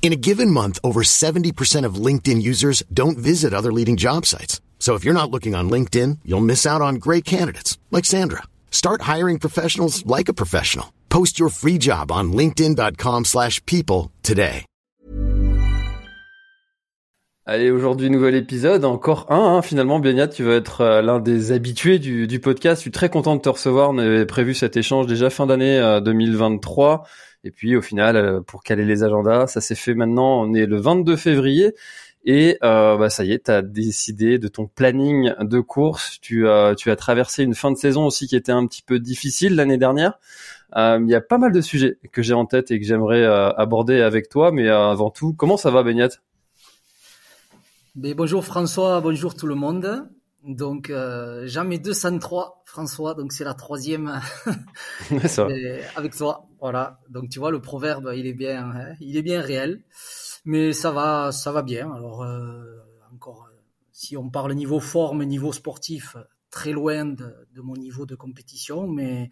In a given month, over 70% of LinkedIn users don't visit other leading job sites. So if you're not looking on LinkedIn, you'll miss out on great candidates like Sandra. Start hiring professionals like a professional. Post your free job on linkedin.com/people today. Allez, aujourd'hui, nouvel épisode, encore un, hein, finalement, Benyat, tu vas être euh, l'un des habitués du, podcast. Je suis très content de te recevoir. On avait prévu cet échange déjà fin d'année euh, 2023. Et puis, au final, euh, pour caler les agendas, ça s'est fait maintenant. On est le 22 février. Et euh, bah, ça y est, tu as décidé de ton planning de course. Tu, euh, tu as traversé une fin de saison aussi qui était un petit peu difficile l'année dernière. Euh, Il y a pas mal de sujets que j'ai en tête et que j'aimerais aborder avec toi. Mais avant tout, comment ça va, Benyat? Ben, bonjour François, bonjour tout le monde. Donc euh, jamais 203 François, donc c'est la troisième ça avec toi. Voilà. Donc tu vois le proverbe, il est bien, hein, il est bien réel. Mais ça va, ça va bien. Alors euh, encore, euh, si on parle niveau forme, niveau sportif, très loin de, de mon niveau de compétition, mais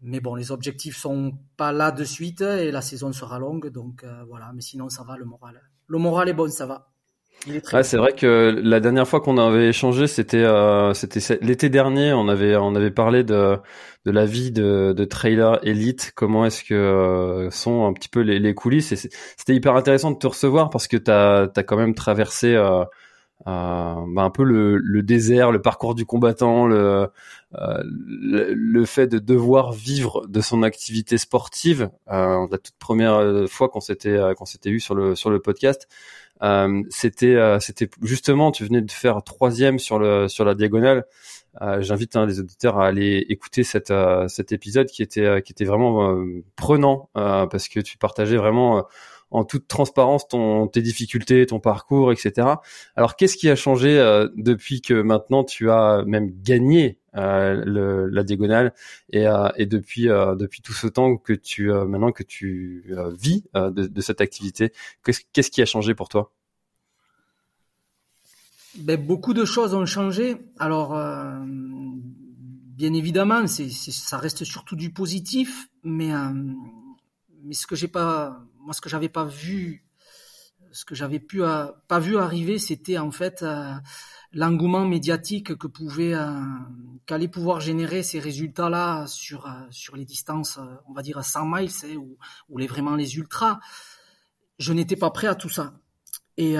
mais bon, les objectifs sont pas là de suite et la saison sera longue, donc euh, voilà. Mais sinon ça va, le moral, le moral est bon, ça va. C'est vrai que la dernière fois qu'on avait échangé, c'était euh, c'était l'été dernier. On avait on avait parlé de de la vie de, de trailer élite. Comment est-ce que euh, sont un petit peu les, les coulisses. Et c'était hyper intéressant de te recevoir parce que t'as t'as quand même traversé euh, euh, bah, un peu le, le désert, le parcours du combattant, le, euh, le le fait de devoir vivre de son activité sportive. Euh, la toute première fois qu'on s'était qu'on s'était eu sur le sur le podcast. Euh, c'était euh, c'était justement tu venais de faire troisième sur le sur la diagonale. Euh, J'invite hein, les auditeurs à aller écouter cette, cet épisode qui était qui était vraiment prenant parce que tu partageais vraiment en toute transparence ton tes difficultés, ton parcours, etc. Alors qu'est-ce qui a changé euh, depuis que maintenant tu as même gagné euh, le, la diagonale et, euh, et depuis euh, depuis tout ce temps que tu euh, maintenant que tu euh, vis de, de cette activité Qu'est-ce qu'est-ce qui a changé pour toi? Ben, beaucoup de choses ont changé. Alors, bien évidemment, c'est, ça reste surtout du positif, mais, mais ce que j'ai pas, j'avais pas vu, ce que j'avais pu pas vu arriver, c'était en fait euh, l'engouement médiatique que pouvait, euh, qu'allait pouvoir générer ces résultats-là sur euh, sur les distances, on va dire à 100 miles, hein, ou, les vraiment les ultras. Je n'étais pas prêt à tout ça. Et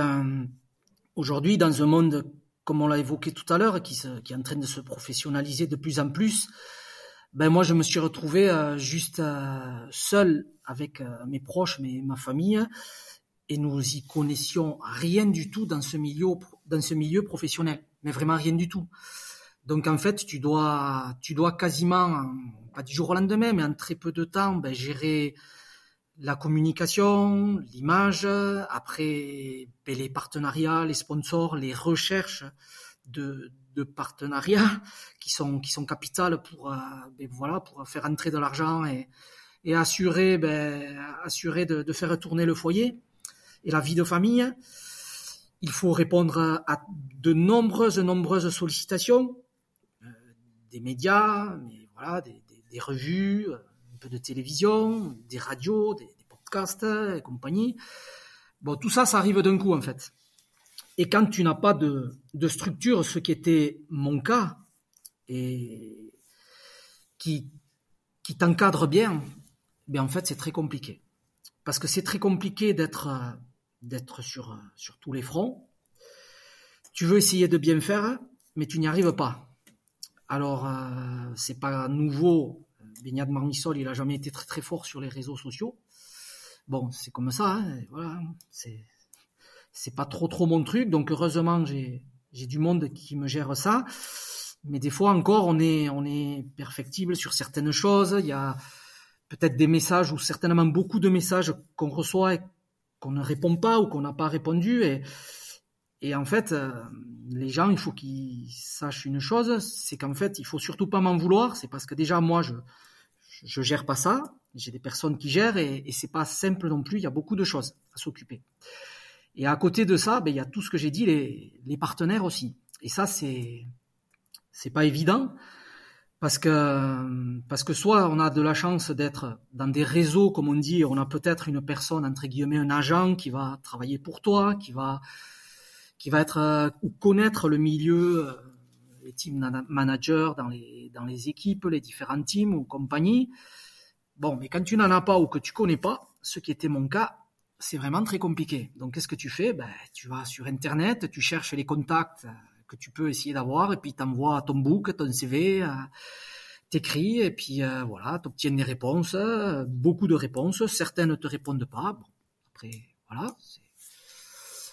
Aujourd'hui, dans un monde, comme on l'a évoqué tout à l'heure, qui est en train de se professionnaliser de plus en plus, ben moi, je me suis retrouvé euh, juste euh, seul avec euh, mes proches, mes, ma famille, et nous y connaissions rien du tout dans ce milieu, dans ce milieu professionnel, mais vraiment rien du tout. Donc en fait, tu dois, tu dois quasiment, pas du jour au lendemain, mais en très peu de temps, ben, gérer la communication, l'image, après ben, les partenariats, les sponsors, les recherches de, de partenariats qui sont qui sont capitales pour euh, ben, voilà pour faire entrer de l'argent et, et assurer ben, assurer de, de faire tourner le foyer et la vie de famille. Il faut répondre à de nombreuses nombreuses sollicitations euh, des médias, mais voilà des, des, des revues, euh, un peu de télévision, des radios, des, des podcasts et compagnie. Bon, tout ça, ça arrive d'un coup en fait. Et quand tu n'as pas de, structure, ce qui était mon cas, et qui, t'encadre bien, ben en fait c'est très compliqué. Parce que c'est très compliqué d'être euh, euh, sur tous les fronts. Tu veux essayer de bien faire, mais tu n'y arrives pas. Alors, euh, c'est pas nouveau. Beignat Marmissol, il a jamais été très fort sur les réseaux sociaux. Bon, c'est comme ça, hein, voilà. C'est pas trop trop mon truc, donc heureusement j'ai du monde qui me gère ça. Mais des fois encore, on est on est perfectible sur certaines choses. Il y a peut-être des messages ou certainement beaucoup de messages qu'on reçoit et qu'on ne répond pas ou qu'on n'a pas répondu. Et, et en fait, euh, les gens, il faut qu'ils sachent une chose, c'est qu'en fait, il faut surtout pas m'en vouloir. C'est parce que déjà, moi, je je gère pas ça. J'ai des personnes qui gèrent et, et c'est pas simple non plus. Il y a beaucoup de choses à s'occuper. Et à côté de ça, ben, il y a tout ce que j'ai dit, les, les partenaires aussi. Et ça, c'est c'est pas évident parce que parce que soit on a de la chance d'être dans des réseaux comme on dit, on a peut-être une personne entre guillemets un agent qui va travailler pour toi, qui va qui va être euh, ou connaître le milieu, euh, les team managers dans les dans les équipes, les différents teams ou compagnies. Bon, mais quand tu n'en as pas ou que tu connais pas, ce qui était mon cas, c'est vraiment très compliqué. Donc qu'est-ce que tu fais? Ben tu vas sur internet, tu cherches les contacts que tu peux essayer d'avoir, et puis t'envoies ton book, ton CV, euh, t'écris, et puis euh, voilà, t'obtiens des réponses, euh, beaucoup de réponses, certaines ne te répondent pas. Après, voilà,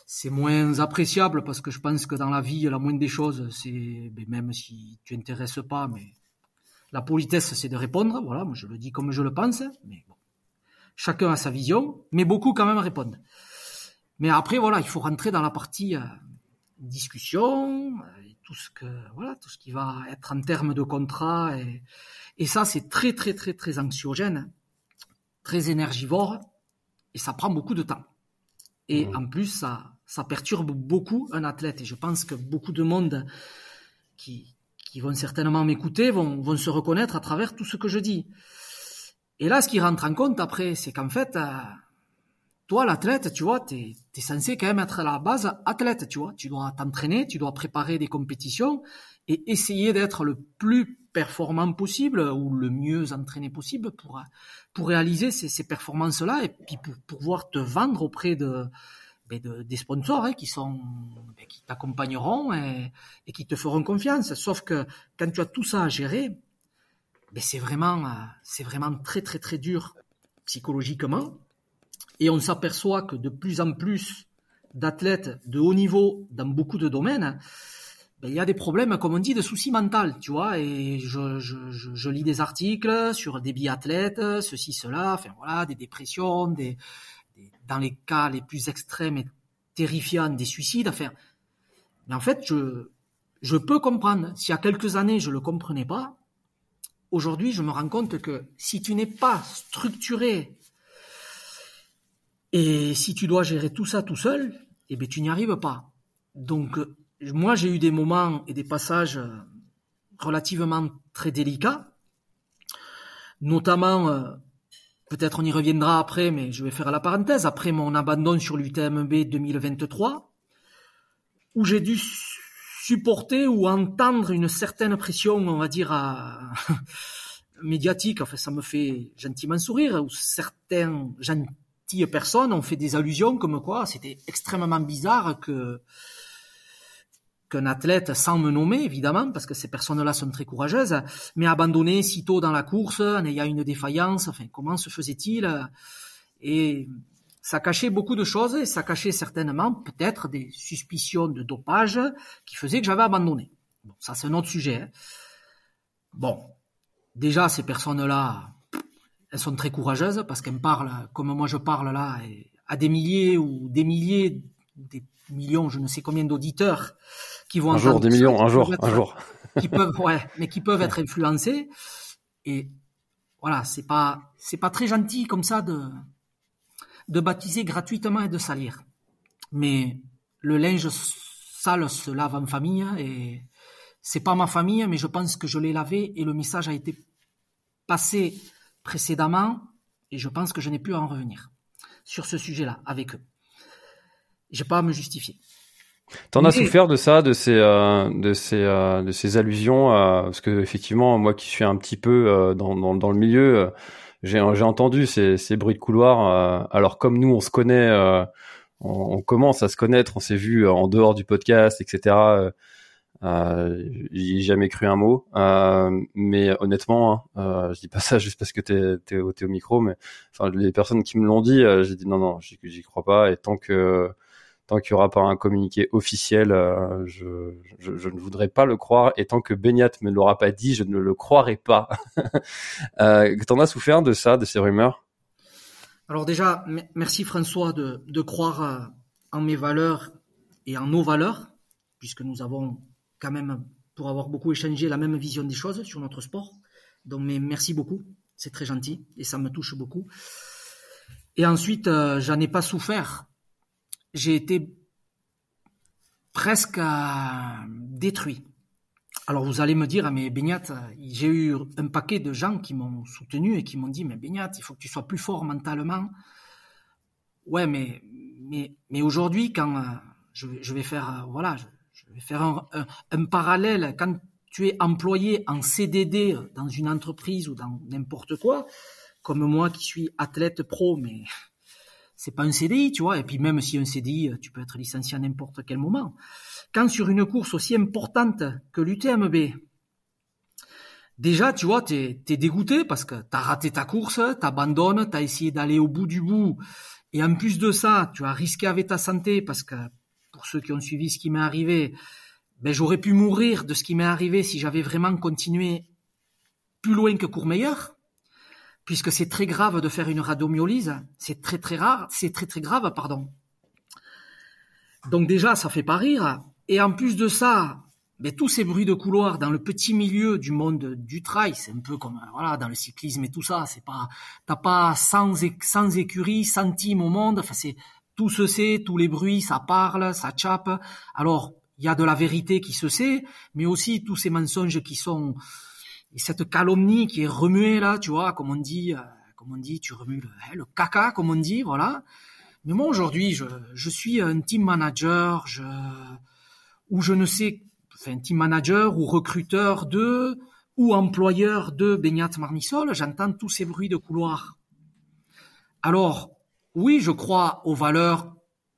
c'est moins appréciable parce que je pense que dans la vie, la moindre des choses, c'est, ben, même si tu intéresses pas, mais la politesse, c'est de répondre. Voilà, moi je le dis comme je le pense, mais bon, chacun a sa vision, mais beaucoup quand même répondent. Mais après, voilà, il faut rentrer dans la partie discussion, tout ce que voilà, tout ce qui va être en termes de contrat et, et ça c'est très très très très anxiogène, très énergivore et ça prend beaucoup de temps. Et mmh. en plus ça ça perturbe beaucoup un athlète et je pense que beaucoup de monde qui qui vont certainement m'écouter vont vont se reconnaître à travers tout ce que je dis. Et là ce qui rentre en compte après c'est qu'en fait euh, toi, l'athlète, tu vois, tu es, censé quand même être à la base athlète, tu vois. Tu dois t'entraîner, tu dois préparer des compétitions et essayer d'être le plus performant possible ou le mieux entraîné possible pour, pour réaliser ces, ces performances-là et puis pour, pouvoir te vendre auprès de, ben de des sponsors hein, qui sont ben, qui t'accompagneront et, et, qui te feront confiance. Sauf que quand tu as tout ça à gérer, ben c'est vraiment c'est vraiment très très très dur psychologiquement et on s'aperçoit que de plus en plus d'athlètes de haut niveau dans beaucoup de domaines, ben, il y a des problèmes, comme on dit, de soucis mentaux, tu vois. Et je, je, je, je, lis des articles sur des biathlètes, ceci, cela, enfin voilà, des dépressions, des, des, dans les cas les plus extrêmes et terrifiants, des suicides. Enfin, mais en fait, je, je peux comprendre. S'il y a quelques années, je le comprenais pas. Aujourd'hui, je me rends compte que si tu n'es pas structuré et si tu dois gérer tout ça tout seul, eh bien, tu n'y arrives pas. Donc, euh, moi, j'ai eu des moments et des passages euh, relativement très délicats, notamment, euh, peut-être on y reviendra après, mais je vais faire la parenthèse, après mon abandon sur l'UTMB 2023, où j'ai dû supporter ou entendre une certaine pression, on va dire, médiatique, enfin ça me fait gentiment sourire, ou certains personnes ont fait des allusions comme quoi c'était extrêmement bizarre que qu'un athlète, sans me nommer évidemment, parce que ces personnes-là sont très courageuses, mais abandonné si tôt dans la course, en ayant une défaillance, enfin comment se faisait-il? Et ça cachait beaucoup de choses, et ça cachait certainement peut-être des suspicions de dopage qui faisaient que j'avais abandonné. Bon, ça c'est un autre sujet. Hein. Bon, déjà ces personnes-là, elles sont très courageuses parce qu'elles parlent, comme moi je parle là, à des milliers ou des milliers, des millions, je ne sais combien d'auditeurs qui vont un jour, des millions, un jour, un jour, qui peuvent, ouais, mais qui peuvent être influencés. Et voilà, c'est pas, c'est pas très gentil comme ça de de baptiser gratuitement et de salir. Mais le linge sale se lave en famille et c'est pas ma famille, mais je pense que je l'ai lavé et le message a été passé précédemment, et je pense que je n'ai pu en revenir sur ce sujet-là avec eux. J'ai pas à me justifier. T'en as souffert de ça, de ces, euh, de ces, euh, de ces allusions, euh, parce que effectivement, moi qui suis un petit peu dans, dans, dans, le milieu, j'ai, entendu ces, ces bruits de couloir. alors comme nous, on se connaît, on, on, commence à se connaître, on s'est vu en dehors du podcast, etc. Euh, J'y ai jamais cru un mot, euh, mais honnêtement, hein, euh, je dis pas ça juste parce que t'es es, au, micro, mais enfin les personnes qui me l'ont dit, euh, j'ai dit non non, j'y crois pas. Et tant que qu'il y aura pas un communiqué officiel, euh, je, ne voudrais pas le croire. Et tant que Beignat me l'aura pas dit, je ne le croirai pas. euh, T'en as souffert de ça, de ces rumeurs? Alors déjà, merci François de, de croire euh, en mes valeurs et en nos valeurs, puisque nous avons quand même, pour avoir beaucoup échangé, la même vision des choses sur notre sport. Donc, mais merci beaucoup, c'est très gentil et ça me touche beaucoup. Et ensuite, euh, j'en ai pas souffert. J'ai été presque euh, détruit. Alors vous allez me dire, mais Beignat, j'ai eu un paquet de gens qui m'ont soutenu et qui m'ont dit, mais Beignat, il faut que tu sois plus fort mentalement. Ouais, mais mais mais aujourd'hui, quand euh, je, vais faire, euh, voilà, je, vais faire un, parallèle, quand tu es employé en CDD dans une entreprise ou dans n'importe quoi, comme moi qui suis athlète pro, mais c'est pas un CDI, tu vois. Et puis même si un CDI, tu peux être licencié à n'importe quel moment. Quand sur une course aussi importante que l'UTMB, déjà, tu vois, t'es es dégoûté parce que t'as raté ta course, t'abandonnes, t'as essayé d'aller au bout du bout, et en plus de ça, tu as risqué avec ta santé parce que pour ceux qui ont suivi ce qui m'est arrivé, ben j'aurais pu mourir de ce qui m'est arrivé si j'avais vraiment continué plus loin que Courmeilleur puisque c'est très grave de faire une radiomyolyse, c'est très très rare, c'est très très grave, pardon. Donc déjà, ça fait pas rire. Et en plus de ça, ben, tous ces bruits de couloir dans le petit milieu du monde du trail, c'est un peu comme voilà dans le cyclisme et tout ça. C'est pas, t'as pas sans sans écurie, centime au monde. Enfin, c'est tout se sait, tous les bruits, ça parle, ça chape. Alors, il y a de la vérité qui se sait, mais aussi tous ces mensonges qui sont et cette calomnie qui est remuée là, tu vois, comme on dit, euh, comme on dit, tu remues le, hein, le, caca, comme on dit, voilà. Mais moi aujourd'hui, je, je suis un team manager, je, ou je ne sais, enfin team manager ou recruteur de, ou employeur de Beignat Marmissol, j'entends tous ces bruits de couloir. Alors, oui, je crois aux valeurs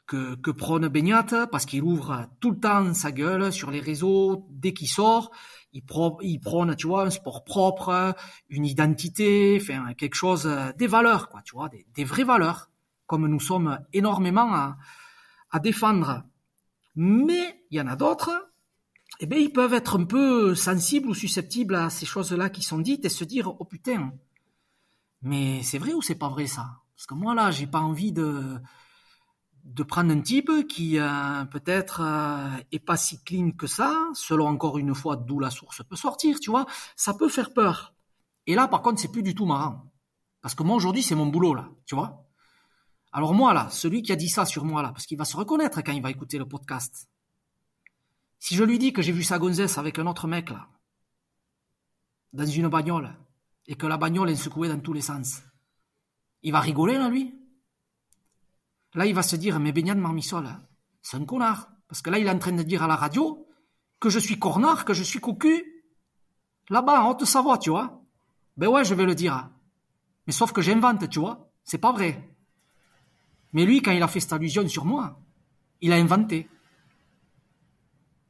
que, que prône Beignat, parce qu'il ouvre tout le temps sa gueule sur les réseaux dès qu'il sort il, prône, tu vois, un sport propre, une identité, enfin quelque chose, euh, des valeurs, quoi, tu vois, des, des vraies valeurs, comme nous sommes énormément à, à défendre. Mais il y en a d'autres, eh bien, ils peuvent être un peu sensibles ou susceptibles à ces choses-là qui sont dites et se dire, oh putain, mais c'est vrai ou c'est pas vrai ça? Parce que moi là, j'ai pas envie de de prendre un type qui euh, peut-être euh, est pas si clean que ça, selon encore une fois d'où la source peut sortir, tu vois, ça peut faire peur. Et là, par contre, c'est plus du tout marrant. Parce que moi, aujourd'hui, c'est mon boulot, là, tu vois. Alors moi, là, celui qui a dit ça sur moi, là, parce qu'il va se reconnaître quand il va écouter le podcast. Si je lui dis que j'ai vu sa gonzesse avec un autre mec, là, dans une bagnole, et que la bagnole est secouée dans tous les sens, il va rigoler, là, lui? Là, il va se dire, mais Beignat Marmissol, c'est un connard. Parce que là, il est en train de dire à la radio que je suis cornard, que je suis cocu. Là-bas, en Haute-Savoie, tu vois. Ben ouais, je vais le dire. Mais sauf que j'invente, tu vois. C'est pas vrai. Mais lui, quand il a fait cette allusion sur moi, il a inventé.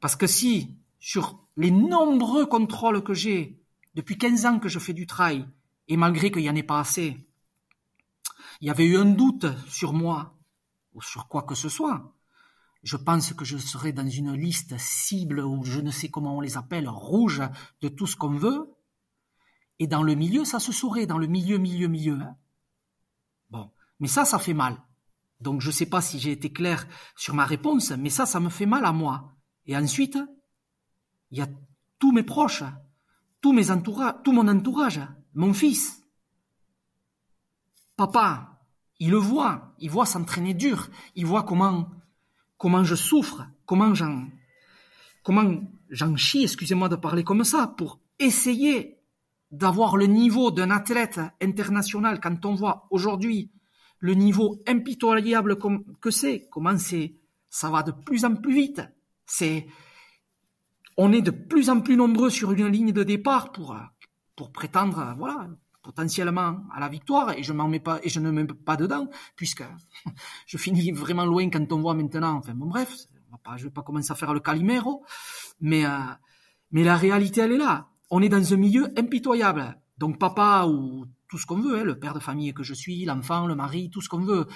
Parce que si, sur les nombreux contrôles que j'ai, depuis 15 ans que je fais du trail, et malgré qu'il n'y en ait pas assez, il y avait eu un doute sur moi, ou sur quoi que ce soit. Je pense que je serai dans une liste cible ou je ne sais comment on les appelle, rouge de tout ce qu'on veut. Et dans le milieu, ça se saurait, dans le milieu, milieu, milieu. Hein. Bon, mais ça, ça fait mal. Donc je ne sais pas si j'ai été clair sur ma réponse, mais ça, ça me fait mal à moi. Et ensuite, il y a tous mes proches, tous mes entourages, tout mon entourage, mon fils. Papa, il le voit, il voit s'entraîner dur, il voit comment comment je souffre, comment j'en comment j'en chie, excusez-moi de parler comme ça, pour essayer d'avoir le niveau d'un athlète international quand on voit aujourd'hui le niveau impitoyable que c'est, comment c'est, ça va de plus en plus vite. C'est, on est de plus en plus nombreux sur une ligne de départ pour, pour prétendre, voilà, potentiellement à la victoire et je m'en mets pas et je ne mets pas dedans puisque je finis vraiment loin quand on voit maintenant. Enfin bon bref, je vais pas commencer à faire le calimero, mais euh, mais la réalité elle est là. On est dans un milieu impitoyable. Donc papa ou tout ce qu'on veut, hein, le père de famille que je suis, l'enfant, le mari, tout ce qu'on veut.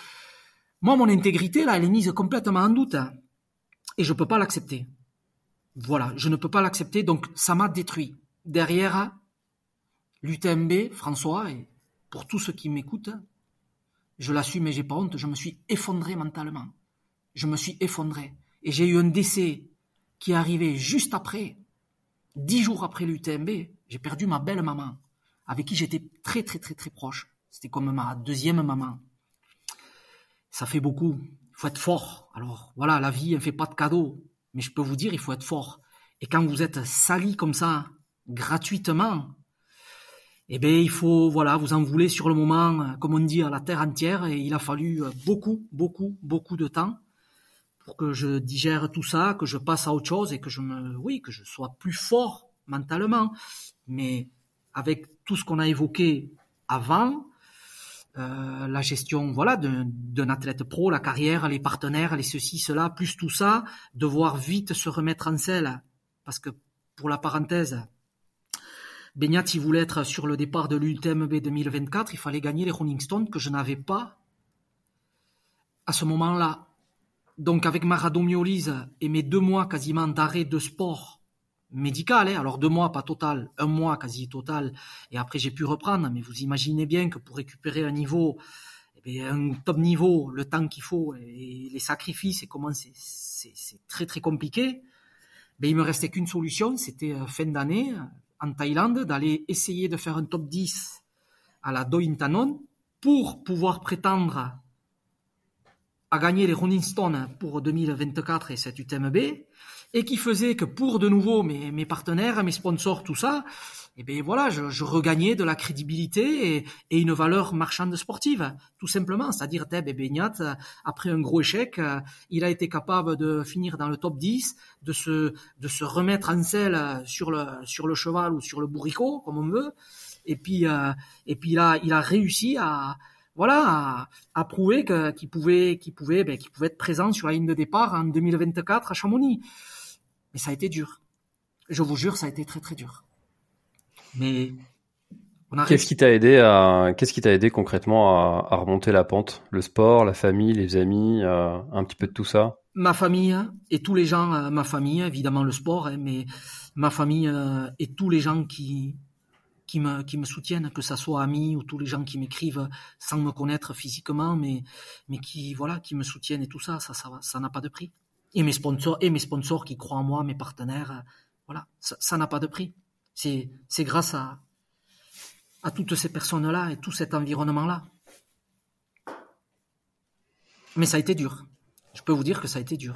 Moi mon intégrité là, elle est mise complètement en doute et je peux pas l'accepter. Voilà, je ne peux pas l'accepter donc ça m'a détruit. Derrière l'UTMB, François, et pour tous ceux qui m'écoutent, je l'assume et j'ai pas honte, je me suis effondré mentalement. Je me suis effondré. Et j'ai eu un décès qui est arrivé juste après, dix jours après l'UTMB. J'ai perdu ma belle maman, avec qui j'étais très très très très proche. C'était comme ma deuxième maman. Ça fait beaucoup. Il faut être fort. Alors voilà, la vie, elle fait pas de cadeaux. Mais je peux vous dire, il faut être fort. Et quand vous êtes sali comme ça, gratuitement, eh bien, il faut, voilà, vous en voulez sur le moment, comme on dit, à la terre entière, et il a fallu beaucoup, beaucoup, beaucoup de temps pour que je digère tout ça, que je passe à autre chose et que je me, oui, que je sois plus fort mentalement. Mais avec tout ce qu'on a évoqué avant, euh, la gestion, voilà, d'un athlète pro, la carrière, les partenaires, les ceci, cela, plus tout ça, devoir vite se remettre en selle, parce que pour la parenthèse, Beignat, s'il voulait être sur le départ de l'UTMB 2024, il fallait gagner les Rolling Stones que je n'avais pas à ce moment-là. Donc avec ma rhadomyolyse et mes deux mois quasiment d'arrêt de sport médical, hein, alors deux mois pas total, un mois quasi total, et après j'ai pu reprendre, mais vous imaginez bien que pour récupérer un niveau, eh un top niveau, le temps qu'il faut et les sacrifices et comment c'est très très compliqué, ben, il me restait qu'une solution, c'était euh, fin d'année, en Thaïlande, d'aller essayer de faire un top 10 à la Doi Inthanon pour pouvoir prétendre à gagner les Rolling Stones pour 2024 et cette UTMB, et qui faisait que pour de nouveau mes, mes partenaires, mes sponsors, tout ça, et eh bien voilà, je, je, regagnais de la crédibilité et, et, une valeur marchande sportive, tout simplement. C'est-à-dire, Teb et Beignat, après un gros échec, il a été capable de finir dans le top 10, de se, de se remettre en selle sur le, sur le cheval ou sur le bourricot, comme on veut. Et puis, euh, et puis là, il a réussi à, voilà, à, à prouver qu'il pouvait, qu'il pouvait, ben, qu'il pouvait être présent sur la ligne de départ en 2024 à Chamonix. Mais ça a été dur. Je vous jure, ça a été très très dur. Mais Qu'est-ce qui t'a aidé à qu'est-ce qui t'a aidé concrètement à, à, remonter la pente? Le sport, la famille, les amis, euh, un petit peu de tout ça? Ma famille et tous les gens, euh, ma famille, évidemment le sport, hein, mais ma famille euh, et tous les gens qui qui me soutiennent, que ça soit amis ou tous les gens qui m'écrivent sans me connaître physiquement, mais qui voilà qui me soutiennent et tout ça, ça ça ça n'a pas de prix. Et mes sponsors et mes sponsors qui croient en moi, mes partenaires, voilà, ça n'a pas de prix. C'est, c'est grâce à, à toutes ces personnes-là et tout cet environnement-là. Mais ça a été dur. Je peux vous dire que ça a été dur.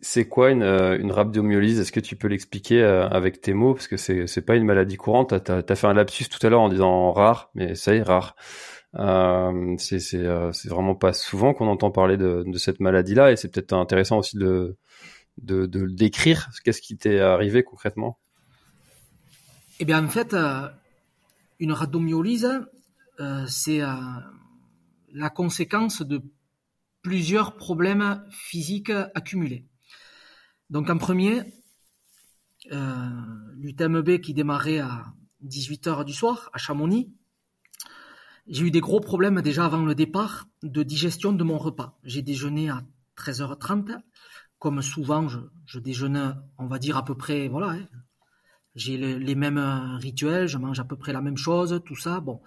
C'est quoi une, euh, une rhabdomyolyse? Est-ce que tu peux l'expliquer euh, avec tes mots? Parce que c'est pas une maladie courante. Tu as, fait un lapsus tout à l'heure en disant rare, mais ça y est, rare. Euh, c'est vraiment pas souvent qu'on entend parler de, cette maladie-là et c'est peut-être intéressant aussi de, de, le décrire Qu'est-ce qui t'est arrivé concrètement? Eh bien, en fait, une rhabdomyolyse, c'est la conséquence de plusieurs problèmes physiques accumulés. Donc, en premier, l'UTMB qui démarrait à 18h du soir à Chamonix, j'ai eu des gros problèmes déjà avant le départ de digestion de mon repas. J'ai déjeuné à 13h30 comme souvent, je, je, déjeune, on va dire à peu près, voilà, hein. j'ai les mêmes euh, rituels, je mange à peu près la même chose, tout ça, bon.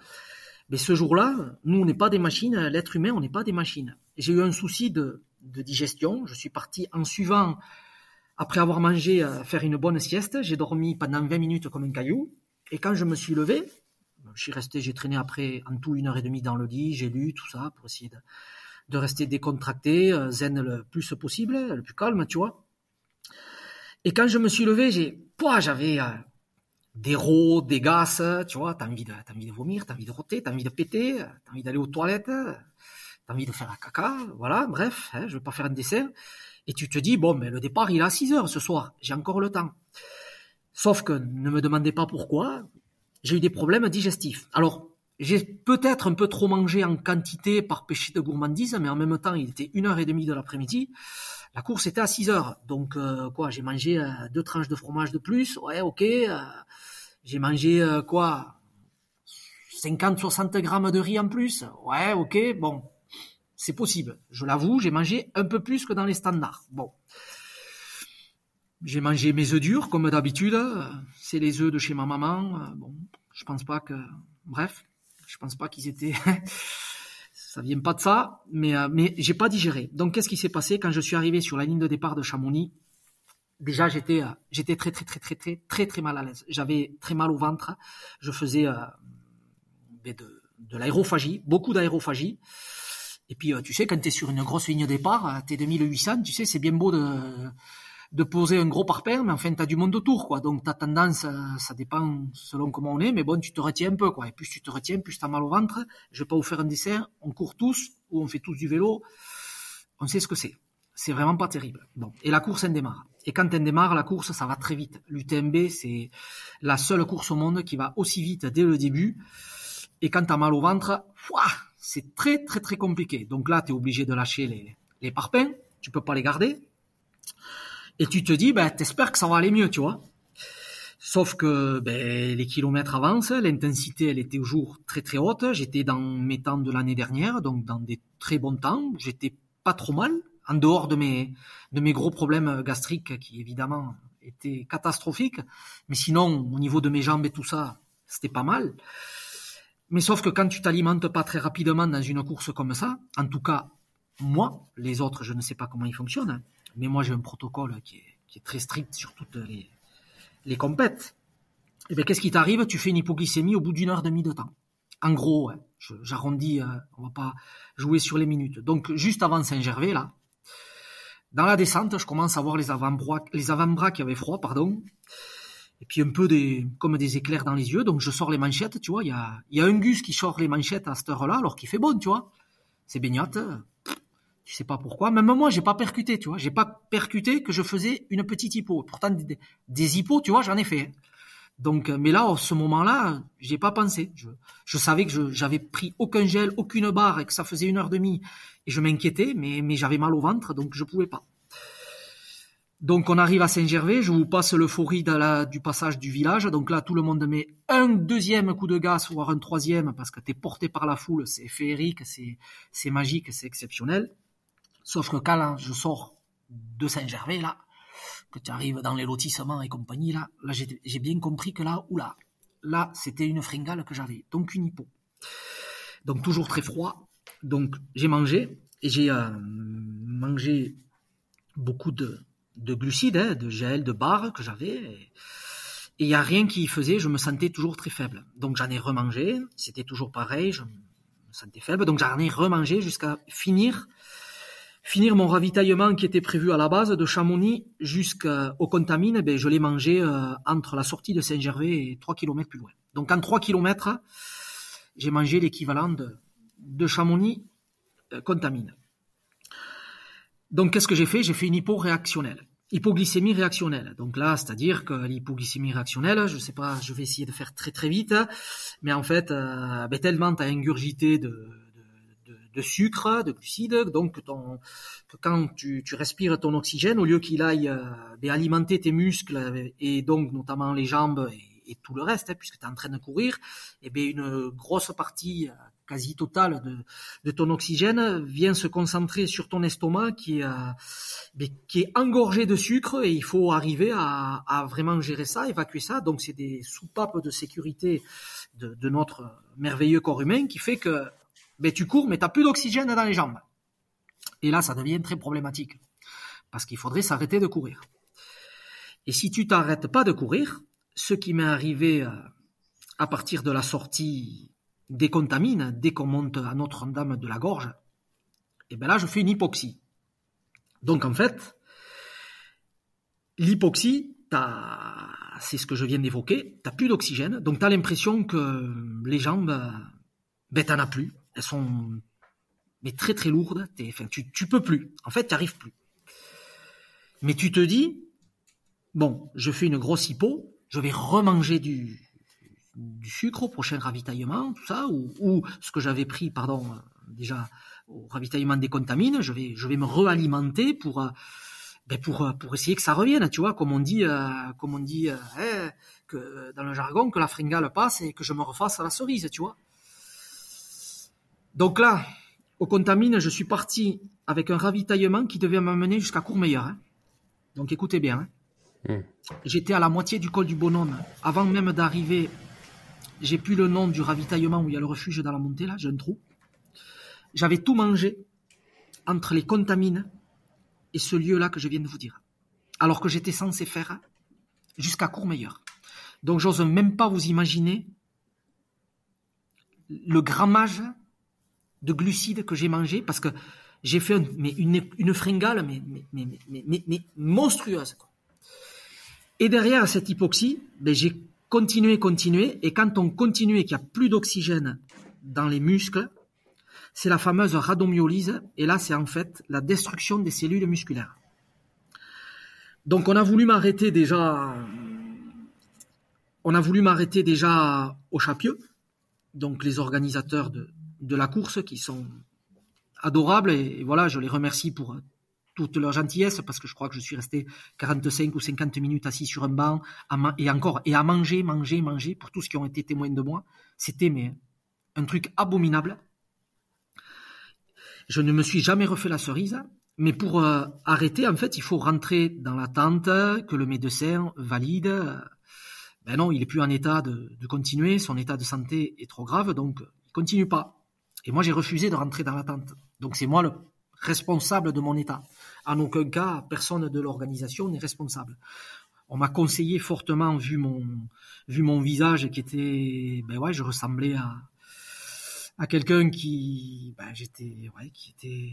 Mais ce jour-là, nous, on n'est pas des machines, l'être humain, on n'est pas des machines. J'ai eu un souci de, digestion, je suis parti en suivant, après avoir mangé, euh, faire une bonne sieste, j'ai dormi pendant 20 minutes comme un caillou, et quand je me suis levé, je suis resté, j'ai traîné après en tout une heure et demie dans le lit, j'ai lu tout ça pour essayer de, de rester décontracté, euh, zen le plus possible, le plus calme, tu vois. Et quand je me suis levé, j'ai, j'avais euh, des rots, des gaz, tu vois, t'as envie de, t'as envie de vomir, t'as envie de roter, t'as envie de péter, t'as envie d'aller aux toilettes, t'as envie de faire un caca, voilà, bref, hein, je vais pas faire un dessin. Et tu te dis, bon, mais le départ, il est à 6 heures ce soir, j'ai encore le temps. Sauf que ne me demandez pas pourquoi, j'ai eu des problèmes digestifs. Alors, j'ai peut-être un peu trop mangé en quantité par péché de gourmandise, mais en même temps, il était une heure et demie de l'après-midi. La course était à 6 heures. Donc, euh, quoi, j'ai mangé euh, deux tranches de fromage de plus. Ouais, ok. Euh, j'ai mangé, quoi, 50-60 grammes de riz en plus. Ouais, ok. Bon, c'est possible. Je l'avoue, j'ai mangé un peu plus que dans les standards. Bon. J'ai mangé mes œufs durs, comme d'habitude. C'est les œufs de chez ma maman. Bon, je pense pas que... Bref Je pense pas qu'ils étaient. ça vient pas de ça, mais euh, mais j'ai pas digéré. Donc qu'est-ce qui s'est passé quand je suis arrivé sur la ligne de départ de Chamonix? Déjà j'étais euh, j'étais très très très très très très très mal à l'aise. J'avais très mal au ventre. Je faisais euh, de, de l'aérophagie, beaucoup d'aérophagie. Et puis tu sais quand tu es sur une grosse ligne de départ, t'es 2800, tu sais c'est bien beau de de poser un gros parpaing, mais enfin, tu as du monde autour, quoi. Donc, ta tendance, euh, ça dépend selon comment on est, mais bon, tu te retiens un peu, quoi. Et plus tu te retiens, plus tu as mal au ventre. Je vais pas vous faire un dessin. On court tous, ou on fait tous du vélo. On sait ce que c'est. C'est vraiment pas terrible. Bon. Et la course, elle démarre. Et quand elle démarre, la course, ça va très vite. L'UTMB, c'est la seule course au monde qui va aussi vite dès le début. Et quand tu as mal au ventre, c'est très, très, très compliqué. Donc là, tu obligé de lâcher les, les parpaings. Tu peux pas les garder et tu te dis, ben, t'espères que ça va aller mieux, tu vois. Sauf que ben, les kilomètres avancent, l'intensité elle était toujours très très haute. J'étais dans mes temps de l'année dernière, donc dans des très bons temps. J'étais pas trop mal, en dehors de mes de mes gros problèmes gastriques qui évidemment étaient catastrophiques. Mais sinon, au niveau de mes jambes et tout ça, c'était pas mal. Mais sauf que quand tu t'alimentes pas très rapidement dans une course comme ça, en tout cas moi, les autres, je ne sais pas comment ils fonctionnent mais moi j'ai un protocole qui est, très strict sur toutes les, les compètes. Et eh bien qu'est-ce qui t'arrive? Tu fais une hypoglycémie au bout d'une heure et demie de temps. En gros, hein, j'arrondis, euh, on va pas jouer sur les minutes. Donc juste avant Saint-Gervais, là, dans la descente, je commence à voir les avant-bras, les avant-bras qui avaient froid, pardon, et puis un peu des, comme des éclairs dans les yeux. Donc je sors les manchettes, tu vois. Il y a, y a un gus qui sort les manchettes à cette heure-là, alors qu'il fait bon, tu vois. C'est baignade, je sais pas pourquoi. Même moi, j'ai pas percuté, tu vois. J'ai pas percuté que je faisais une petite hypo. Pourtant, des, des hippos, tu vois, j'en ai fait. Donc, mais là, à ce moment-là, j'ai pas pensé. Je, je savais que j'avais pris aucun gel, aucune barre et que ça faisait une heure et demie. Et je m'inquiétais, mais, mais j'avais mal au ventre, donc je pouvais pas. Donc, on arrive à Saint-Gervais. Je vous passe l'euphorie du passage du village. Donc là, tout le monde met un deuxième coup de gaz, voire un troisième, parce que tu es porté par la foule. C'est féerique, c'est magique, c'est exceptionnel. Sauf que quand je sors de Saint-Gervais, là, que tu arrives dans les lotissements et compagnie, là, là j'ai bien compris que là, oula, là, c'était une fringale que j'avais, donc une hypo. Donc toujours très froid. Donc j'ai mangé, et j'ai euh, mangé beaucoup de, de glucides, hein, de gel, de barres que j'avais. Et il n'y a rien qui faisait, je me sentais toujours très faible. Donc j'en ai remangé, c'était toujours pareil, je me sentais faible, donc j'en ai remangé jusqu'à finir finir mon ravitaillement qui était prévu à la base de Chamonix jusqu'au Contamine, ben, je l'ai mangé euh, entre la sortie de Saint-Gervais et 3 km plus loin. Donc en 3 km, j'ai mangé l'équivalent de, Chamonix euh, Contamine. Donc qu'est-ce que j'ai fait? J'ai fait une hypo réactionnelle. Hypoglycémie réactionnelle. Donc là, c'est-à-dire que l'hypoglycémie réactionnelle, je sais pas, je vais essayer de faire très très vite, mais en fait, euh, ben, tellement tu as ingurgité de, de sucre, de glucides, donc ton, que quand tu, tu, respires ton oxygène, au lieu qu'il aille euh, ben, alimenter tes muscles et donc notamment les jambes et, tout le reste, hein, puisque tu es en train de courir, et eh bien une grosse partie euh, quasi totale de, ton oxygène vient se concentrer sur ton estomac qui est, euh, engorgé de sucre et il faut arriver à, vraiment gérer ça, évacuer ça. Donc c'est des soupapes de sécurité de, de, notre merveilleux corps humain qui fait que ben, tu cours, mais tu n'as plus d'oxygène dans les jambes. Et là, ça devient très problématique. Parce qu'il faudrait s'arrêter de courir. Et si tu t'arrêtes pas de courir, ce qui m'est arrivé euh, à partir de la sortie des contamines, dès qu'on monte à Notre-Dame de la Gorge, et eh ben là, je fais une hypoxie. Donc en fait, l'hypoxie, c'est ce que je viens d'évoquer, tu plus d'oxygène, donc tu l'impression que les jambes, ben t'en as plus elles sont mais très très lourdes. Tu peux plus. En fait, tu arrives plus. Mais tu te dis, bon, je fais une grosse hypo, je vais remanger du, du sucre au prochain ravitaillement, tout ça, ou, ou ce que j'avais pris, pardon, déjà au ravitaillement des contamines, je vais, je vais me réalimenter pour, euh, ben pour, pour essayer que ça revienne, tu vois, comme on dit, euh, comme on dit, euh, hein, que dans le jargon, que la fringale passe et que je me refasse à la cerise, tu vois. Donc là, au Contamine, je suis parti avec un ravitaillement qui devait m'amener jusqu'à Courmeilleur. Hein. Donc écoutez bien. Hein. Hmm. J'étais à la moitié du col du Bonhomme avant même d'arriver j'ai plus le nom du ravitaillement où il y a le refuge dans la montée, là, j'ai un trou. J'avais tout mangé entre les contamines et ce lieu-là que je viens de vous dire. Alors que j'étais censé faire jusqu'à Courmeilleur. Donc j'ose même pas vous imaginer le grammage de glucides que j'ai mangé parce que j'ai fait une, fringale mais monstrueuse. Et derrière cette hypoxie, ben, j'ai continué, continué. Et quand on continue et qu'il n'y a plus d'oxygène dans les muscles, c'est la fameuse rhadomyolyse. Et là, c'est en fait la destruction des cellules musculaires. Donc on a voulu m'arrêter déjà. On a voulu m'arrêter déjà au Chapieux, donc les organisateurs de la course qui sont adorables et, voilà, je les remercie pour toute leur gentillesse parce que je crois que je suis resté 45 ou 50 minutes assis sur un banc et encore et à manger, manger, manger pour tous qui ont été témoins de moi. C'était mais un truc abominable. Je ne me suis jamais refait la cerise, mais pour euh, arrêter, en fait, il faut rentrer dans la tente, que le médecin valide. Ben non, il est plus en état de, de continuer, son état de santé est trop grave, donc il continue pas. Et moi, j'ai refusé de rentrer dans la tente. Donc c'est moi le responsable de mon état. En aucun cas, personne de l'organisation n'est responsable. On m'a conseillé fortement, vu mon, vu mon visage qui était, ben ouais, je ressemblais à, à quelqu'un qui, ben j'étais, ouais, qui était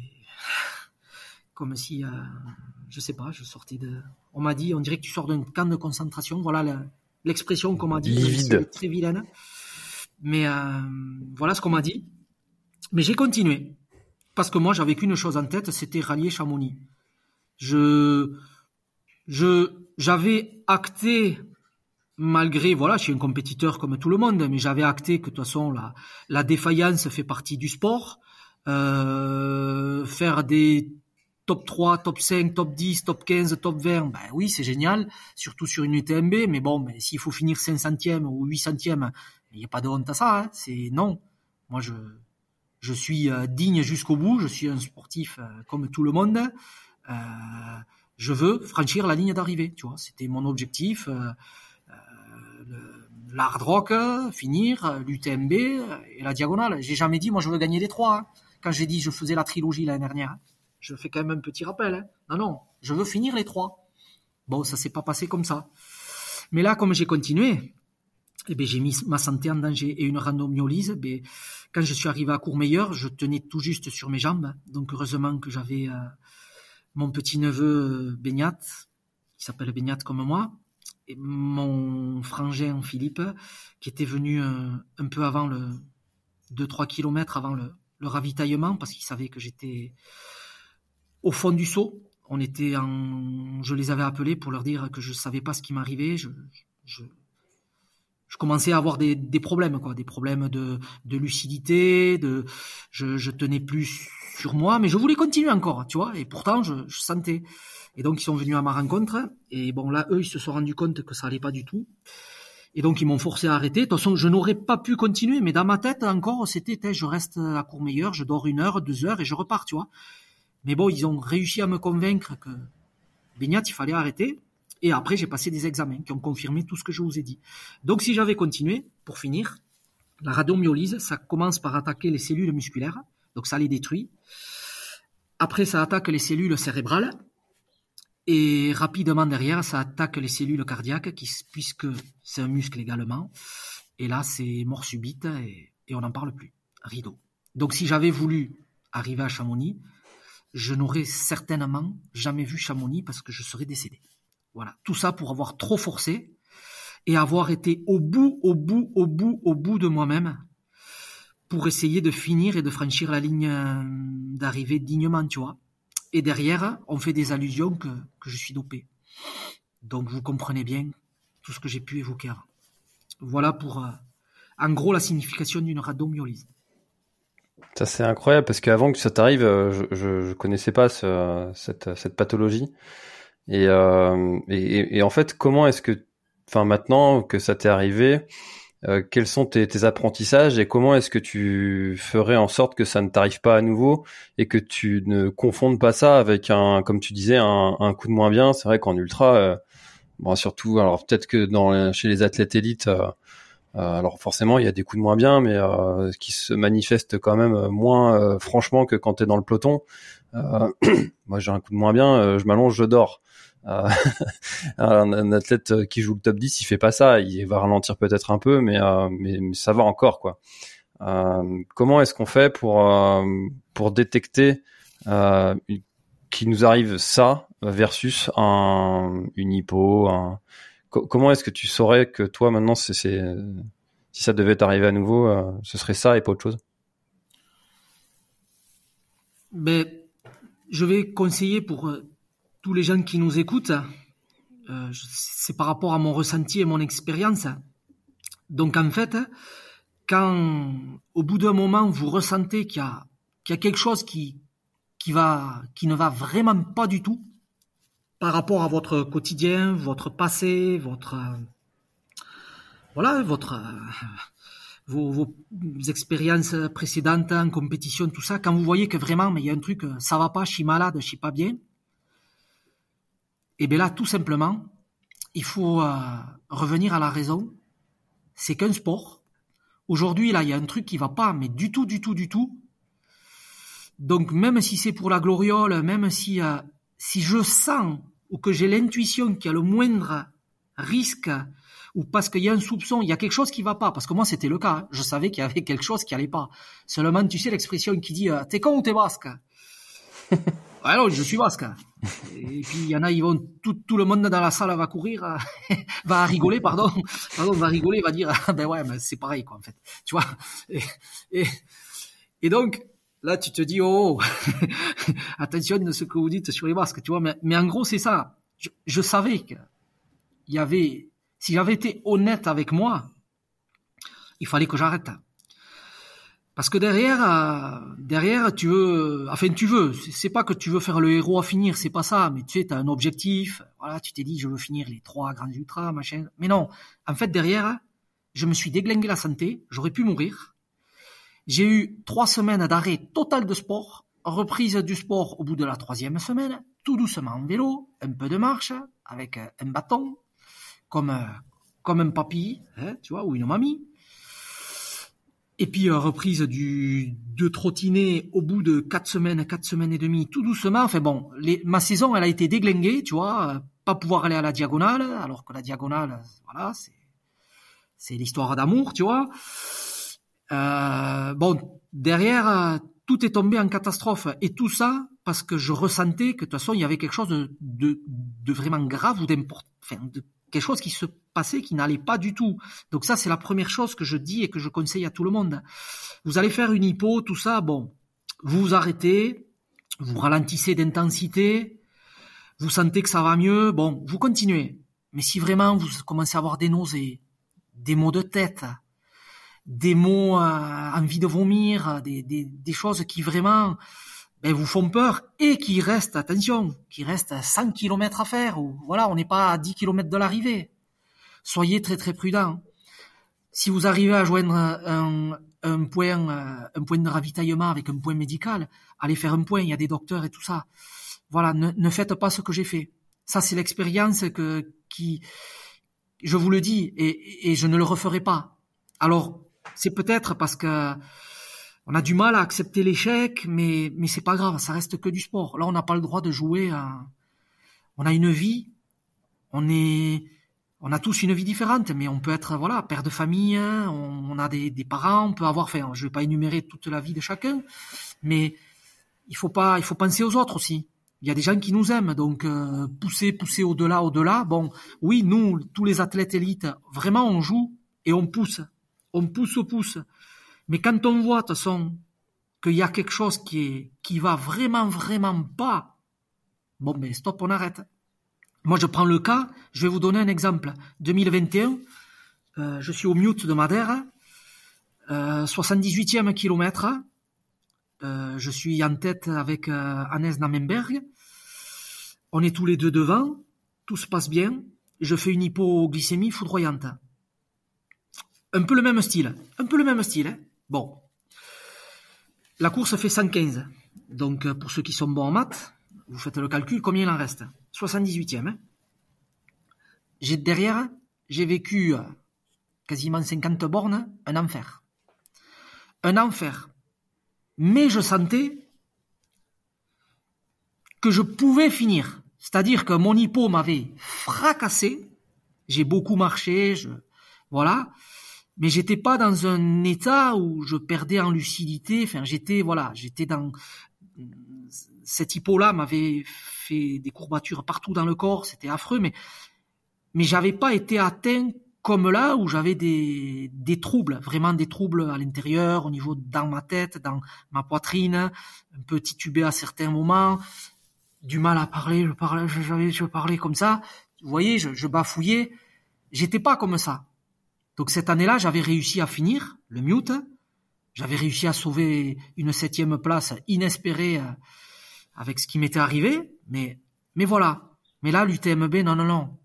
comme si, euh, je sais pas, je sortais de. On m'a dit, on dirait que tu sors d'un camp de concentration. Voilà l'expression qu'on m'a dit. Très vilaine. Mais euh, voilà ce qu'on m'a dit. Mais j'ai continué. Parce que moi, j'avais qu'une chose en tête, c'était rallier Chamonix. Je, je, j'avais acté, malgré, voilà, je suis un compétiteur comme tout le monde, mais j'avais acté que de toute façon, la, la défaillance fait partie du sport. Euh, faire des top 3, top 5, top 10, top 15, top 20, ben oui, c'est génial, surtout sur une UTMB, mais bon, ben, s'il faut finir 5 centièmes ou 8 centièmes, il n'y a pas de honte à ça, hein, c'est non. Moi, je, je suis euh, digne jusqu'au bout, je suis un sportif euh, comme tout le monde. Euh, je veux franchir la ligne d'arrivée, tu vois. C'était mon objectif. L'hard rock, finir, l'UTMB et la diagonale. J'ai jamais dit, moi, je veux gagner les trois. Hein. Quand j'ai dit, je faisais la trilogie l'année dernière, hein. je fais quand même un petit rappel. Hein. Non, non, je veux finir les trois. Bon, ça s'est pas passé comme ça. Mais là, comme j'ai continué, eh ben, j'ai mis ma santé en danger et une randomyolyse. Ben, quand je suis arrivé à Courmeilleur, je tenais tout juste sur mes jambes. Donc heureusement que j'avais euh, mon petit neveu euh, Beignat, qui s'appelle Beignat comme moi, et mon frangin Philippe, qui était venu euh, un peu avant le 2-3 kilomètres avant le, ravitaillement, parce qu'il savait que j'étais au fond du seau. On était je les avais appelés pour leur dire que je savais pas ce qui m'arrivait. je commençais à avoir des, des, problèmes, quoi, des problèmes de, de lucidité, de, je, je, tenais plus sur moi, mais je voulais continuer encore, tu vois, et pourtant je, je, sentais. Et donc ils sont venus à ma rencontre, et bon là eux ils se sont rendus compte que ça allait pas du tout, et donc ils m'ont forcé à arrêter. De toute façon je n'aurais pas pu continuer, mais dans ma tête encore c'était, je reste à Courmeilleur, je dors une heure, deux heures et je repars, tu vois. Mais bon ils ont réussi à me convaincre que Beignat il fallait arrêter, et après, j'ai passé des examens qui ont confirmé tout ce que je vous ai dit. Donc, si j'avais continué, pour finir, la radiomyolyse, ça commence par attaquer les cellules musculaires, donc ça les détruit. Après, ça attaque les cellules cérébrales. Et rapidement derrière, ça attaque les cellules cardiaques, puisque c'est un muscle également. Et là, c'est mort subite et on n'en parle plus. Rideau. Donc, si j'avais voulu arriver à Chamonix, je n'aurais certainement jamais vu Chamonix parce que je serais décédé. Voilà, tout ça pour avoir trop forcé et avoir été au bout, au bout, au bout, au bout de moi-même pour essayer de finir et de franchir la ligne euh, d'arrivée dignement, tu vois. Et derrière, on fait des allusions que, je suis dopé. Donc vous comprenez bien tout ce que j'ai pu évoquer. Voilà pour, euh, en gros, la signification d'une rhadomyolyse. Ça c'est incroyable parce qu'avant que ça t'arrive, euh, je, je, connaissais pas cette pathologie. Euh, et, et, et, en fait, comment est-ce que, enfin maintenant que ça t'est arrivé, euh, quels sont tes, tes, apprentissages et comment est-ce que tu ferais en sorte que ça ne t'arrive pas à nouveau et que tu ne confondes pas ça avec un, comme tu disais, un, un coup de moins bien? C'est vrai qu'en ultra, euh, bon, surtout, alors peut-être que dans chez les athlètes élites, alors forcément, il y a des coups de moins bien, mais qui se manifestent quand même moins franchement que quand tu es dans le peloton. moi, j'ai un coup de moins bien, je m'allonge, je dors. un, un, athlète qui joue le top 10, il fait pas ça. Il va ralentir peut-être un peu, mais, mais, mais, ça va encore quoi. comment est-ce qu'on fait pour pour détecter euh, qui nous arrive ça versus un, une hypo un... Comment est-ce que tu saurais que toi maintenant, si ça devait t'arriver à nouveau, euh, ce serait ça et pas autre chose? Ben, Je vais conseiller pour euh, tous les gens qui nous écoutent, euh, c'est par rapport à mon ressenti et mon expérience. Donc en fait, quand au bout d'un moment vous ressentez qu'il y a, quelque chose qui, qui ne va vraiment pas du tout par rapport à votre quotidien, votre passé, votre, voilà, votre, vos, vos, expériences précédentes en compétition, tout ça, quand vous voyez que vraiment, mais il y a un truc, ça va pas, je suis malade, je suis pas bien, et eh bien là, tout simplement, il faut euh, revenir à la raison. C'est qu'un sport. Aujourd'hui, là, il y a un truc qui va pas, mais du tout, du tout, du tout. Donc même si c'est pour la gloriole, même si euh, si je sens ou que j'ai l'intuition qu'il y a le moindre risque ou parce qu'il y a un soupçon, il y a quelque chose qui va pas. Parce que moi c'était le cas, hein. je savais qu'il y avait quelque chose qui allait pas. Seulement tu sais l'expression qui dit euh, t'es con ou t'es basque? Alors je suis basque. Et puis il y en a, ils vont tout, tout le monde dans la salle va courir, euh, va rigoler, pardon, pardon, va rigoler, va dire ben ouais, mais c'est pareil quoi en fait, tu vois? Et, et, et donc là tu te dis oh attention de ce que vous dites sur les masques tu vois mais, en gros c'est ça. Je, savais que il y avait si j'avais été honnête avec moi il fallait que j'arrête. Parce que derrière euh, derrière tu veux enfin tu veux. C'est pas que tu veux faire le héros à finir c'est pas ça mais tu sais as un objectif. Voilà tu t'es dit je veux finir les trois grands ultras machin. Mais non. En fait derrière je me suis déglingué la santé j'aurais pu mourir j'ai eu trois semaines d'arrêt total de sport, reprise du sport au bout de la troisième semaine, tout doucement en vélo, un peu de marche, avec un bâton, comme, comme un papy, hein, tu vois, ou une mamie. Et puis euh, reprise du de trottiner au bout de quatre semaines, quatre semaines et demie, tout doucement. Enfin bon, les, ma saison, elle a été déglinguée, tu vois, pas pouvoir aller à la diagonale, alors que la diagonale, voilà, c'est c'est l'histoire d'amour, tu vois. Euh, bon, derrière, euh, tout est tombé en catastrophe. Et tout ça parce que je ressentais que de toute façon, il y avait quelque chose de, de, vraiment grave ou d'important, enfin, quelque chose qui se passait qui n'allait pas du tout. Donc ça, c'est la première chose que je dis et que je conseille à tout le monde. Vous allez faire une hypo, tout ça, bon, vous vous arrêtez, vous ralentissez d'intensité, vous sentez que ça va mieux, bon, vous continuez. Mais si vraiment vous commencez à avoir des nausées, des maux de tête, des mots euh, envie de vomir, des, des, des choses qui vraiment ben, vous font peur et qui restent, attention, qui restent 100 km à faire, ou voilà, on n'est pas à 10 km de l'arrivée. Soyez très très prudents. Si vous arrivez à joindre un, un point, euh, un point de ravitaillement avec un point médical, allez faire un point, il y a des docteurs et tout ça. Voilà, ne, ne faites pas ce que j'ai fait. Ça, c'est l'expérience que, qui, je vous le dis, et, et je ne le referai pas. Alors, c'est peut-être parce que on a du mal à accepter l'échec, mais c'est pas grave, ça reste que du sport. Là, on n'a pas le droit de jouer. On a une vie, on est, on a tous une vie différente, mais on peut être voilà père de famille, hein, on, a des, des, parents, on peut avoir. Enfin, je vais pas énumérer toute la vie de chacun, mais il faut pas, il faut penser aux autres aussi. Il y a des gens qui nous aiment, donc euh, pousser, pousser au-delà, au-delà. Bon, oui, nous, tous les athlètes élites, vraiment, on joue et on pousse on pousse au pouce. Mais quand on voit, de toute façon, qu'il y a quelque chose qui va vraiment, vraiment pas, bon, ben, stop, on arrête. Moi, je prends le cas, je vais vous donner un exemple. 2021, euh, je suis au mute de Madère, euh, 78e kilomètre, euh, je suis en tête avec euh, Hannes Namenberg, on est tous les deux devant, tout se passe bien, je fais une hypoglycémie foudroyante un peu le même style. Un peu le même style. Hein. bon. La course fait 115. Donc, euh, pour ceux qui sont bons en maths, vous faites le calcul, combien il en reste? 78e. Hein. j'ai derrière, j'ai vécu quasiment 50 bornes, un enfer. Un enfer. Mais je sentais que je pouvais finir. C'est-à-dire que mon hippo m'avait fracassé. J'ai beaucoup marché, voilà. Mais j'étais pas dans un état où je perdais en lucidité. Enfin, j'étais, voilà, j'étais dans, cet hippo-là m'avait fait des courbatures partout dans le corps, c'était affreux, mais mais j'avais pas été atteint comme là où j'avais des, des troubles, vraiment des troubles à l'intérieur, au niveau dans ma tête, dans ma poitrine, un peu titubé à certains moments, du mal à parler, je parlais, je, je parlais comme ça. Vous voyez, je, je bafouillais. J'étais pas comme ça. Donc cette année-là, j'avais réussi à finir le mute. J'avais réussi à sauver une septième place inespérée euh, avec ce qui m'était arrivé. Mais, mais voilà. Mais là, l'UTMB, non, non, non.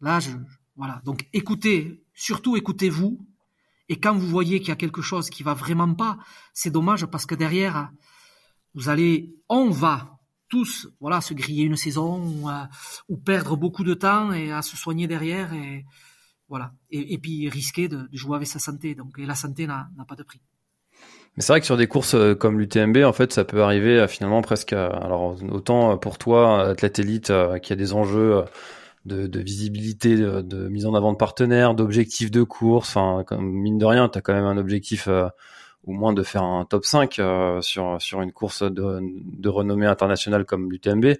Là, je, voilà. Donc, écoutez, surtout écoutez-vous. Et quand vous voyez qu'il y a quelque chose qui va vraiment pas, c'est dommage parce que derrière, vous allez, on va tous, voilà, se griller une saison ou, ou perdre beaucoup de temps et à se soigner derrière et voilà. Et, et puis risquer de, de, jouer avec sa santé. Donc, la santé n'a pas de prix. Mais c'est vrai que sur des courses euh, comme l'UTMB, en fait, ça peut arriver à finalement presque. alors autant pour toi, athlète élite, euh, qui a des enjeux de, de visibilité, de, mise en avant de partenaires, d'objectifs de course. Enfin, mine de rien, tu as quand même un objectif euh, au moins de faire un top 5 euh, sur sur une course de, de renommée internationale comme l'UTMB.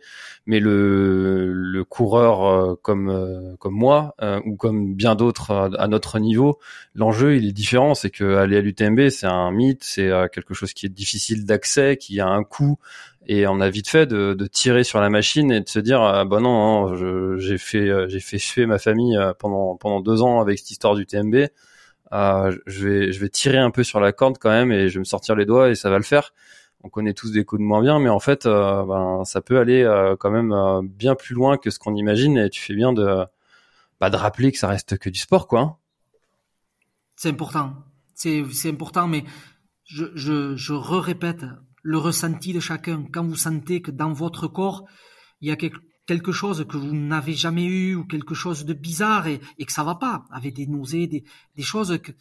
Mais le, le coureur euh, comme euh, comme moi ou comme bien d'autres à notre niveau, l'enjeu il est différent. C'est que aller à l'UTMB c'est un mythe, c'est quelque chose qui est difficile d'accès, qui a un coût et on a vite fait de, de, tirer sur la machine et de se dire ah, bah non, non j'ai fait j'ai fait suer ma famille pendant pendant deux ans avec cette histoire du TMB euh, je vais je vais tirer un peu sur la corde quand même et je vais me sortir les doigts et ça va le faire. On connaît tous des coups de moins bien, mais en fait, euh, ben, ça peut aller euh, quand même bien plus loin que ce qu'on imagine et tu fais bien de bah, de rappeler que ça reste que du sport, quoi. Hein. C'est important, c'est important, mais je je je re-répète le ressenti de chacun. Quand vous sentez que dans votre corps il y a quelque quelque chose que vous n'avez jamais eu ou quelque chose de bizarre et, que ça va pas, avec des nausées, des, choses que,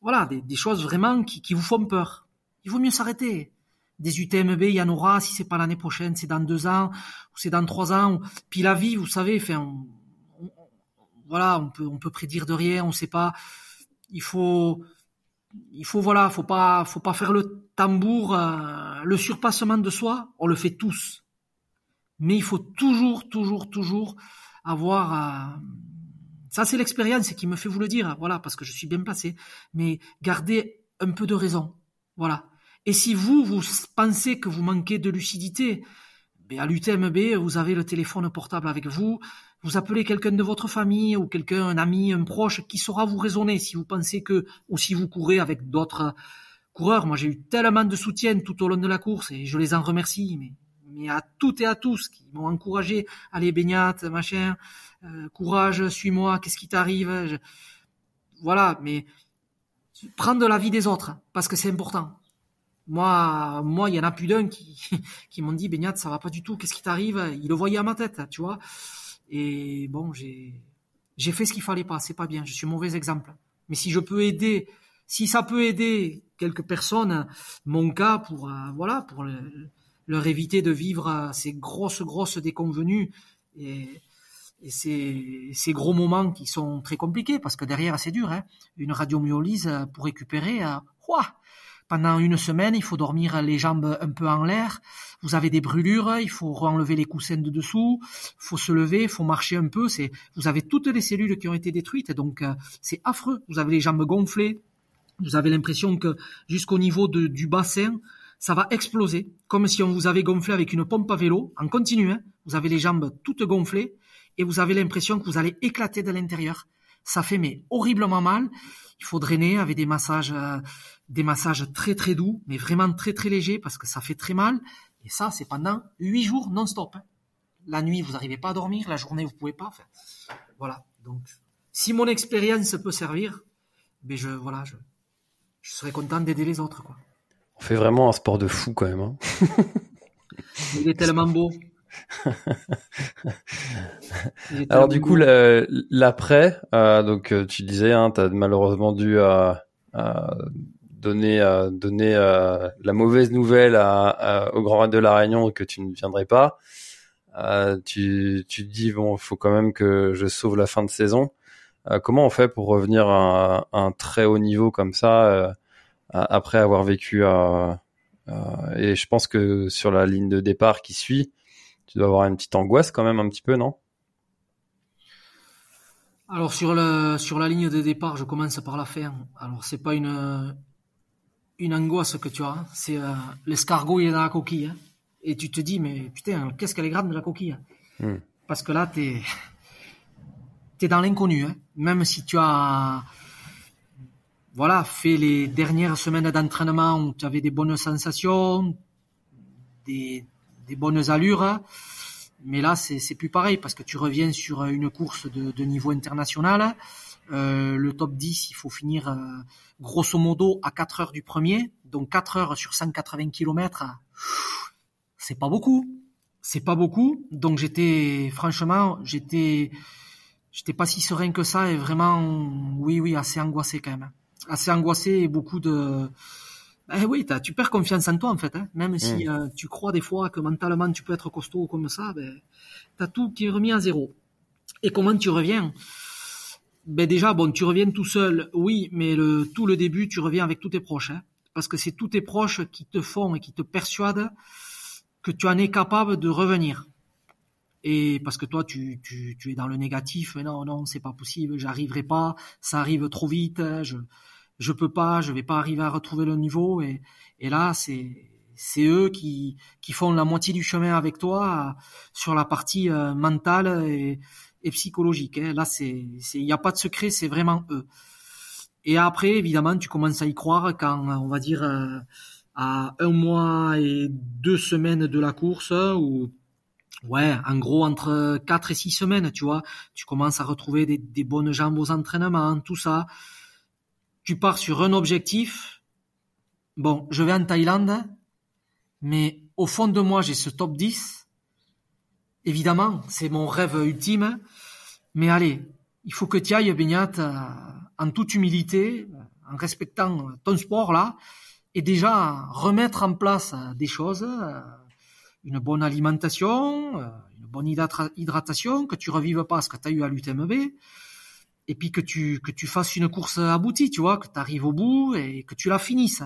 voilà, des, choses vraiment qui, vous font peur. Il vaut mieux s'arrêter. Des UTMB, il y en aura, si c'est pas l'année prochaine, c'est dans deux ans, ou c'est dans trois ans. Puis la vie, vous savez, enfin, on, voilà, on peut, on peut prédire de rien, on sait pas. Il faut, il faut, voilà, faut pas, faut pas faire le tambour, euh, le surpassement de soi, on le fait tous mais il faut toujours, toujours, toujours avoir. Euh, ça, c'est l'expérience qui me fait vous le dire, voilà, parce que je suis bien passé. Mais gardez un peu de raison, voilà. Et si vous, vous pensez que vous manquez de lucidité, ben à l'UTMB, vous avez le téléphone portable avec vous, vous appelez quelqu'un de votre famille ou quelqu'un, un ami, un proche, qui saura vous raisonner si vous pensez que, ou si vous courez avec d'autres coureurs. Moi, j'ai eu tellement de soutien tout au long de la course et je les en remercie, mais mais à toutes et à tous qui m'ont encouragé, allez baignade, machin, euh, courage, suis-moi, qu'est-ce qui t'arrive, voilà, mais prendre la vie des autres, parce que c'est important. Moi, moi, il y en a plus d'un qui, qui m'ont dit, baignade, ça va pas du tout, qu'est-ce qui t'arrive? Il le voyait à ma tête, tu vois. Et bon, j'ai, fait ce qu'il fallait pas, c'est pas bien, je suis mauvais exemple. Mais si je peux aider, si ça peut aider quelques personnes, mon cas pour, euh, voilà, pour leur éviter de vivre ces grosses, grosses déconvenues et, ces, gros moments qui sont très compliqués parce que derrière c'est dur. Hein. Une radiomyolyse pour récupérer, euh, pendant une semaine, il faut dormir les jambes un peu en l'air. Vous avez des brûlures, il faut enlever les coussins de dessous, faut se lever, faut marcher un peu. C'est, vous avez toutes les cellules qui ont été détruites, donc euh, c'est affreux. Vous avez les jambes gonflées, vous avez l'impression que jusqu'au niveau du bassin, ça va exploser, comme si on vous avait gonflé avec une pompe à vélo, en continu, hein. vous avez les jambes toutes gonflées, et vous avez l'impression que vous allez éclater de l'intérieur. Ça fait mais horriblement mal. Il faut drainer avec des massages, euh, des massages très très doux, mais vraiment très très légers parce que ça fait très mal. Et ça, c'est pendant huit jours non-stop. Hein. La nuit, vous n'arrivez pas à dormir, la journée, vous pouvez pas. Enfin, voilà. Donc, si mon expérience peut servir, ben je voilà, je, je serais content d'aider les autres, quoi. On fait vraiment un sport de fou quand même. Hein. Il est tellement beau. Alors du coup, l'après, euh, donc euh, tu disais, hein, tu as malheureusement dû euh, donner, donner la mauvaise nouvelle à, au Grand Raid de la Réunion que tu ne viendrais pas. tu, tu te dis, bon, il faut quand même que je sauve la fin de saison. comment on fait pour revenir à, un très haut niveau comme ça après avoir vécu et je pense que sur la ligne de départ qui suit, tu dois avoir une petite angoisse quand même un petit peu, non? Alors sur le sur la ligne de départ, je commence par la fin. Alors c'est pas une une angoisse que tu as, hein. c'est euh, l'escargot il est dans la coquille. Hein. Et tu te dis mais putain qu'est-ce qu'elle est grande la coquille. Hmm. Parce que là t'es t'es dans l'inconnu. Hein. Même si tu as voilà fait les dernières semaines d'entraînement où tu avais des bonnes sensations, des des bonnes allures mais là, c'est plus pareil parce que tu reviens sur une course de, niveau international. Euh, le top 10, il faut finir euh, grosso modo à 4 heures du premier. Donc 4 heures sur 180 km, c'est pas beaucoup. C'est pas beaucoup. Donc j'étais, franchement, j'étais, j'étais pas si serein que ça et vraiment, oui, oui, assez angoissé quand même. Assez angoissé et beaucoup de, eh oui, tu perds confiance en toi en fait. Hein. Même si mm. euh, tu crois des fois que mentalement tu peux être costaud comme ça, ben, tu as tout qui est remis à zéro. Et comment tu reviens? Ben déjà, bon, tu reviens tout seul, oui, mais le, tout le début, tu reviens avec tous tes proches. Hein. parce que c'est tous tes proches qui te font et qui te persuadent que tu en es capable de revenir. Et parce que toi, tu, tu, tu es dans le négatif, mais non, non, c'est pas possible, j'arriverai pas, ça arrive trop vite, je je peux pas, je vais pas arriver à retrouver le niveau. Et, et là, c'est c'est eux qui, qui font la moitié du chemin avec toi sur la partie euh, mentale et, et psychologique. Hein. Là, c'est il n'y a pas de secret, c'est vraiment eux. Et après, évidemment, tu commences à y croire quand, on va dire, euh, à un mois et deux semaines de la course, ou ouais, en gros entre quatre et six semaines, tu vois, tu commences à retrouver des, des bonnes jambes aux entraînements, tout ça tu pars sur un objectif. Bon, je vais en Thaïlande, mais au fond de moi, j'ai ce top 10. Évidemment, c'est mon rêve ultime. Mais allez, il faut que tu ailles, Beignat, euh, en toute humilité, en respectant ton sport là, et déjà remettre en place des choses, euh, une bonne alimentation, euh, une bonne hydratation, que tu revives pas ce que tu as eu à l'UTMB, et puis que tu que tu fasses une course aboutie, tu vois, que tu arrives au bout et que tu la finisses.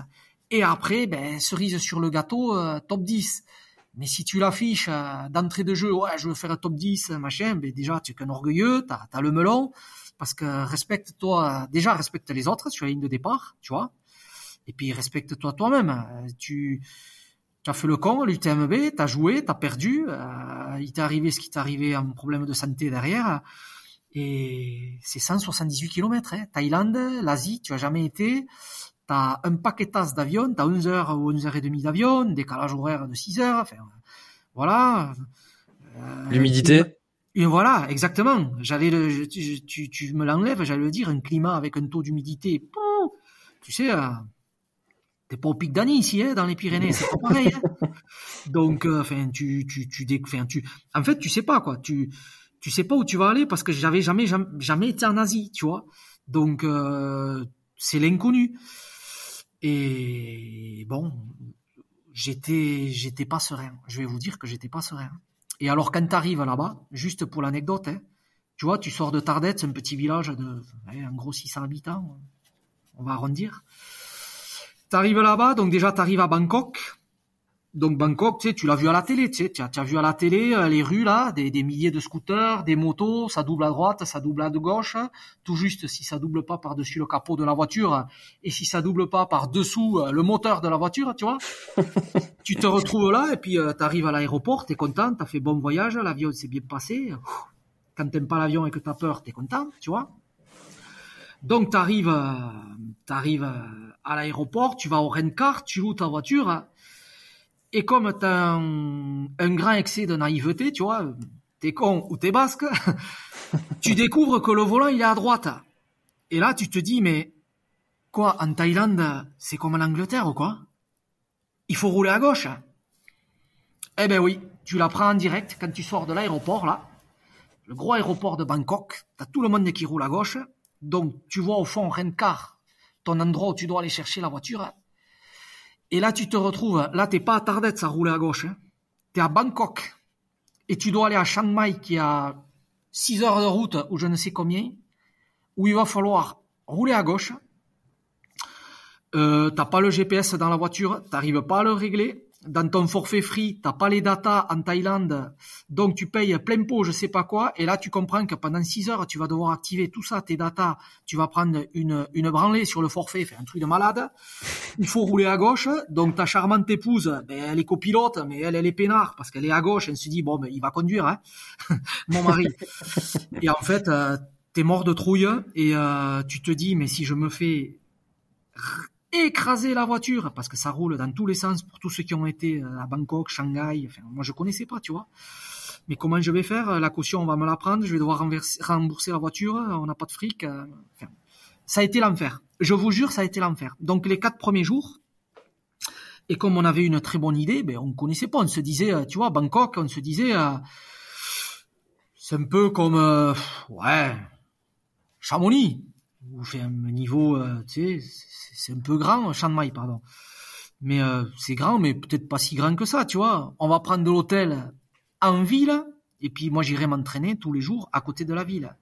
Et après, ben cerise sur le gâteau, euh, top 10. Mais si tu l'affiches euh, d'entrée de jeu, ouais, je veux faire un top 10, machin, ben déjà tu es qu'un orgueilleux, t'as as le melon, parce que respecte-toi, déjà respecte les autres sur la ligne de départ, tu vois. Et puis respecte-toi toi-même. Tu tu as fait le con, l'UTMB, t'as joué, t'as perdu, euh, il t'est arrivé ce qui t'est arrivé, un problème de santé derrière. Et c'est 178 km, hein. Thaïlande, l'Asie, tu as jamais été. Tu as un paquetage d'avion, tu as 11 heures ou 11 heures et demie d'avion, décalage horaire de 6 heures, enfin, voilà. Euh, L'humidité et voilà, exactement. J'allais le, tu, tu, me l'enlèves, j'allais le dire, un climat avec un taux d'humidité. Tu sais, euh, t'es pas au pic d'année ici, hein, dans les Pyrénées, c'est pas pareil. Hein. Donc, euh, enfin, tu, tu, tu, tu, en fait, tu sais pas quoi. Tu, tu sais pas où tu vas aller parce que j'avais jamais, jamais, été en Asie, tu vois. Donc euh, c'est l'inconnu. Et bon, j'étais, j'étais pas serein. Je vais vous dire que j'étais pas serein. Et alors quand tu arrives là-bas, juste pour l'anecdote, hein, tu vois, tu sors de Tardette, c'est un petit village de, en gros 600 habitants, on va arrondir. Tu arrives là-bas, donc déjà tu arrives à Bangkok, donc Bangkok, tu sais, tu l'as vu à la télé, tu sais, tu as, vu à la télé euh, les rues là, des, milliers de scooters, des motos, ça double à droite, ça double à gauche, tout juste si ça double pas par-dessus le capot de la voiture et si ça double pas par-dessous euh, le moteur de la voiture, tu vois. tu te retrouves là et puis euh, tu arrives à l'aéroport, tu es content, tu as fait bon voyage, l'avion s'est bien passé. Quand t'aimes pas l'avion et que tu as peur, tu es content, tu vois. Donc tu arrives, à l'aéroport, tu vas au rent-car, tu loues ta voiture et comme tu as un, grand excès de naïveté, tu vois, t'es con ou t'es basque, tu découvres que le volant il est à droite. Et là tu te dis mais quoi en Thaïlande c'est comme en Angleterre ou quoi? Il faut rouler à gauche. Eh ben oui, tu la prends en direct quand tu sors de l'aéroport là. le gros aéroport de Bangkok. T'as tout le monde qui roule à gauche. Donc, tu vois au fond, Rencar, ton endroit où tu dois aller chercher la voiture. Et là, tu te retrouves, là, t'es pas à Tardette à rouler à gauche. Hein. T'es à Bangkok. Et tu dois aller à Chiang Mai qui a 6 heures de route ou je ne sais combien, où il va falloir rouler à gauche. Euh, t'as pas le GPS dans la voiture, t'arrives pas à le régler dans ton forfait free, t'as pas les datas en Thaïlande, donc tu payes plein pot, je sais pas quoi, et là tu comprends que pendant 6 heures, tu vas devoir activer tout ça, tes datas, tu vas prendre une, une branlée sur le forfait, faire un truc de malade. Il faut rouler à gauche, donc ta charmante épouse, ben, elle est copilote, mais elle, elle est peinard, parce qu'elle est à gauche, elle se dit, bon, ben, il va conduire, hein, mon mari. et en fait, euh, t'es mort de trouille, et euh, tu te dis, mais si je me fais écraser la voiture parce que ça roule dans tous les sens pour tous ceux qui ont été euh, à Bangkok, Shanghai. Enfin, moi, je connaissais pas, tu vois. Mais comment je vais faire? La caution, on va me la prendre. Je vais devoir rembourser la voiture. On n'a pas de fric. Euh, enfin, ça a été l'enfer. Je vous jure, ça a été l'enfer. Donc les quatre premiers jours. Et comme on avait une très bonne idée, ben on connaissait pas. On se disait, euh, tu vois, Bangkok, on se disait, c'est un peu comme, ouais, Chamonix. Ou un niveau, tu sais c'est un peu grand, Chiang Mai, pardon. Mais euh, c'est grand, mais peut-être pas si grand que ça, tu vois. On va prendre de l'hôtel en ville, et puis moi j'irai m'entraîner tous les jours à côté de la ville.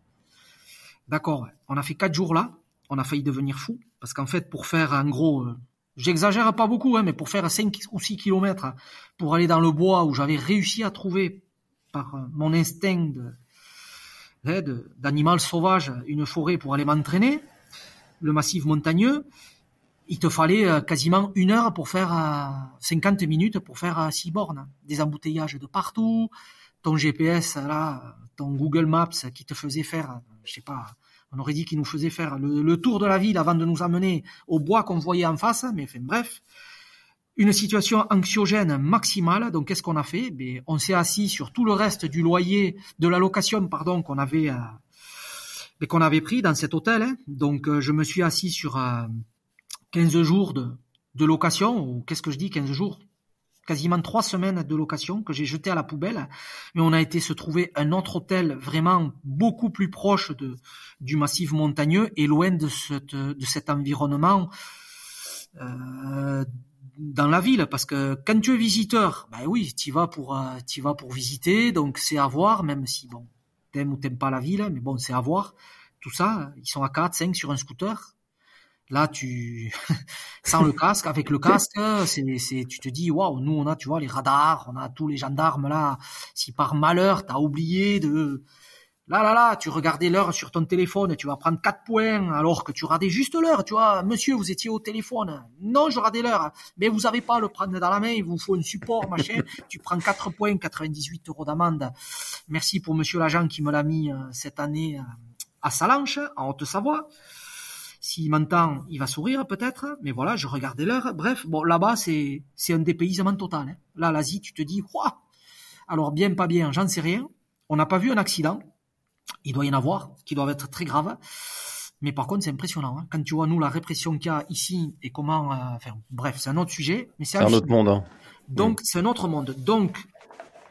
D'accord, on a fait quatre jours là, on a failli devenir fou, parce qu'en fait, pour faire en gros, euh, j'exagère pas beaucoup, hein, mais pour faire 5 ou 6 kilomètres, pour aller dans le bois où j'avais réussi à trouver par euh, mon instinct d'animal sauvage une forêt pour aller m'entraîner, le massif montagneux, il te fallait euh, quasiment une heure pour faire 50 euh, minutes pour faire 6 euh, bornes. Des embouteillages de partout, ton GPS là, ton Google Maps qui te faisait faire, je sais pas, on aurait dit qu'il nous faisait faire le, tour de la ville avant de nous amener au bois qu'on voyait en face, mais enfin bref. Une situation anxiogène maximale. Donc qu'est-ce qu'on a fait? Ben, On s'est assis sur tout le reste du loyer, de la location, pardon, qu'on avait, ben, qu'on avait pris dans cet hôtel. Hein. Donc je me suis assis sur 15 jours de, de location, ou qu'est-ce que je dis, 15 jours? Quasiment trois semaines de location que j'ai jeté à la poubelle, mais on a été se trouver un autre hôtel vraiment beaucoup plus proche de, du massif montagneux et loin de, cette, de cet environnement euh, dans la ville, parce que quand tu es visiteur, ben oui, tu vas pour euh, tu vas pour visiter, donc c'est à voir, même si bon, t'aimes ou t'aimes pas la ville, mais bon, c'est à voir. Tout ça, ils sont à 4, 5 sur un scooter, Là, tu sans le casque, avec le casque, c'est, tu te dis, waouh, nous on a, tu vois, les radars, on a tous les gendarmes là. Si par malheur t'as oublié de, là là là, tu regardais l'heure sur ton téléphone, tu vas prendre quatre points alors que tu radais juste l'heure, tu vois. Monsieur, vous étiez au téléphone. Non, je radais l'heure. Mais vous avez pas à le prendre dans la main, il vous faut un support, machin. tu prends quatre points, 98 euros d'amende. Merci pour Monsieur l'agent qui me l'a mis euh, cette année euh, à Salanches, en Haute-Savoie. S'il m'entend, il va sourire peut-être, mais voilà, je regardais l'heure. Bref, bon, là-bas, c'est, c'est un dépaysement total. Hein. Là, l'Asie, tu te dis, quoi Alors, bien, pas bien, j'en sais rien. On n'a pas vu un accident. Il doit y en avoir, qui doivent être très graves. Mais par contre, c'est impressionnant. Hein. Quand tu vois, nous, la répression qu'il y a ici et comment... Euh, enfin, bref, c'est un autre sujet. mais C'est un autre monde. Hein. Donc, c'est un autre monde. Donc,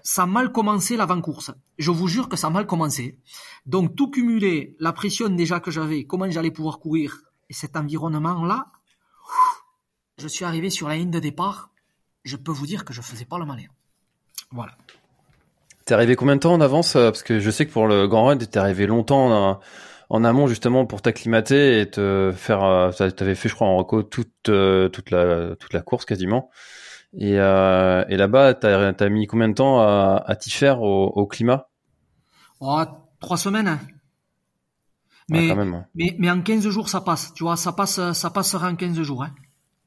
ça a mal commencé l'avant-course. Je vous jure que ça a mal commencé. Donc tout cumulé, la pression déjà que j'avais, comment j'allais pouvoir courir, et cet environnement-là, je suis arrivé sur la ligne de départ, je peux vous dire que je faisais pas le malin. Voilà. T'es arrivé combien de temps en avance euh, Parce que je sais que pour le Grand Raid, t'es arrivé longtemps en, amont justement pour t'acclimater et te faire. Euh, t'avais fait, je crois, en reco toute euh, toute la toute la course quasiment. Et, euh, et là-bas, t'as as mis combien de temps à, à t'y faire au, au climat? Oh, Trois semaines. Mais, hein. mais, mais en 15 jours, ça passe. Tu vois, ça passe, ça passera en 15 jours. Hein.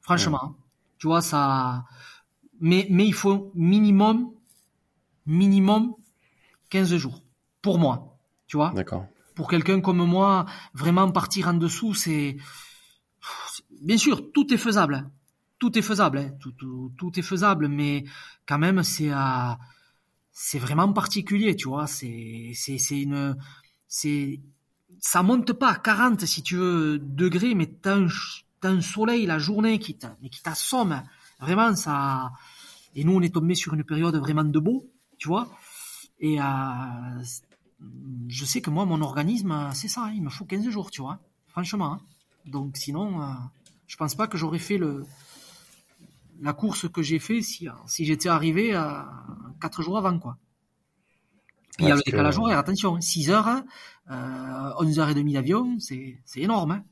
Franchement. Tu vois, ça. Mais, mais il faut minimum, minimum 15 jours. Pour moi. Tu vois D'accord. Pour quelqu'un comme moi, vraiment partir en dessous, c'est. Bien sûr, tout est faisable. Hein tout est faisable, hein. tout, est faisable, mais quand même c'est c'est vraiment particulier, tu vois. C'est c'est une c'est ça monte pas à 40 si tu veux degrés, mais t'as un, un soleil la journée qui t'assomme. Vraiment ça. Et nous on est tombé sur une période vraiment de beau, tu vois. Et euh, je sais que moi, mon organisme, c'est ça, hein, il me faut 15 jours, tu vois, franchement. Hein. Donc sinon, euh, je pense pas que j'aurais fait le la course que j'ai fait si, si j'étais arrivé à 4 jours avant, quoi. Il y a le décalage horaire, attention, 6 hein, heures, euh, 11h30 d'avion, c'est énorme. Hein.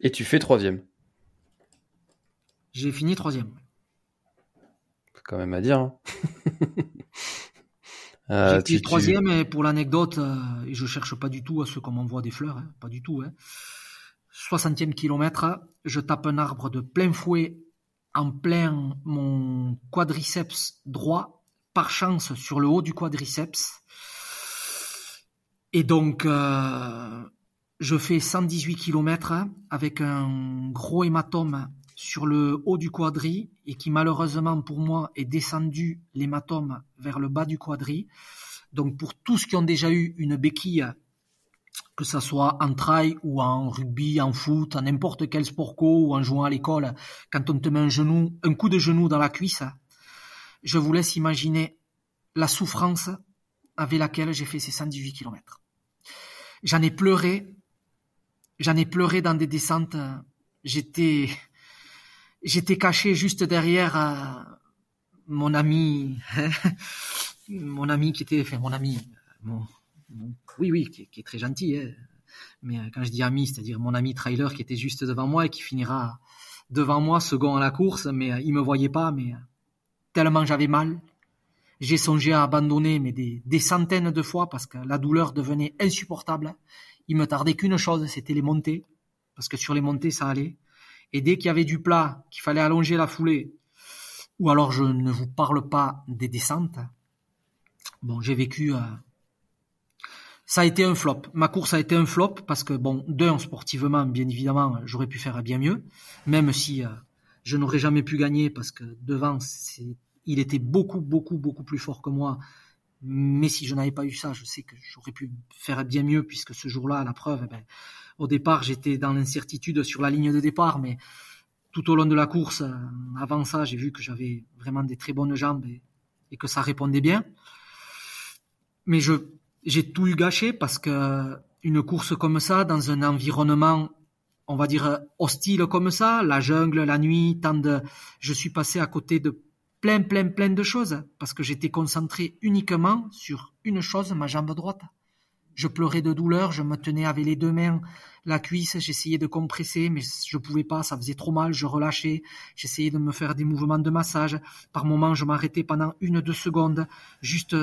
Et tu fais troisième. J'ai fini troisième. C'est quand même à dire. Hein. euh, troisième et pour l'anecdote, euh, et je cherche pas du tout à ce qu'on m'envoie des fleurs, hein, pas du tout. Hein. 60e kilomètre, je tape un arbre de plein fouet en plein mon quadriceps droit, par chance sur le haut du quadriceps. Et donc, euh, je fais 118 km avec un gros hématome sur le haut du quadri et qui malheureusement pour moi est descendu l'hématome vers le bas du quadri. Donc pour tous qui ont déjà eu une béquille, que ce soit en trail ou en rugby, en foot, en n'importe quel sport co ou en jouant à l'école, quand on te met un genou, un coup de genou dans la cuisse, je vous laisse imaginer la souffrance avec laquelle j'ai fait ces 118 km. J'en ai pleuré, j'en ai pleuré dans des descentes, j'étais, j'étais caché juste derrière euh, mon ami, mon ami qui était, enfin mon ami, oui oui, qui, est très gentil, hein. mais euh, quand je dis ami, c'est-à-dire mon ami trailer qui était juste devant moi et qui finira devant moi second à la course, mais euh, il me voyait pas, mais tellement j'avais mal, j'ai songé à abandonner, mais des, centaines de fois parce que la douleur devenait insupportable. Il me tardait qu'une chose, c'était les montées, parce que sur les montées ça allait. Et dès qu'il y avait du plat, qu'il fallait allonger la foulée, ou alors je ne vous parle pas des descentes, bon, j'ai vécu... Euh, ça a été un flop. Ma course a été un flop parce que, bon, d'un, sportivement, bien évidemment, j'aurais pu faire bien mieux, même si euh, je n'aurais jamais pu gagner parce que devant, il était beaucoup, beaucoup, beaucoup plus fort que moi. Mais si je n'avais pas eu ça, je sais que j'aurais pu faire bien mieux puisque ce jour-là, la preuve, eh ben, au départ, j'étais dans l'incertitude sur la ligne de départ, mais tout au long de la course, euh, avant ça, j'ai vu que j'avais vraiment des très bonnes jambes et, que ça répondait bien. Mais j'ai tout eu gâché parce que une course comme ça, dans un environnement, on va dire hostile comme ça, la jungle, la nuit, tant de, je suis passé à côté de plein, plein, plein de choses parce que j'étais concentré uniquement sur une chose, ma jambe droite. Je pleurais de douleur, je me tenais avec les deux mains la cuisse, j'essayais de compresser, mais je pouvais pas, ça faisait trop mal, je relâchais, j'essayais de me faire des mouvements de massage. Par moments, je m'arrêtais pendant une, deux secondes, juste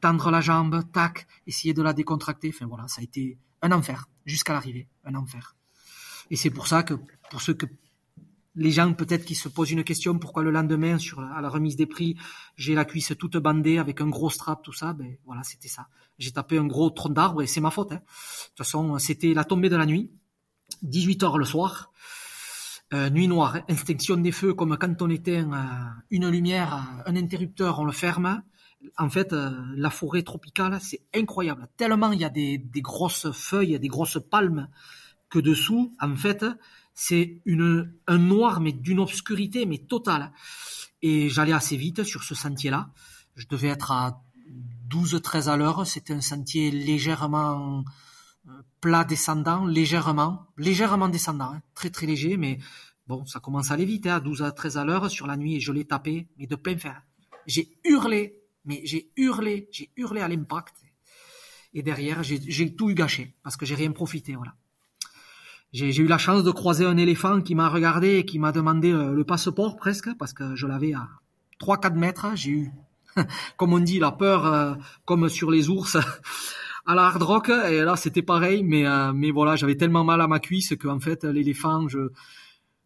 tendre la jambe, tac, essayer de la décontracter. Enfin voilà, ça a été un enfer, jusqu'à l'arrivée, un enfer. Et c'est pour ça que, pour ceux que les gens peut-être qui se posent une question pourquoi le lendemain sur à la remise des prix j'ai la cuisse toute bandée avec un gros strap tout ça ben voilà c'était ça j'ai tapé un gros tronc d'arbre et c'est ma faute hein. de toute façon c'était la tombée de la nuit 18 heures le soir euh, nuit noire extinction des feux comme quand on éteint euh, une lumière un interrupteur on le ferme en fait, euh, la forêt tropicale, c'est incroyable. Tellement il y a des grosses feuilles, des grosses palmes, dessous, en fait, c'est un noir mais d'une obscurité mais totale. Et j'allais assez vite sur ce sentier-là. Je devais être à 12-13 à l'heure. C'était un sentier légèrement euh, plat descendant, légèrement, légèrement descendant, hein. très très léger, mais bon, ça commence à aller vite, hein, à 12 à 13 à l'heure sur la nuit, et je l'ai tapé, mais de plein fer. J'ai hurlé, mais j'ai hurlé, j'ai hurlé à l'impact, et derrière, j'ai tout eu gâché, parce que j'ai rien profité, voilà. J'ai eu la chance de croiser un éléphant qui m'a regardé et qui m'a demandé euh, le, passeport presque, parce que je l'avais à 3-4 mètres. J'ai eu, comme on dit, la peur, euh, comme sur les ours, à la hard rock. Et là, c'était pareil, mais, euh, mais voilà, j'avais tellement mal à ma cuisse qu'en fait, l'éléphant, je,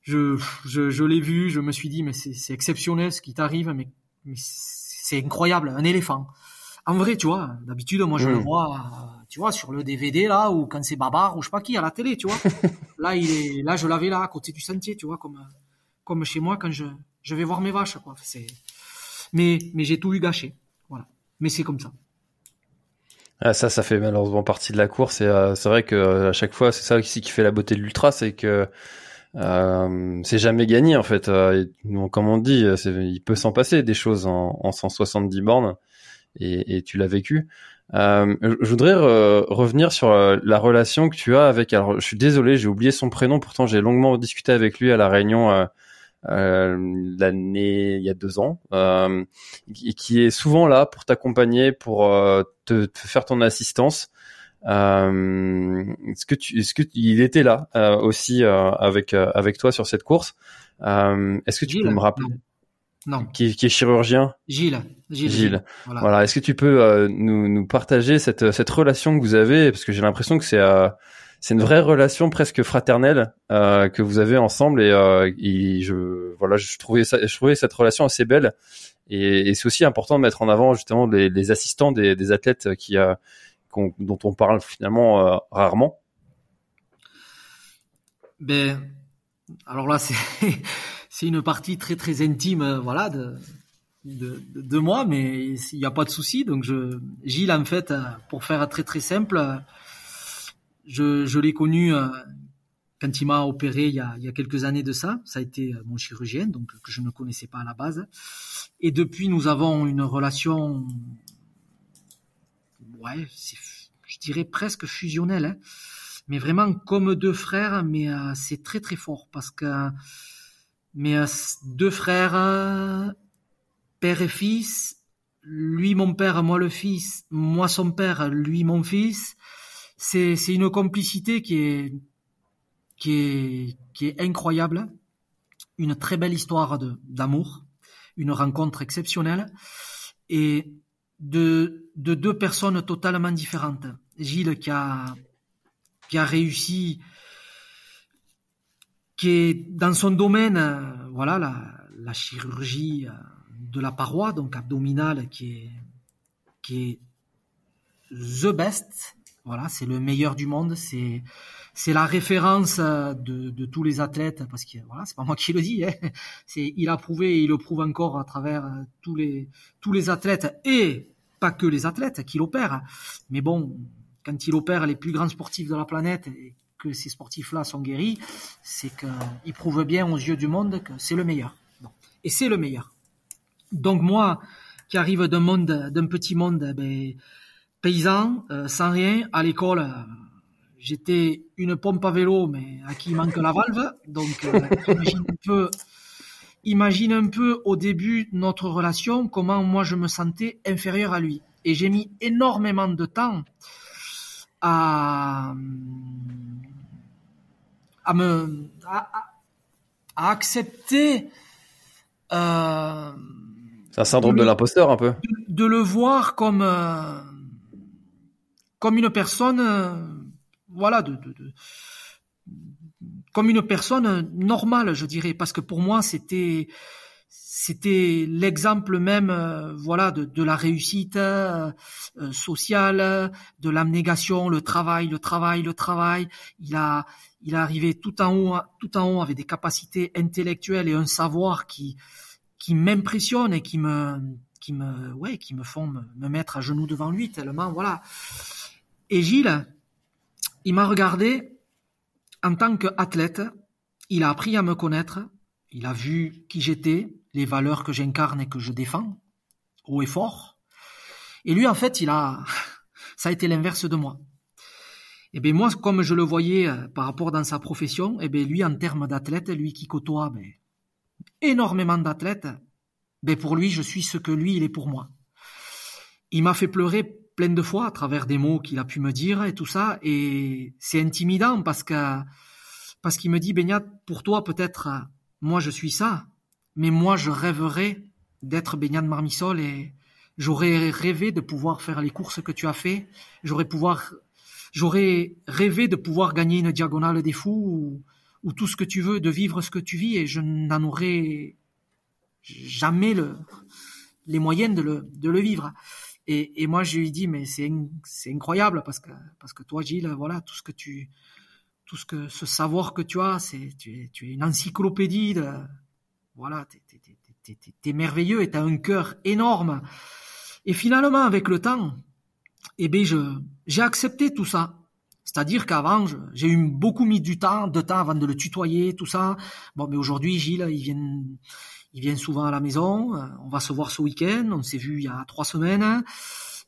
je, je, je l'ai vu, je me suis dit, mais c'est exceptionnel ce qui t'arrive, mais, mais c'est incroyable, un éléphant. En vrai, tu vois, d'habitude, moi, je le vois tu vois, sur le DVD là, ou quand c'est Babar ou je sais pas qui à la télé, tu vois. là, il est, là, je l'avais là à côté du sentier, tu vois, comme comme chez moi quand je je vais voir mes vaches, quoi. C'est, mais mais j'ai tout eu gâché, voilà. Mais c'est comme ça. Ah, ça, ça fait malheureusement partie de la course et euh, c'est vrai que euh, à chaque fois, c'est ça aussi qui fait la beauté de l'ultra, c'est que euh, c'est jamais gagné en fait. comme on dit, il peut s'en passer des choses en, en 170 bornes. Et, et tu l'as vécu. Euh, je voudrais revenir sur la relation que tu as avec. Alors, je suis désolé, j'ai oublié son prénom. Pourtant, j'ai longuement discuté avec lui à la réunion euh, l'année il y a deux ans, euh, et qui est souvent là pour t'accompagner, pour te, te, faire ton assistance. Euh, est-ce que tu, est-ce que il était là euh, aussi euh, avec avec toi sur cette course? Est-ce que tu peux me rappeler? Non. Qui, qui, est chirurgien Gilles. Gilles. Gilles. Voilà. Est-ce que tu peux nous, nous partager cette cette relation que vous avez? Parce que j'ai l'impression que c'est c'est une vraie relation presque fraternelle euh, que vous avez ensemble et, euh, et, je voilà je trouvais ça je trouvais cette relation assez belle et, et c'est aussi important de mettre en avant justement les, les assistants des, des athlètes qui a dont on parle finalement euh, rarement Ben, alors là, c'est c'est une partie très très intime, euh, voilà, de, moi, mais il n'y a pas de souci. Donc, Gilles, en fait, euh, pour faire très très simple, je, je l'ai connu quand il m'a opéré il y, a, quelques années de ça. Ça a été mon chirurgien, donc que je ne connaissais pas à la base. Et depuis, nous avons une relation ouais, je dirais presque fusionnel, hein. mais vraiment comme deux frères, mais euh, c'est très très fort parce que mais euh, deux frères, euh, père et fils, lui mon père, moi le fils, moi son père, lui mon fils, c'est une complicité qui est qui est qui est incroyable, une très belle histoire d'amour, une rencontre exceptionnelle et de, de deux personnes totalement différentes. Gilles qui a, qui a réussi, qui est dans son domaine, voilà, la, chirurgie de la paroi, donc abdominale, qui est, qui est the best. Voilà, c'est le meilleur du monde. C'est, c'est la référence de, de, tous les athlètes parce que voilà, c'est pas moi qui le dis. Hein. C'est, il a prouvé et il le prouve encore à travers tous les tous les athlètes et pas que les athlètes qui l'opèrent. Mais bon, quand il opère les plus grands sportifs de la planète que ces sportifs-là sont guéris, c'est qu'ils prouvent bien aux yeux du monde que c'est le meilleur. Et c'est le meilleur. Donc moi, qui arrive d'un monde, d'un petit monde ben, paysan, euh, sans rien, à l'école, j'étais une pompe à vélo, mais à qui manque la valve. Donc, euh, imagine un peu Imagine un peu au début notre relation, comment moi je me sentais inférieur à lui. Et j'ai mis énormément de temps à, à me à, accepter. Euh, C'est un syndrome de, l'imposteur un peu. De, le voir comme euh, comme une personne, euh, voilà, de, de comme une personne normale, je dirais, parce que pour moi, c'était c'était l'exemple même, euh, voilà, de, de, la réussite euh, sociale, de l'abnégation, le travail, le travail, le travail. Il a il est arrivé tout en haut, tout en haut avec des capacités intellectuelles et un savoir qui qui m'impressionne et qui me qui me ouais qui me font me, me mettre à genoux devant lui tellement voilà. Et Gilles, il m'a regardé en tant qu'athlète, il a appris à me connaître, il a vu qui j'étais, les valeurs que j'incarne et que je défends, haut et fort. Et lui, en fait, il a, ça a été l'inverse de moi. Eh bien moi, comme je le voyais euh, par rapport dans sa profession, eh bien lui, en termes d'athlète, lui qui côtoie ben, énormément d'athlètes, ben pour lui, je suis ce que lui, il est pour moi. Il m'a fait pleurer plein de fois à travers des mots qu'il a pu me dire et tout ça. Et c'est intimidant parce que parce qu'il me dit, Beignat, pour toi peut-être, moi je suis ça, mais moi je rêverais d'être Beignat Marmissol et j'aurais rêvé de pouvoir faire les courses que tu as fait. J'aurais pouvoir, j'aurais rêvé de pouvoir gagner une diagonale des fous ou, ou tout ce que tu veux, de vivre ce que tu vis et je n'en aurais jamais le, les moyens de le, de le vivre. Et, et moi, je lui dis, mais c'est incroyable parce que parce que toi, Gilles, voilà, tout ce que tu tout ce que ce savoir que tu as, c'est tu es tu es une encyclopédie de voilà, t'es es, es, merveilleux et t'as un cœur énorme. Et finalement, avec le temps, eh ben je j'ai accepté tout ça. C'est-à-dire qu'avant, j'ai eu beaucoup mis du temps, de temps avant de le tutoyer, tout ça. Bon, mais aujourd'hui, Gilles, il vient, il vient souvent à la maison. On va se voir ce week-end. On s'est vu il y a trois semaines.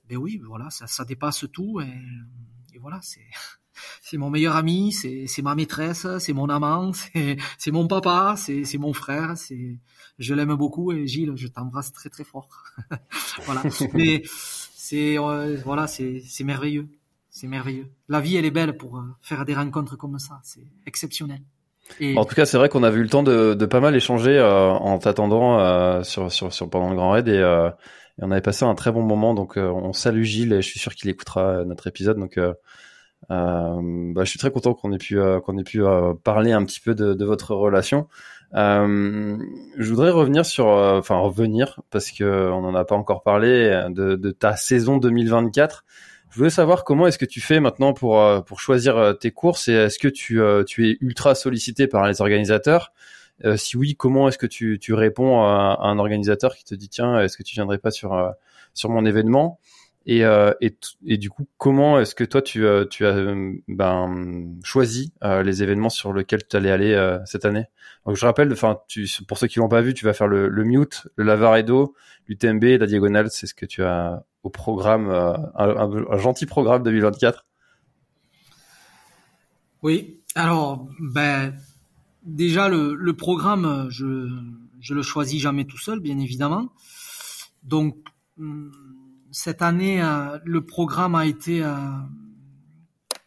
Ben oui, voilà, ça, ça dépasse tout. Et, voilà, c'est c'est mon meilleur ami, c'est ma maîtresse, c'est mon amant, c'est mon papa, c'est mon frère, c'est je l'aime beaucoup et Gilles, je t'embrasse très très fort. voilà. Mais c'est euh, voilà, c'est merveilleux, c'est merveilleux. La vie elle est belle pour euh, faire des rencontres comme ça, c'est exceptionnel. Et... En tout cas, c'est vrai qu'on a eu le temps de, de pas mal échanger euh, en t'attendant sur, sur, sur pendant le Grand Raid et, on avait passé un très bon moment. Donc, on salue Gilles et je suis sûr qu'il écoutera notre épisode. Donc, bah, je suis très content qu'on ait pu qu'on ait pu parler un petit peu de votre relation. Euh, je voudrais revenir sur, enfin revenir parce que on n'en a pas encore parlé de, ta saison 2024. Je voulais savoir comment est-ce que tu fais maintenant pour pour choisir tes courses et est-ce que tu tu es ultra sollicité par les organisateurs? Si oui, comment est-ce que tu tu réponds à, un organisateur qui te dit tiens est-ce que tu viendrais pas sur sur mon événement? Et, euh, et, du coup, comment est-ce que toi tu, euh, as ben, choisi euh, les événements sur lesquels tu allais aller euh, cette année? Donc, je rappelle, pour ceux qui l'ont pas vu, tu vas faire le, le Mute, le Lavaredo, l'UTMB, la Diagonale. C'est ce que tu as au programme, euh, un, gentil programme 2024. Oui. Alors, ben, déjà le, programme, je je le choisis jamais tout seul, bien évidemment. Donc hum, cette année, euh, le programme a été euh,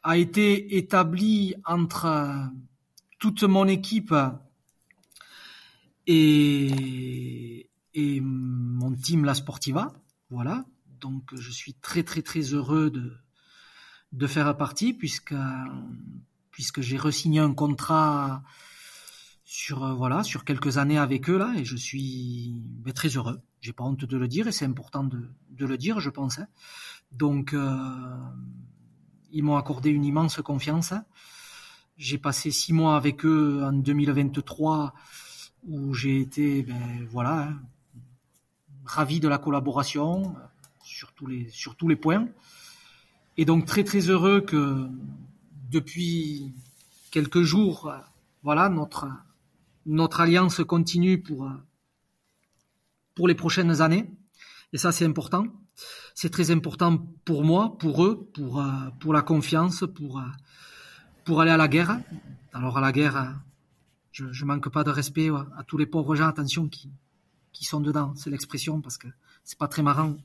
a été établi entre euh, toute mon équipe et, et mon team La Sportiva. Voilà. Donc, je suis très, très, très heureux de, de faire partie puisque, puisque j'ai resigné un contrat sur, voilà, sur quelques années avec eux là et je suis ben, très heureux. J'ai pas honte de le dire et c'est important de, le dire, je pense. Hein. Donc, euh, ils m'ont accordé une immense confiance. J'ai passé six mois avec eux en 2023 où j'ai été, ben, voilà, hein, ravi de la collaboration sur tous les points. Et donc très très heureux que depuis quelques jours, voilà, notre alliance continue pour pour les prochaines années. Et ça, c'est important. C'est très important pour moi, pour eux, pour, euh, pour la confiance, pour, euh, pour aller à la guerre. Alors à la guerre, euh, je, je manque pas de respect à tous les pauvres gens, attention, qui, qui sont dedans. C'est l'expression parce que c'est pas très marrant.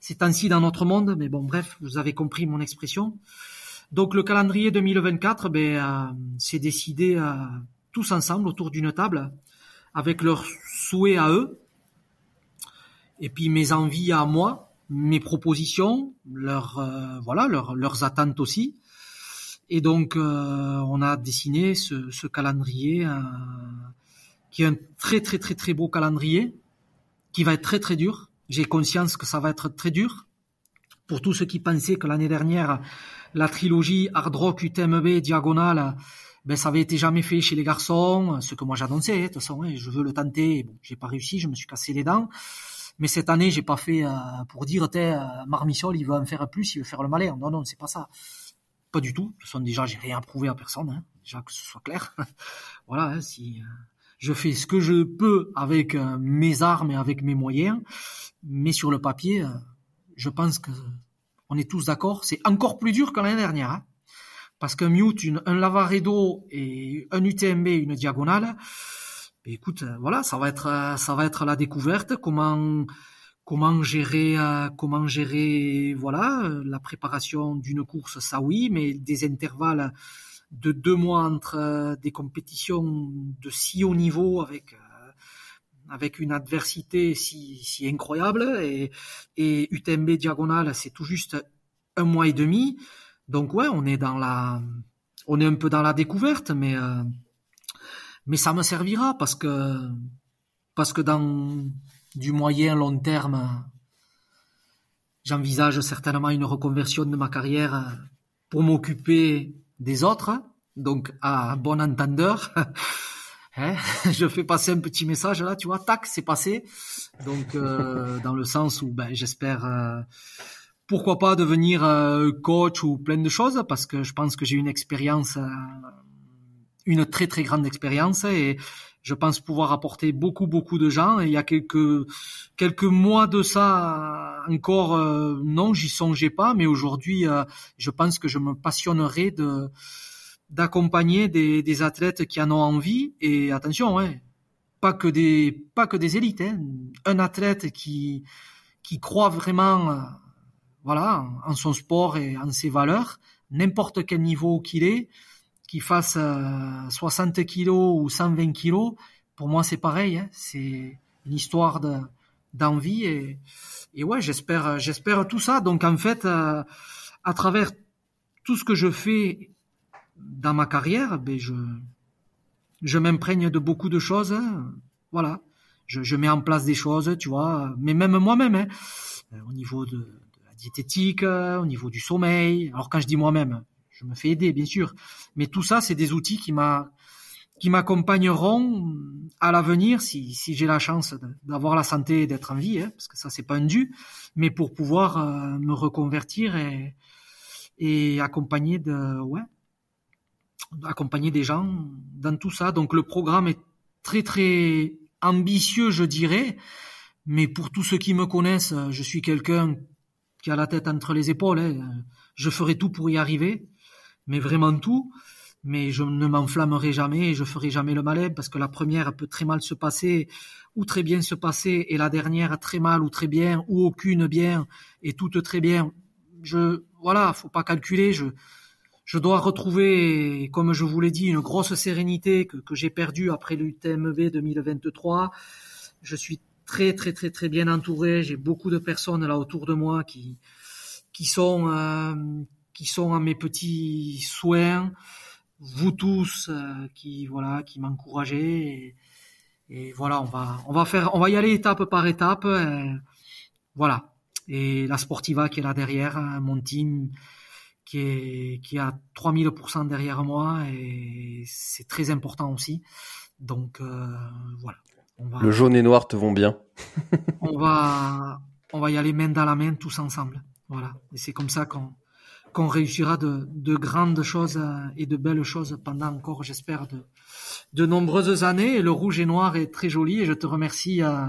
C'est ainsi dans notre monde, mais bon, bref, vous avez compris mon expression. Donc le calendrier 2024, ben, euh, c'est décidé euh, tous ensemble autour d'une table avec leurs souhaits à eux, et puis mes envies à moi, mes propositions, leurs euh, voilà leurs, leurs attentes aussi. Et donc euh, on a dessiné ce, ce calendrier euh, qui est un très très très très beau calendrier qui va être très très dur. J'ai conscience que ça va être très dur pour tous ceux qui pensaient que l'année dernière la trilogie Hard Rock, UTMB, Diagonale, ben ça avait été jamais fait chez les garçons, ce que moi j'annonçais. De toute façon, je veux le tenter. Bon, j'ai pas réussi, je me suis cassé les dents. Mais cette année, j'ai pas fait euh, pour dire, t'es euh, Marmisol, il veut en faire plus, il veut faire le malin. Non, non, c'est pas ça. Pas du tout. De toute façon, déjà, j'ai rien prouvé à personne. Hein. Déjà que ce soit clair. voilà. Hein, si euh, je fais ce que je peux avec mes armes et avec mes moyens, mais sur le papier, je pense que on est tous d'accord. C'est encore plus dur que l'année dernière. Hein. parce qu'un mute, une, un lavaredo et un UTMB, une diagonale, écoute, euh, voilà, ça va être, euh, ça va être la découverte. Comment, comment gérer, euh, comment gérer, voilà, la préparation d'une course, ça oui, mais des intervalles de deux mois entre des compétitions de si haut niveau avec avec une adversité si, incroyable et, et UTMB diagonale c'est tout juste un mois et demi donc ouais on est dans la on est un peu dans la découverte mais mais ça me servira parce que parce que dans du moyen long terme, j'envisage certainement une reconversion de ma carrière pour m'occuper des autres. Donc, à bon entendeur, hein, je fais passer un petit message là, tu vois, tac, c'est passé. Donc, euh, dans le sens où ben, j'espère, euh, pourquoi pas devenir euh, coach ou plein de choses, parce que je pense que j'ai une expérience une très très grande expérience et, je pense pouvoir apporter beaucoup beaucoup de gens. Et il y a quelques quelques mois de ça encore, euh, non, j'y songeais pas, mais aujourd'hui, euh, je pense que je me passionnerai de d'accompagner des, athlètes qui en ont envie. Et attention, ouais, pas que des pas que des élites. Hein. Un athlète qui qui croit vraiment, euh, voilà, en son sport et en ses valeurs, n'importe quel niveau qu'il est qu'il fasse 60 euh, kilos ou 120 kilos, pour moi c'est pareil. Hein. C'est une histoire de, d'envie et, et ouais, j'espère, j'espère tout ça. Donc en fait, euh, à travers tout ce que je fais dans ma carrière, ben je, je m'imprègne de beaucoup de choses. Hein. Voilà, je, je, mets en place des choses, tu vois, mais même moi-même, hein, euh, au niveau de, de, la diététique, au niveau du sommeil. Alors quand je dis moi-même, je me fais aider, bien sûr. Mais tout ça, c'est des outils qui m'a qui m'accompagneront à l'avenir si, j'ai la chance d'avoir la santé et d'être en vie, hein, parce que ça c'est pas un dû, mais pour pouvoir euh, me reconvertir et, et accompagner de ouais accompagner des gens dans tout ça. Donc le programme est très très ambitieux, je dirais, mais pour tous ceux qui me connaissent, je suis quelqu'un qui a la tête entre les épaules. Hein. Je ferai tout pour y arriver mais vraiment tout. Mais je ne m'enflammerai jamais je ferai jamais le malin parce que la première peut très mal se passer ou très bien se passer et la dernière très mal ou très bien ou aucune bien et toute très bien. Je, voilà, faut pas calculer. Je, je dois retrouver, comme je vous l'ai dit, une grosse sérénité que, que j'ai perdue après l'UTMB 2023. Je suis très très très très bien entouré. J'ai beaucoup de personnes là autour de moi qui qui sont euh, qui sont à mes petits soins, vous tous euh, qui voilà qui m'encouragez. Et, voilà on va on va faire on va y aller étape par étape et, voilà. Et la Sportiva qui est là derrière hein, mon team qui est qui a 3000% derrière moi et c'est très important aussi. Donc euh, voilà. Le jaune et noir te vont bien. On va on va y aller main dans la main tous ensemble. Voilà. Et c'est comme ça qu'on qu'on réussira de, de, grandes choses euh, et de belles choses pendant encore, j'espère, de, de nombreuses années. Et le rouge et noir est très joli et je te remercie. Euh,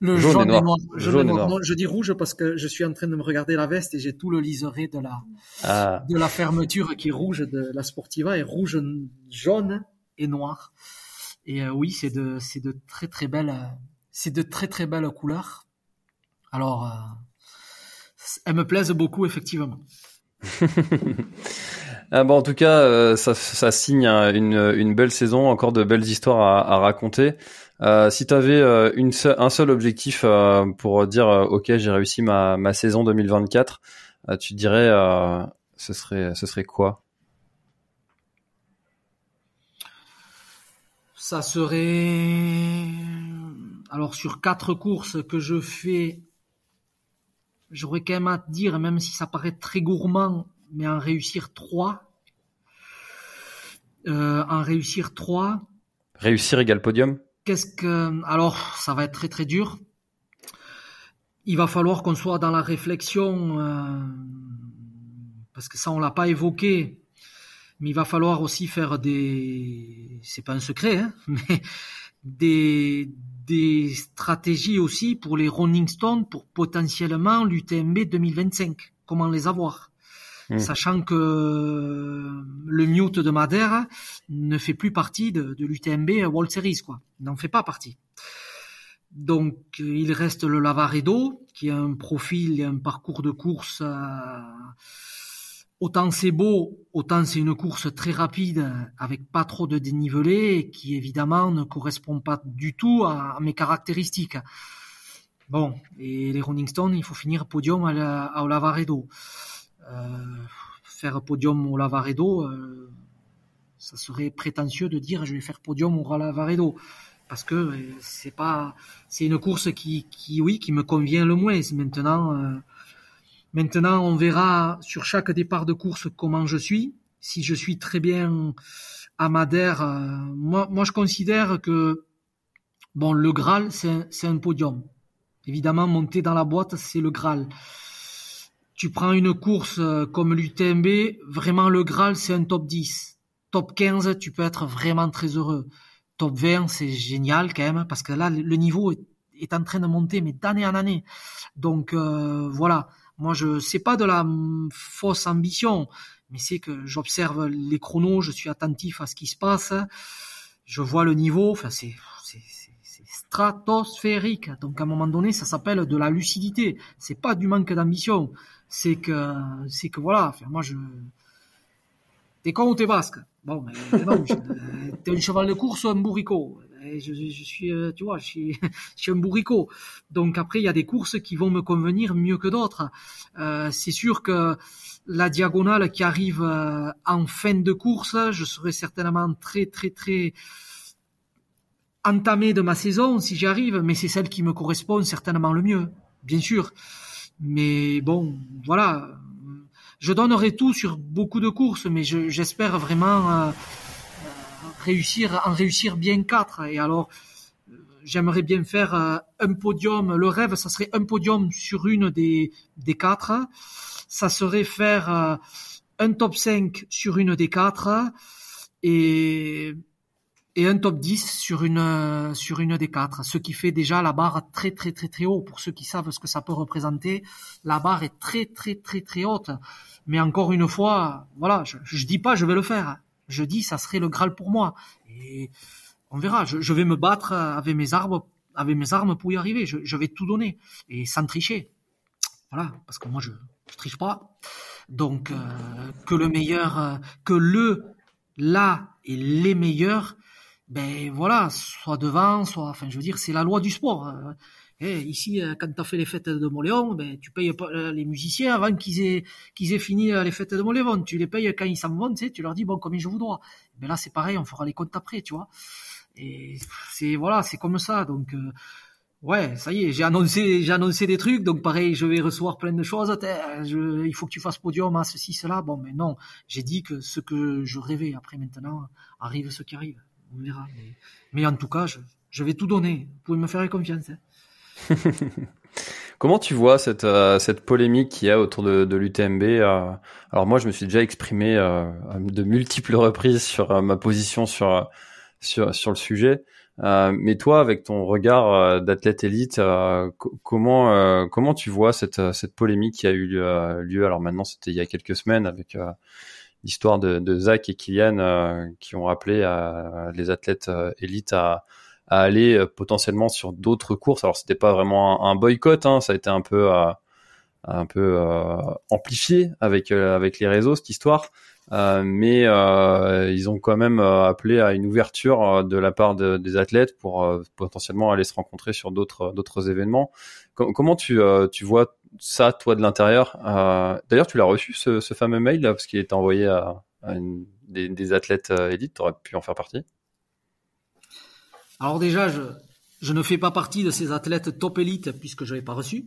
le jaune, et noir. Je, dis rouge parce que je suis en train de me regarder la veste et j'ai tout le liseré de la, ah. de la fermeture qui est rouge de la Sportiva et rouge, jaune et noir. Et euh, oui, c'est de, c'est de très très belles, c'est de très très belles couleurs. Alors, euh, elles me plaisent beaucoup effectivement. ah bon, en tout cas, euh, ça, signe une, une, belle saison, encore de belles histoires à, raconter. Euh, si tu avais euh, un seul objectif pour dire ok j'ai réussi ma, ma saison 2024, tu dirais ce serait ce serait quoi? Ça serait alors sur quatre courses que je fais j'aurais quand même à te dire, même si ça paraît très gourmand, mais en réussir trois, euh, en réussir trois. Réussir égale podium? Qu'est-ce que, alors, ça va être très très dur. Il va falloir qu'on soit dans la réflexion, euh, parce que ça on l'a pas évoqué, mais il va falloir aussi faire des, c'est pas un secret, hein, mais des des stratégies aussi pour les Rolling Stones pour potentiellement l'UTMB 2025. Comment les avoir? Hmm. Sachant que le Mute de Madère ne fait plus partie de, l'UTMB World Series, quoi. N'en fait pas partie. Donc, il reste le Lavaredo, qui a un profil et un parcours de course euh, Autant c'est beau, autant c'est une course très rapide avec pas trop de dénivelé qui évidemment ne correspond pas du tout à, mes caractéristiques. Bon, et les Rolling Stones, il faut finir podium à, la, Lavaredo. Euh, faire podium au Lavaredo, euh, ça serait prétentieux de dire je vais faire podium au Lavaredo parce que euh, c'est pas, c'est une course qui, qui, oui, qui me convient le moins. Maintenant. Maintenant, on verra sur chaque départ de course comment je suis. Si je suis très bien à Madère, euh, moi, moi je considère que bon, le Graal, c'est un podium. Évidemment, monter dans la boîte, c'est le Graal. Tu prends une course euh, comme l'UTMB, vraiment le Graal, c'est un top 10. Top 15, tu peux être vraiment très heureux. top 20, c'est génial quand même, parce que là, le niveau est, en train de monter, mais d'année en année. Donc euh, voilà, moi je sais pas de la fausse ambition, mais c'est que j'observe les chronos, je suis attentif à ce qui se passe, je vois le niveau, enfin c'est stratosphérique. Donc à un moment donné, ça s'appelle de la lucidité. C'est pas du manque d'ambition. C'est que, c'est que voilà. Enfin, moi je, t'es con ou t'es basque? Bon, mais non, t'es un cheval de course ou un bourricot? Je, suis, euh, tu vois, je suis, un bourricot. Donc après, il y a des courses qui vont me convenir mieux que d'autres. Euh, c'est sûr que la diagonale qui arrive euh, en fin de course, je serai certainement très, très, très entamé de ma saison si j'y arrive, mais c'est celle qui me correspond certainement le mieux, bien sûr. Mais bon, voilà. Je donnerai tout sur beaucoup de courses, mais j'espère vraiment réussir, en réussir bien quatre. Et alors, j'aimerais bien faire euh, un podium. Le rêve, ça serait un podium sur une des, des quatre. Ça serait faire euh, un top 5 sur une des quatre. Et et un top 10 sur une sur une des quatre, ce qui fait déjà la barre très très très très haut. Pour ceux qui savent ce que ça peut représenter, la barre est très très très très haute. Mais encore une fois, voilà, je, je dis pas je vais le faire. Je dis ça serait le Graal pour moi. Et on verra. Je, vais me battre avec mes armes avec mes armes pour y arriver. Je, vais tout donner et sans tricher. Voilà, parce que moi je, je triche pas. Donc euh, que le meilleur, euh, que le là et les meilleurs ben voilà, soit devant, soit, enfin, je veux dire, c'est la loi du sport. Euh. eh, ici, euh, quand tu as fait les fêtes de Moléon, ben, tu payes pas euh, les musiciens avant qu'ils aient, qu'ils aient fini les fêtes de Moléon. Tu les payes quand ils s'en vont, tu sais, tu leur dis, bon, combien je vous dois. Ben là, c'est pareil, on fera les comptes après, tu vois. Et c'est, voilà, c'est comme ça. Donc, ouais, ça y est, j'ai annoncé, annoncé des trucs, donc pareil, je vais recevoir plein de choses. Il faut que tu fasses podium à ceci, cela. Bon, mais non, j'ai dit que ce que je rêvais après maintenant arrive ce qui arrive on verra. Mais, en tout cas, je, vais tout donner. Vous pouvez me faire confiance. Hein. Comment tu vois cette, euh, cette polémique qu'il y a autour de, de l'UTMB euh, Alors moi, je me suis déjà exprimé euh, de multiples reprises sur ma position sur, sur, sur le sujet. mais toi, avec ton regard d'athlète élite, comment comment tu vois cette cette polémique qui a eu lieu, Alors maintenant, c'était il y a quelques semaines avec l'histoire de, de, Zach et Kylian qui ont rappelé à, les athlètes élites à, à aller euh, potentiellement sur d'autres courses. Alors c'était pas vraiment un, boycott, hein, ça a été un peu un peu amplifié avec avec les réseaux cette histoire. Euh, mais euh, ils ont quand même appelé à une ouverture de la part de, des athlètes pour potentiellement aller se rencontrer sur d'autres d'autres événements. comment tu tu vois ça, toi, de l'intérieur? Euh, d'ailleurs, tu l'as reçu, ce, fameux mail, là, parce qu'il est envoyé à, des, athlètes euh, élites. Tu aurais pu en faire partie Alors déjà, je, je ne fais pas partie de ces athlètes top élite, puisque je l'ai pas reçu.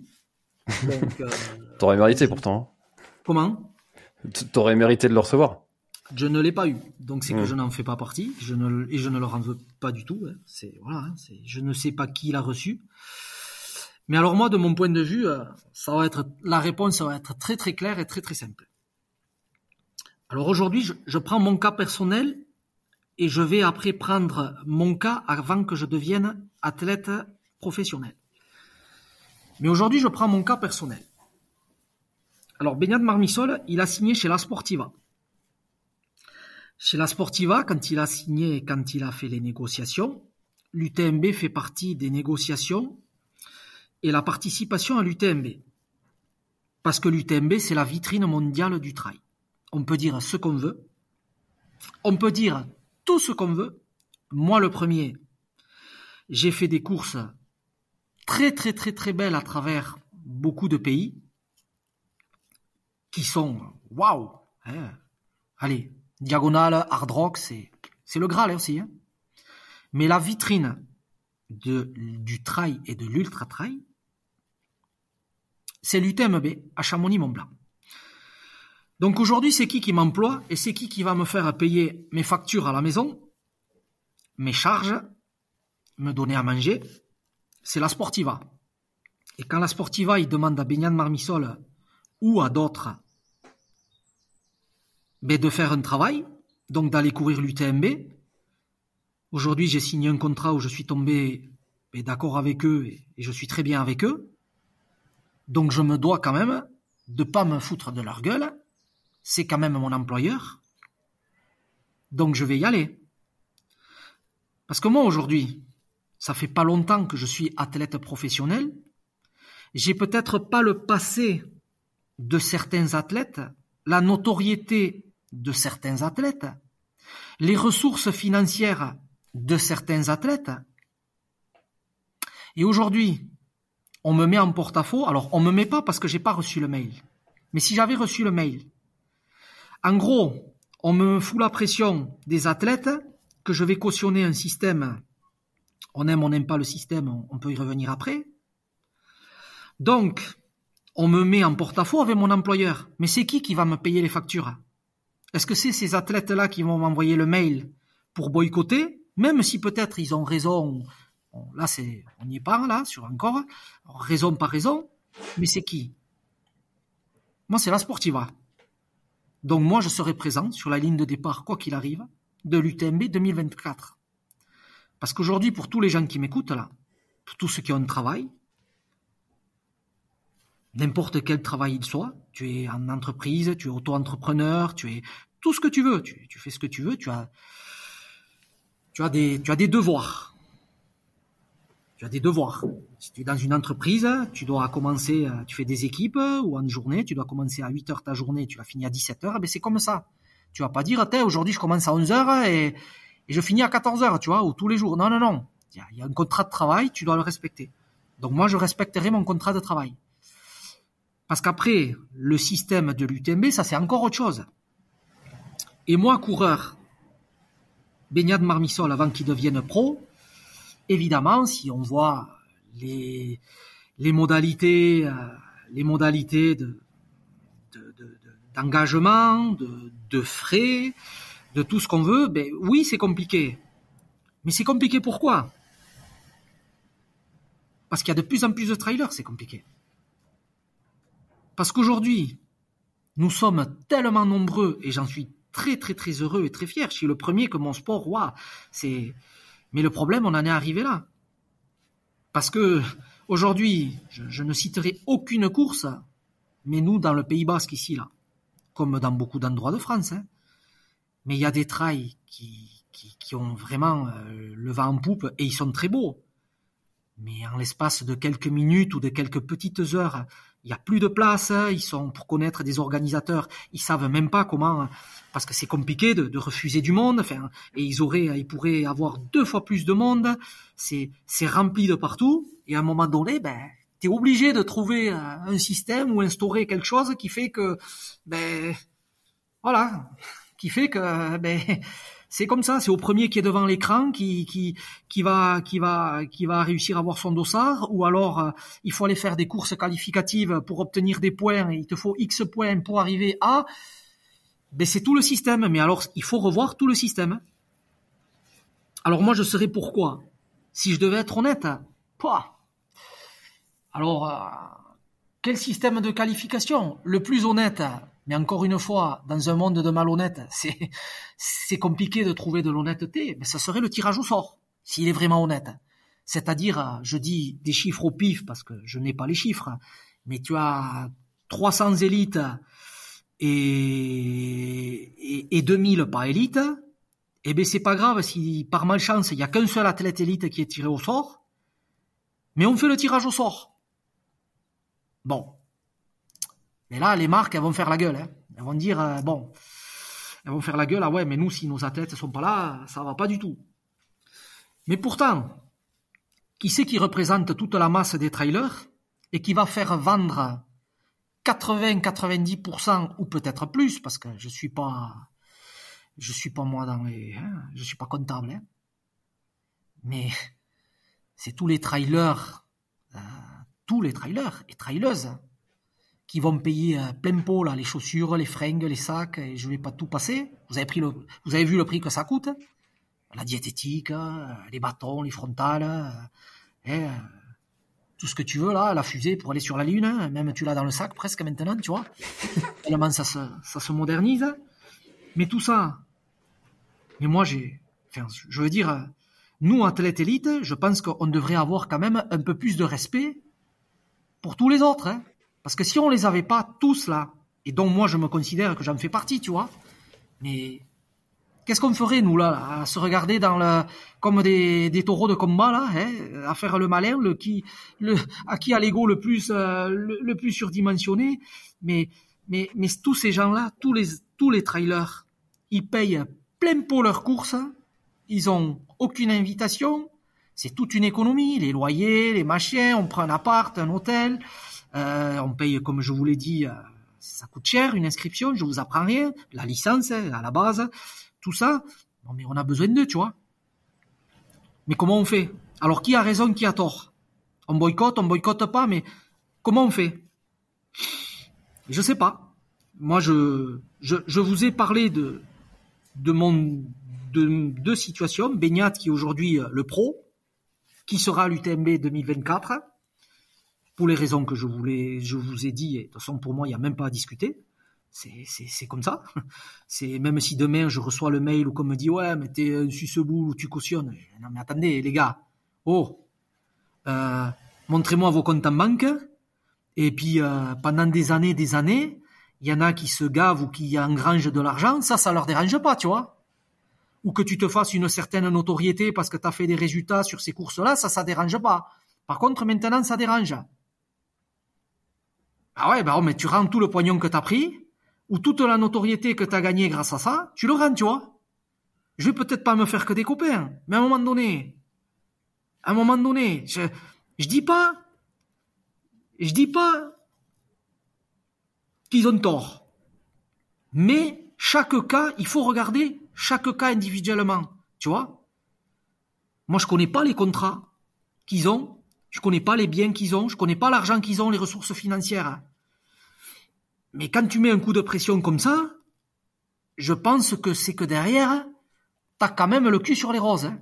Donc, euh, T'aurais mérité, pourtant. Hein. Comment? T'aurais mérité de le recevoir. Je ne l'ai pas eu, donc c'est que hmm. je n'en fais pas partie, je ne, et je ne leur en veux pas du tout. Hein. C'est voilà, hein, je ne sais pas qui l'a reçu. Mais alors moi, de mon point de vue, euh, ça va être la réponse va être très très claire et très très simple. Alors aujourd'hui, je, prends mon cas personnel et je vais après prendre mon cas avant que je devienne athlète professionnel. Mais aujourd'hui, je prends mon cas personnel. Alors Benyat Marmisol, il a signé chez La Sportiva. Chez La Sportiva, quand il a signé, quand il a fait les négociations, l'UTMB fait partie des négociations et la participation à l'UTMB. Parce que l'UTMB, c'est la vitrine mondiale du trail. On peut dire ce qu'on veut. On peut dire ce qu'on veut. Moi, le premier, j'ai fait des courses très, très, très, très belles à travers beaucoup de pays qui sont waouh. Hein. Allez, diagonale, hard rock, c'est, c'est le Graal aussi. Hein. Mais la vitrine de, du trail et de l'ultra trail, c'est l'UTMB à Chamonix-Mont-Blanc. Donc aujourd'hui, c'est qui qui m'emploie et c'est qui qui va me faire payer mes factures à la maison, mes charges, me donner à manger? C'est la Sportiva. Et quand la Sportiva, il demande à Beignan Marmisol ou à d'autres ben de faire un travail, donc d'aller courir l'UTMB, Aujourd'hui, j'ai signé un contrat où je suis tombé d'accord avec eux et, je suis très bien avec eux. Donc je me dois quand même de pas me foutre de leur gueule. C'est quand même mon employeur. Donc je vais y aller. Parce que moi aujourd'hui, ça fait pas longtemps que je suis athlète professionnel. J'ai peut-être pas le passé de certains athlètes, la notoriété de certains athlètes, les ressources financières de certains athlètes. Et aujourd'hui, on me met en porte-à-faux. Alors, on me met pas parce que j'ai pas reçu le mail. Mais si j'avais reçu le mail, en gros, on me fout la pression des athlètes que je vais cautionner un système. On aime, on n'aime pas le système, on peut y revenir après. Donc, on me met en porte-à-faux avec mon employeur. Mais c'est qui qui va me payer les factures? Est-ce que c'est ces athlètes-là qui vont m'envoyer le mail pour boycotter? Même si peut-être ils ont raison. là, c'est, on n'y est pas, là, sur encore. raison par raison. Mais c'est qui? Moi, c'est la Sportiva. Donc moi, je serai présent sur la ligne de départ, quoi qu'il arrive, de l'UTMB 2024. Parce qu'aujourd'hui, pour tous les gens qui m'écoutent là, pour tous ceux qui ont un travail, n'importe quel travail il soit, tu es en entreprise, tu es auto-entrepreneur, tu es tout ce que tu veux, tu, fais ce que tu veux, tu as, tu as des, tu as des devoirs. Tu as des devoirs. Si tu es dans une entreprise, tu dois commencer, euh, tu fais des équipes ou en journée, tu dois commencer à 8 heures ta journée, tu vas finir à 17 heures, ben c'est comme ça. Tu vas pas dire, aujourd'hui je commence à 11 heures et, je finis à 14 heures, tu vois, ou tous les jours. Non, non, non. Il y a un contrat de travail, tu dois le respecter. Donc moi, je respecterai mon contrat de travail. Parce qu'après, le système de l'UTMB, ça c'est encore autre chose. Et moi, coureur, baignade Marmissol avant qu'il devienne pro, évidemment, si on voit les, modalités, euh, d'engagement, de, frais, de tout ce qu'on veut, ben oui, c'est compliqué. Mais c'est compliqué pourquoi? Parce qu'il y a de plus en plus de trailers, c'est compliqué. Parce qu'aujourd'hui, nous sommes tellement nombreux, et j'en suis très très très heureux et très fier. Je suis le premier que mon sport, c'est. Mais le problème, on en est arrivé là. Parce que aujourd'hui, je, ne citerai aucune course, mais nous, dans le Pays Basque ici, là, comme dans beaucoup d'endroits de France, hein, mais il y a des trails qui, qui, ont vraiment euh, le vent en poupe et ils sont très beaux. Mais en l'espace de quelques minutes ou de quelques petites heures, il y a plus de place. Ils sont pour connaître des organisateurs, ils savent même pas comment, parce que c'est compliqué de, refuser du monde. Enfin, et ils auraient, ils pourraient avoir deux fois plus de monde. C'est c'est rempli de partout. Et à un moment donné, ben es obligé de trouver un système ou instaurer quelque chose qui fait que, ben voilà, qui fait que ben c'est comme ça, c'est au premier qui est devant l'écran qui, qui, qui, va, qui, va, qui va réussir à voir son dossard, ou alors euh, il faut aller faire des courses qualificatives pour obtenir des points, et il te faut X points pour arriver à... Ben, c'est tout le système, mais alors il faut revoir tout le système. Alors moi je serais pourquoi? Si je devais être honnête, pas. Alors, euh, quel système de qualification? Le plus honnête, mais encore une fois, dans un monde de malhonnêtes, c'est, c'est compliqué de trouver de l'honnêteté, mais ça serait le tirage au sort, s'il est vraiment honnête. C'est-à-dire, je dis des chiffres au pif parce que je n'ai pas les chiffres, mais tu as 300 élites et, et, et 2000 pas élites, eh ben c'est pas grave si par malchance il y a qu'un seul athlète élite qui est tiré au sort, mais on fait le tirage au sort. Bon, mais là, les marques, elles vont faire la gueule. Hein. Elles vont dire, euh, bon, elles vont faire la gueule, ah ouais, mais nous, si nos athlètes sont pas là, ça va pas du tout. Mais pourtant, qui c'est qui représente toute la masse des trailers et qui va faire vendre 80-90% ou peut-être plus, parce que je suis pas, je suis pas moi dans les, hein, je suis pas comptable, hein. mais c'est tous les trailers, euh, tous les trailers et traileuses qui vont payer euh, plein pot là, les chaussures, les fringues, les sacs, et je vais pas tout passer. Vous avez pris le, vous avez vu le prix que ça coûte La diététique, euh, les bâtons, les frontales, euh, hein, tout ce que tu veux là, la fusée pour aller sur la lune, hein. même tu l'as dans le sac presque maintenant, tu vois. Tellement ça se, ça se modernise. Mais tout ça, mais moi j'ai, enfin, je veux dire, nous, athlètes élites, je pense qu'on devrait avoir quand même un peu plus de respect pour tous les autres. Hein. Parce que si on les avait pas tous là, et dont moi je me considère que j'en fais partie, tu vois, mais qu'est-ce qu'on ferait nous là, à se regarder dans le comme des, des taureaux de combat là, hein, à faire le malin, le qui, le à qui a l'ego le plus euh, le, plus surdimensionné, mais mais mais tous ces gens là, tous les tous les trailers, ils payent plein pot leur course, ils ont aucune invitation, c'est toute une économie, les loyers, les machins, on prend un appart, un hôtel, euh, on paye, comme je vous l'ai dit, euh, ça coûte cher une inscription, je vous apprends rien, la licence hein, à la base, tout ça. Mais on a besoin d'eux, tu vois. Mais comment on fait? Alors qui a raison, qui a tort? On boycotte, on boycotte pas, mais comment on fait? Je sais pas. Moi, je, je, je vous ai parlé de de mon de deux situations. Beignat qui est aujourd'hui euh, le pro, qui sera l'UTMB 2024 pour les raisons que je voulais, je vous ai dit, et de toute façon pour moi il n'y a même pas à discuter. C'est comme ça. C'est même si demain je reçois le mail ou qu'on me dit ouais mais t'es un suceboule ou tu cautionnes. Non mais attendez les gars, oh, euh, montrez-moi vos comptes en banque. Et puis euh, pendant des années, des années, il y en a qui se gavent ou qui engrangent de l'argent, ça, ça leur dérange pas, tu vois. Ou que tu te fasses une certaine notoriété parce que tu as fait des résultats sur ces courses-là, ça, ça dérange pas. Par contre, maintenant, ça dérange. Ah ouais, bah mais tu rends tout le poignon que t'as pris, ou toute la notoriété que t'as gagnée grâce à ça, tu le rends, tu vois. Je vais peut-être pas me faire que des copains, mais à un moment donné, à un moment donné, je, je dis pas, je dis pas qu'ils ont tort. Mais chaque cas, il faut regarder chaque cas individuellement, tu vois. Moi, je connais pas les contrats qu'ils ont, je connais pas les biens qu'ils ont, je connais pas l'argent qu'ils ont, les ressources financières. Mais quand tu mets un coup de pression comme ça, je pense que c'est que derrière, t'as quand même le cul sur les roses. Hein.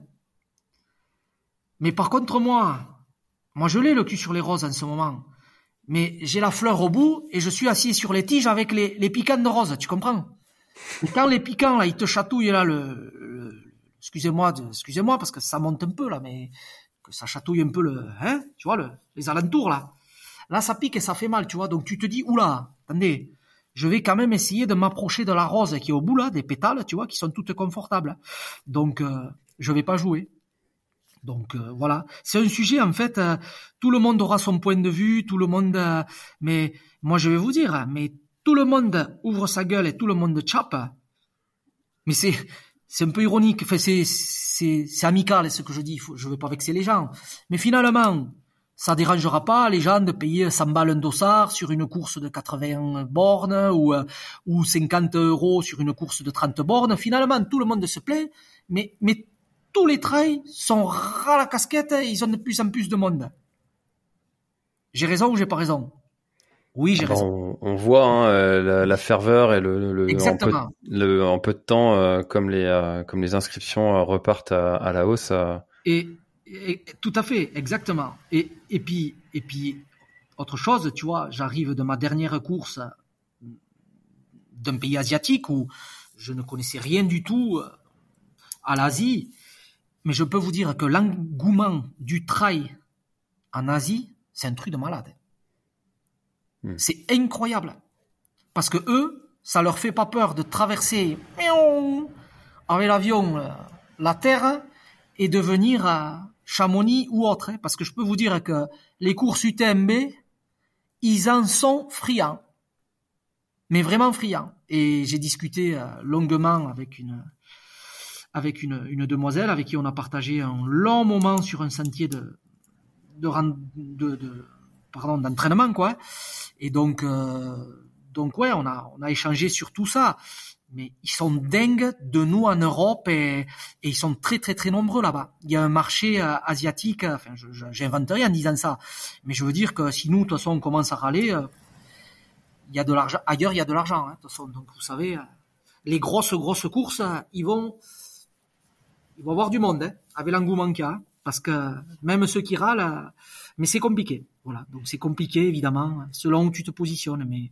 Mais par contre, moi, moi je l'ai le cul sur les roses en ce moment. Mais j'ai la fleur au bout et je suis assis sur les tiges avec les, les piquants de rose, tu comprends? Quand les piquants, là, ils te chatouillent, là, le, excusez-moi, excusez-moi, parce que ça monte un peu, là, mais ça chatouille un peu le, hein, tu vois, le, les alentours là. Là, ça pique et ça fait mal, tu vois. Donc tu te dis, oula, attendez, je vais quand même essayer de m'approcher de la rose qui est au bout là, des pétales, tu vois, qui sont toutes confortables. Donc euh, je vais pas jouer. Donc euh, voilà, c'est un sujet en fait. Euh, tout le monde aura son point de vue, tout le monde. Euh, mais moi je vais vous dire, mais tout le monde ouvre sa gueule et tout le monde chape. Mais c'est c'est un peu ironique. Enfin, c'est c'est amical ce que je dis, je veux pas vexer les gens. Mais finalement, ça dérangera pas les gens de payer 100 balles un dossard sur une course de 80 bornes ou, euh, ou 50 euros sur une course de 30 bornes. Finalement, tout le monde se plaît, mais, mais tous les trails sont ras la casquette, ils ont de plus en plus de monde. J'ai raison ou j'ai pas raison? Oui, j'ai raison. On, voit hein, euh, la, ferveur et le, le, En, peu, le en, peu, de temps, euh, comme les euh, comme les inscriptions repartent à, la hausse. Et, tout à fait, exactement. Et, et puis et puis autre chose, tu vois, j'arrive de ma dernière course d'un pays asiatique où je ne connaissais rien du tout à l'Asie, mais je peux vous dire que l'engouement du trail en Asie, c'est un truc de malade. Hmm. C'est incroyable. Parce que eux, ça leur fait pas peur de traverser avec l'avion euh, la terre et de venir à Chamonix ou autre. Hein. parce que je peux vous dire que les courses UTMB, ils en sont friands. Mais vraiment friands. Et j'ai discuté euh, longuement avec une demoiselle avec qui on a partagé un long moment sur un sentier de pardon d'entraînement quoi et donc, euh, donc ouais, on a, on a échangé sur tout ça. Mais ils sont dingues de nous en Europe et, et ils sont très très très nombreux là-bas. Il y a un marché euh, asiatique. Enfin, j'invente rien en disant ça, mais je veux dire que si nous, de toute façon, on commence à râler, euh, il y a de l'argent ailleurs. Il y a de l'argent. Hein, de toute façon, donc vous savez, euh, les grosses grosses courses, ils vont, ils vont avoir du monde hein, avec l'engouement qu'il y a, parce que même ceux qui râlent, mais c'est compliqué. Voilà, donc c'est compliqué évidemment, selon où tu te positionnes, mais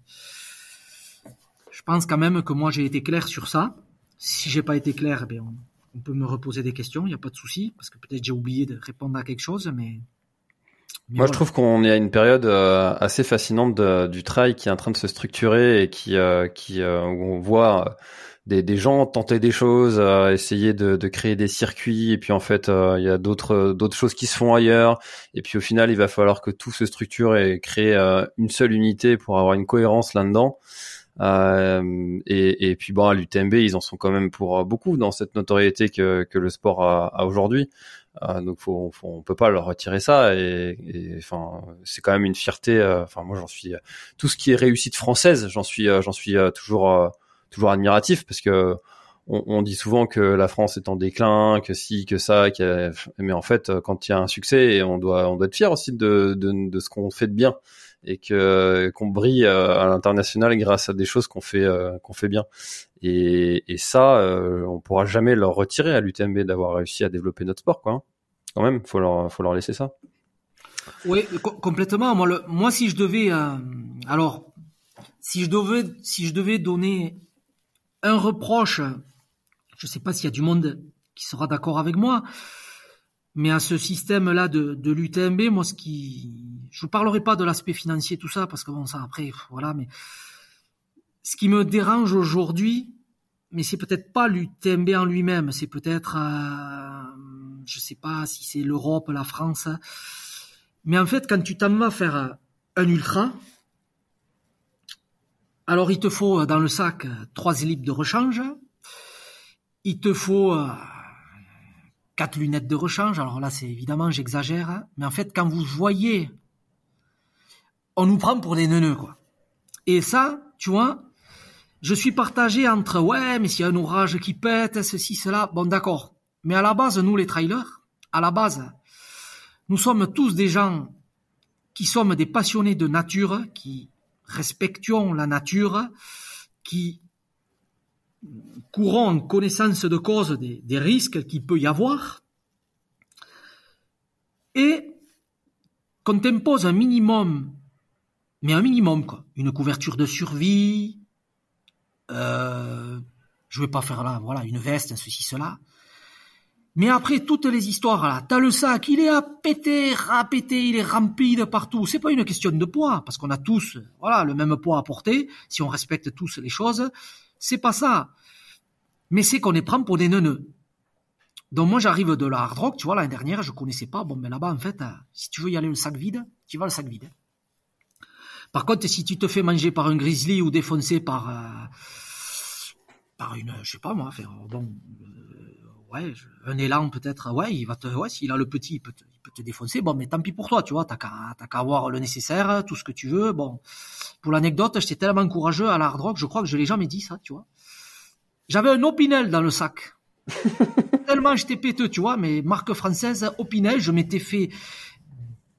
je pense quand même que moi j'ai été clair sur ça. Si j'ai pas été clair, eh bien on peut me reposer des questions, il n'y a pas de souci, parce que peut-être j'ai oublié de répondre à quelque chose, mais. Moi, je trouve qu'on est à une période euh, assez fascinante du trail qui est en train de se structurer et qui, euh, qui où on voit des, des, gens tenter des choses, essayer de, de, créer des circuits, et puis en fait, il y a d'autres d'autres choses qui se font ailleurs, et puis au final, il va falloir que tout se structure et créer une seule unité pour avoir une cohérence là-dedans. Euh, et, et, puis bon, à l'UTMB, ils en sont quand même pour beaucoup dans cette notoriété que, que le sport a, a aujourd'hui. Euh, donc faut, faut, on peut pas leur retirer ça. Et, enfin, c'est quand même une fierté. Euh, enfin, moi, j'en suis tout ce qui est réussite française, j'en suis, j'en suis toujours, toujours admiratif parce que on, dit souvent que la France est en déclin, que si, que ça, mais en fait, quand il y a un succès, on doit, on doit être fier aussi de, de, ce qu'on fait de bien et que qu'on brille euh, à l'international grâce à des choses qu'on fait euh, qu'on fait bien. Et, et ça, euh, on pourra jamais leur retirer à l'UTMB d'avoir réussi à développer notre sport, quoi. Hein. Quand même, faut leur faut leur laisser ça. Oui, complètement. Moi, moi, si je devais, alors, si je devais, si je devais donner un reproche, je sais pas s'il y a du monde qui sera d'accord avec moi, mais à ce système-là de, l'UTMB, moi, ce qui, je ne parlerai pas de l'aspect financier, tout ça, parce que bon, ça après, voilà, mais ce qui me dérange aujourd'hui, mais c'est peut-être pas l'UTMB en lui-même, c'est peut-être, euh, je sais pas si c'est l'Europe, la France, mais en fait, quand tu t'en vas faire un ultra, alors il te faut dans le sac trois slips de rechange, il te faut euh, quatre lunettes de rechange. Alors là, c'est évidemment, j'exagère, hein. mais en fait, quand vous voyez, on nous prend pour des neuneux, quoi. Et ça, tu vois, je suis partagé entre ouais, mais s'il y a un orage qui pète, ceci, cela, bon, d'accord. Mais à la base, nous, les trailers, à la base, nous sommes tous des gens qui sommes des passionnés de nature, qui respections la nature, qui courons en connaissance de cause des, risques qu'il peut y avoir, et qu'on t'impose un minimum, mais un minimum, quoi, une couverture de survie, euh, je vais pas faire là, voilà, une veste, ceci, cela. Mais après toutes les histoires là, t'as le sac, il est à péter, à il est rempli de partout. C'est pas une question de poids, parce qu'on a tous, voilà, le même poids à porter, si on respecte tous les choses. C'est pas ça. Mais c'est qu'on les prend pour des neuneux. Donc moi j'arrive de la hard rock, tu vois, l'année dernière je connaissais pas. Bon mais là-bas en fait, euh, si tu veux y aller le sac vide, tu vas le sac vide. Par contre, si tu te fais manger par un grizzly ou défoncer par euh, par une, je sais pas moi, bon, euh, ouais, un élan peut-être, ouais, il va te, ouais, s'il a le petit, il peut, te, il peut te défoncer. Bon, mais tant pis pour toi, tu vois, t'as qu'à t'as qu'à avoir le nécessaire, tout ce que tu veux. Bon, pour l'anecdote, j'étais tellement courageux à la hard rock, je crois que je l'ai jamais dit ça, tu vois. J'avais un Opinel dans le sac. Tellement j'étais péteux, tu vois, mais marque française, Opinel, je m'étais fait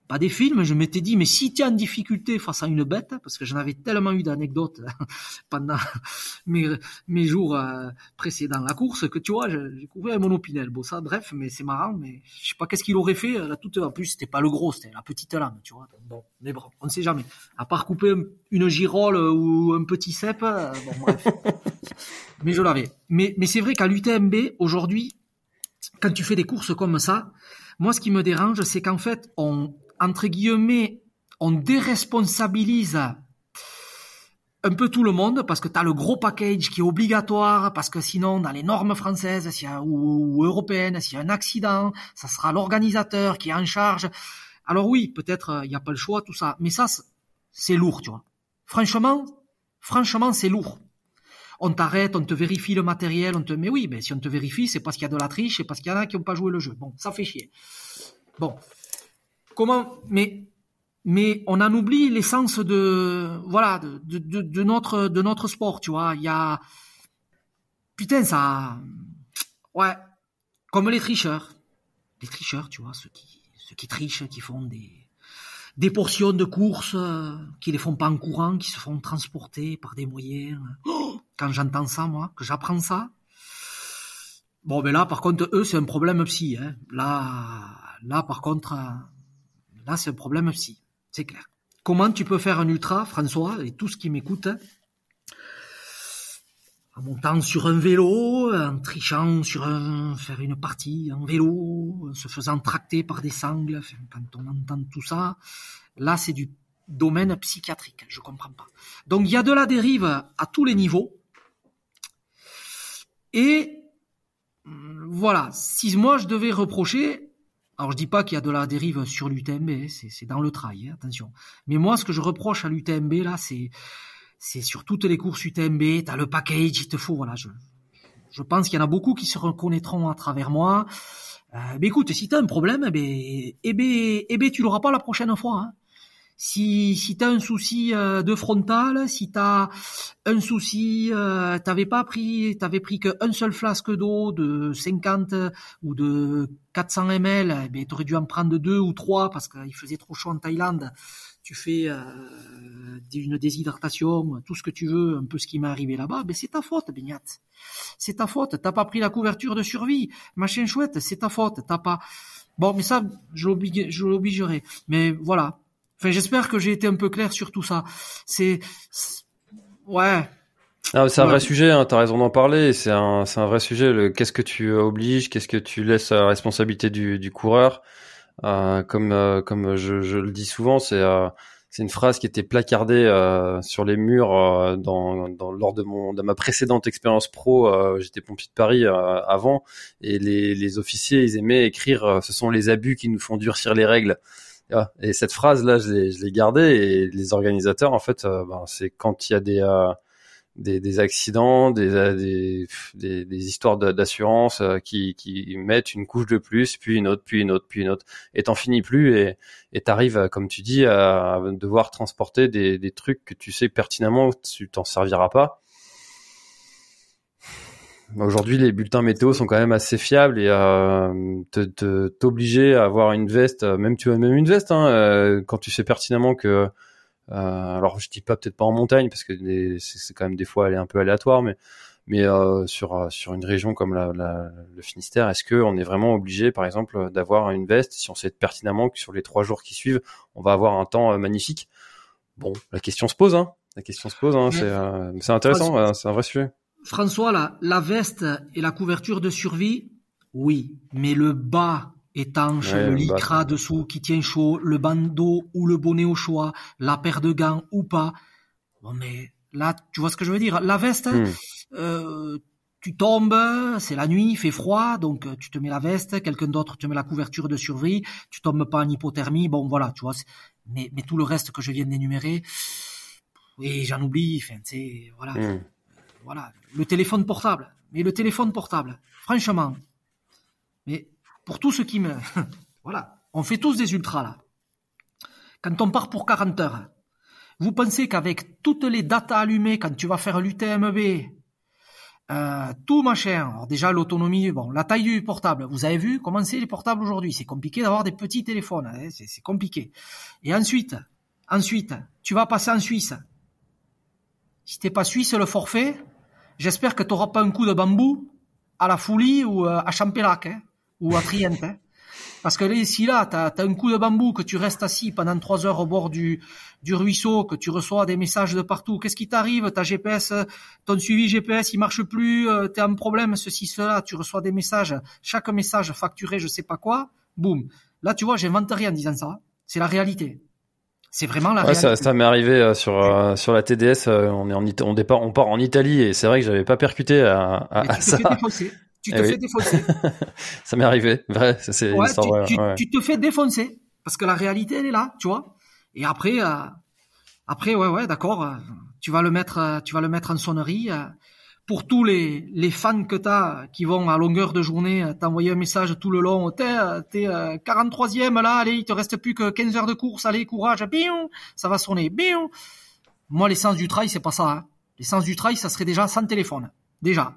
pas des films, je m'étais dit, mais si tu es en difficulté face à une bête, parce que j'en avais tellement eu d'anecdotes pendant mes, mes jours euh, précédents la course, que tu vois, j'ai couvert mon opinel. Bon, ça, bref, mais c'est marrant, mais je sais pas qu'est-ce qu'il aurait fait, la toute, en plus, c'était pas le gros, c'était la petite lame, tu vois. Bon, mais bon, on ne sait jamais. À part couper une girole ou un petit cep, euh, bon, bref. mais je l'avais. Mais, mais c'est vrai qu'à l'UTMB, aujourd'hui, quand tu fais des courses comme ça, moi, ce qui me dérange, c'est qu'en fait, on, entre guillemets, on déresponsabilise un peu tout le monde parce que tu as le gros package qui est obligatoire, parce que sinon, dans les normes françaises ou, européennes, s'il y a un accident, ça sera l'organisateur qui est en charge. Alors oui, peut-être euh, il n'y a pas le choix, tout ça, mais ça, c'est lourd, tu vois. Franchement, franchement, c'est lourd. On t'arrête, on te vérifie le matériel, on te... Mais oui, mais si on te vérifie, c'est parce qu'il y a de la triche, c'est parce qu'il y en a qui n'ont pas joué le jeu. Bon, ça fait chier. Bon, comment, mais, mais on en oublie l'essence de, voilà, de, notre, de notre sport, tu vois. Il y a, putain, ça, ouais, comme les tricheurs, les tricheurs, tu vois, ceux qui, ceux qui trichent, qui font des, des portions de course, euh, qui les font pas en courant, qui se font transporter par des moyens. Oh, quand j'entends ça, moi, que j'apprends ça, Bon, ben là, par contre, eux, c'est un problème psy. Hein. Là, là, par contre, euh, Là, c'est un problème aussi, c'est clair. Comment tu peux faire un ultra, François, et tout ce qui m'écoute en montant sur un vélo, en trichant sur un, faire une partie en vélo, en se faisant tracter par des sangles. quand on entend tout ça, là c'est du domaine psychiatrique. Je comprends pas. Donc il y a de la dérive à tous les niveaux. Et voilà, si moi je devais reprocher, alors je dis pas qu'il y a de la dérive sur l'UTMB, c'est dans le trail, hein, attention. Mais moi ce que je reproche à l'UTMB là, c'est c'est sur toutes les courses UTMB, t'as le package, il te faut, voilà, je, je pense qu'il y en a beaucoup qui se reconnaîtront à travers moi. Euh, mais écoute, si t'as un problème, eh ben, eh ben, eh ben, tu l'auras pas la prochaine fois. Hein. Si, si tu as un souci euh, de frontal, si tu as un souci, euh, t'avais pas pris, t'avais pris qu'un seul flasque d'eau de 50 ou de 400 ml, eh ben, tu aurais dû en prendre deux ou trois parce qu'il faisait trop chaud en Thaïlande tu fais euh, une déshydratation, tout ce que tu veux, un peu ce qui m'est arrivé là-bas, ben c'est ta faute, Bignat. C'est ta faute. T'as pas pris la couverture de survie, machin chouette, c'est ta faute. T'as pas. Bon, mais ça, je l'obligerai. Mais voilà. Enfin, j'espère que j'ai été un peu clair sur tout ça. C'est, ouais. Ah, c'est un vrai sujet, hein, tu as raison d'en parler, c'est un, un vrai sujet, qu'est-ce que tu obliges, qu'est-ce que tu laisses à la responsabilité du, du coureur. Euh, comme euh, comme je, je, le dis souvent, c'est euh, c'est une phrase qui était placardée sur les murs dans, dans, lors de mon de ma précédente expérience pro. J'étais pompier de Paris avant et les, les officiers ils aimaient écrire ce sont les abus qui nous font durcir les règles. Et cette phrase là, je l'ai gardée et les organisateurs en fait, ben, c'est quand il y a des des, des accidents, des, euh, des, des, histoires d'assurance euh, qui, qui mettent une couche de plus, puis une autre, puis une autre, puis une autre, et t'en finis plus, et t'arrives, comme tu dis, à devoir transporter des, des trucs que tu sais pertinemment tu t'en serviras pas. Aujourd'hui, les bulletins météo sont quand même assez fiables et euh, t'obliger à avoir une veste, même tu as même une veste, hein, euh, quand tu sais pertinemment que euh, alors je dis pas peut-être pas en montagne parce que c'est quand même des fois elle est un peu aléatoire, mais mais euh, sur euh, sur une région comme la, la, le Finistère, est-ce que on est vraiment obligé, par exemple, d'avoir une veste? Si on sait pertinemment que sur les trois jours qui suivent, on va avoir un temps magnifique Bon, la question se pose, hein. La question se pose, hein. C'est intéressant, c'est un vrai sujet. François, la, la veste et la couverture de survie, oui, mais le bas étanche, le lycra dessous qui tient chaud, le bandeau ou le bonnet au choix, la paire de gants ou pas. Bon, mais là, tu vois ce que je veux dire? La veste, hmm. euh, tu tombes, c'est la nuit, il fait froid, donc euh, tu te mets la veste, quelqu'un d'autre te met la couverture de survie, tu tombes pas en hypothermie, bon voilà, tu vois. Mais, mais tout le reste que je viens d'énumérer, et j'en oublie, enfin, c'est voilà, hmm. Voilà, le téléphone portable, mais le téléphone portable, franchement, mais pour tout ce qui me... voilà, on fait tous des ultras là. Quand on part pour 40 heures, vous pensez qu'avec toutes les datas allumées, quand tu vas faire l'UTMB, euh, tout machin, alors déjà l'autonomie, bon, la taille du portable, vous avez vu comment c'est les portables aujourd'hui, c'est compliqué d'avoir des petits téléphones, hein, c'est compliqué. Et ensuite, ensuite, tu vas passer en Suisse. Si t'es pas suisse le forfait, j'espère que tu n'auras pas un coup de bambou à la Foulie ou euh, à Champélac. Hein ou à Trient. Hein. Parce que là, si là, tu as, un coup de bambou, que tu restes assis pendant trois heures au bord du, du ruisseau, que tu reçois des messages de partout, qu'est-ce qui t'arrive? Ta GPS, ton suivi GPS, il marche plus, euh, tu as un problème, ceci, cela, tu reçois des messages, chaque message facturé, je sais pas quoi, boum. Là, tu vois, j'invente rien en disant ça. C'est la réalité. C'est vraiment la réalité. Ça, ça m'est arrivé euh, sur euh, sur la TDS. on est en on départ, on part en Italie et c'est vrai que j'avais pas percuté à, à, à ça tu te eh fais défoncer. ça m'est arrivé, vrai. C'est ouais, tu, tu, tu, te fais défoncer parce que la réalité elle est là, tu vois. Et après, euh, après ouais ouais d'accord, euh, tu vas le mettre, euh, tu vas le mettre en sonnerie. Euh, pour tous les, les fans que tu as qui vont à longueur de journée t'envoyer un message tout le long, t'es es 43e là, allez, il te reste plus que 15 heures de course, allez, courage, biou, ça va sonner, biou. Moi, l'essence du trail, c'est pas ça. Hein. L'essence du trail, ça serait déjà sans téléphone. Déjà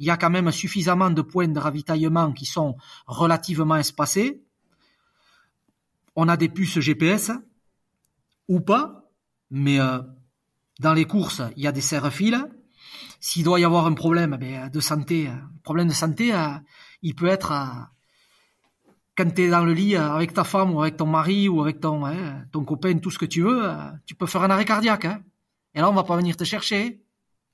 il y a quand même suffisamment de points de ravitaillement qui sont relativement espacés. On a des puces GPS ou pas, mais euh, dans les courses, il y a des serre-fils. S'il doit y avoir un problème ben, de santé, un problème de santé, euh, il peut être euh, quand tu es dans le lit avec ta femme ou avec ton mari ou avec ton, ton copain, tout ce que tu veux, tu peux faire un arrêt cardiaque. Hein. Et là, on va pas venir te chercher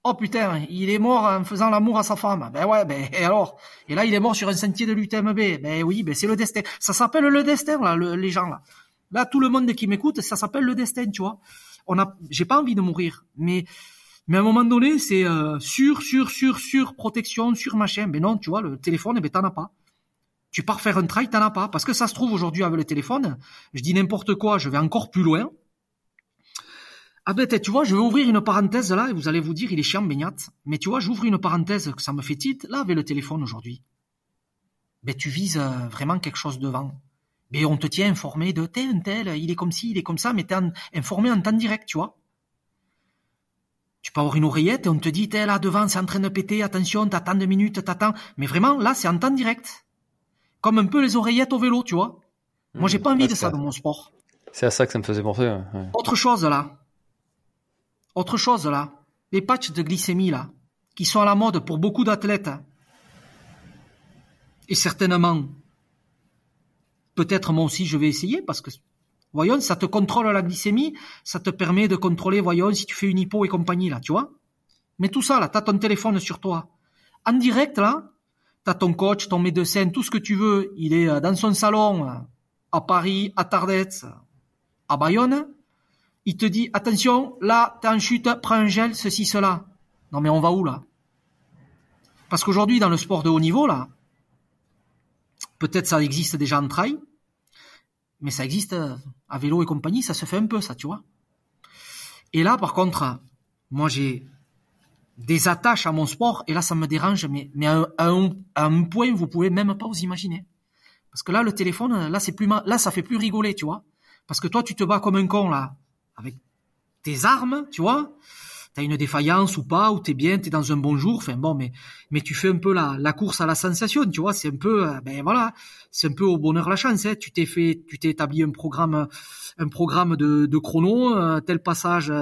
Oh putain, il est mort en faisant l'amour à sa femme. Ben ouais, ben et alors? Et là, il est mort sur un sentier de l'UTMB. Ben oui, ben c'est le destin. Ça s'appelle le destin là, les gens là. Là, tout le monde qui m'écoute, ça s'appelle le destin, tu vois. On a, j'ai pas envie de mourir, mais mais à un moment donné, c'est euh, sur, sur, sur, sur protection, sur machin. Mais non, tu vois, le téléphone, ben t'en as pas. Tu pars faire un trail, t'en as pas. Parce que ça se trouve aujourd'hui avec le téléphone, je dis n'importe quoi, je vais encore plus loin. Ah ben tu vois, je vais ouvrir une parenthèse là et vous allez vous dire il est chiant baignat. Mais tu vois, j'ouvre une parenthèse que ça me fait titre là avec le téléphone aujourd'hui. Ben tu vises euh, vraiment quelque chose devant. Mais on te tient informé de tel, tel, il est comme ci, il est comme ça, mais t'es informé en temps direct, tu vois. Tu peux avoir une oreillette et on te dit, t'es là devant, c'est en train de péter, attention, t'attends deux minutes, t'attends. Mais vraiment, là, c'est en temps direct. Comme un peu les oreillettes au vélo, tu vois. Moi, j'ai pas envie de ça dans mon sport. C'est à ça que ça me faisait penser. Autre chose, là. Autre chose, là. Les patchs de glycémie, là. Qui sont à la mode pour beaucoup d'athlètes. Et certainement, peut-être moi aussi, je vais essayer parce que Voyons, ça te contrôle la glycémie, ça te permet de contrôler, voyons, si tu fais une hypo et compagnie, là, tu vois. Mais tout ça, là, t'as ton téléphone sur toi. En direct, là, t'as ton coach, ton médecin, tout ce que tu veux, il est euh, dans son salon, euh, à Paris, à Tardets, à Bayonne. Il te dit, attention, là, t'es en chute, prends un gel, ceci, cela. Non, mais on va où, là? Parce qu'aujourd'hui, dans le sport de haut niveau, là, peut-être ça existe déjà en trail, mais ça existe euh, à vélo et compagnie, ça se fait un peu, ça, tu vois. Et là, par contre, moi, j'ai des attaches à mon sport, et là, ça me dérange, mais, mais à, un, à un point, vous pouvez même pas vous imaginer. Parce que là, le téléphone, là, c'est plus, là, ça fait plus rigoler, tu vois. Parce que toi, tu te bats comme un con, là, avec tes armes, tu vois t'as une défaillance ou pas, ou t'es bien, t'es dans un bon jour, enfin bon, mais mais tu fais un peu la, la course à la sensation, tu vois, c'est un peu, euh, ben voilà, c'est un peu au bonheur la chance, hein. tu t'es fait, tu t'es établi un programme, un programme de, de chrono, euh, tel passage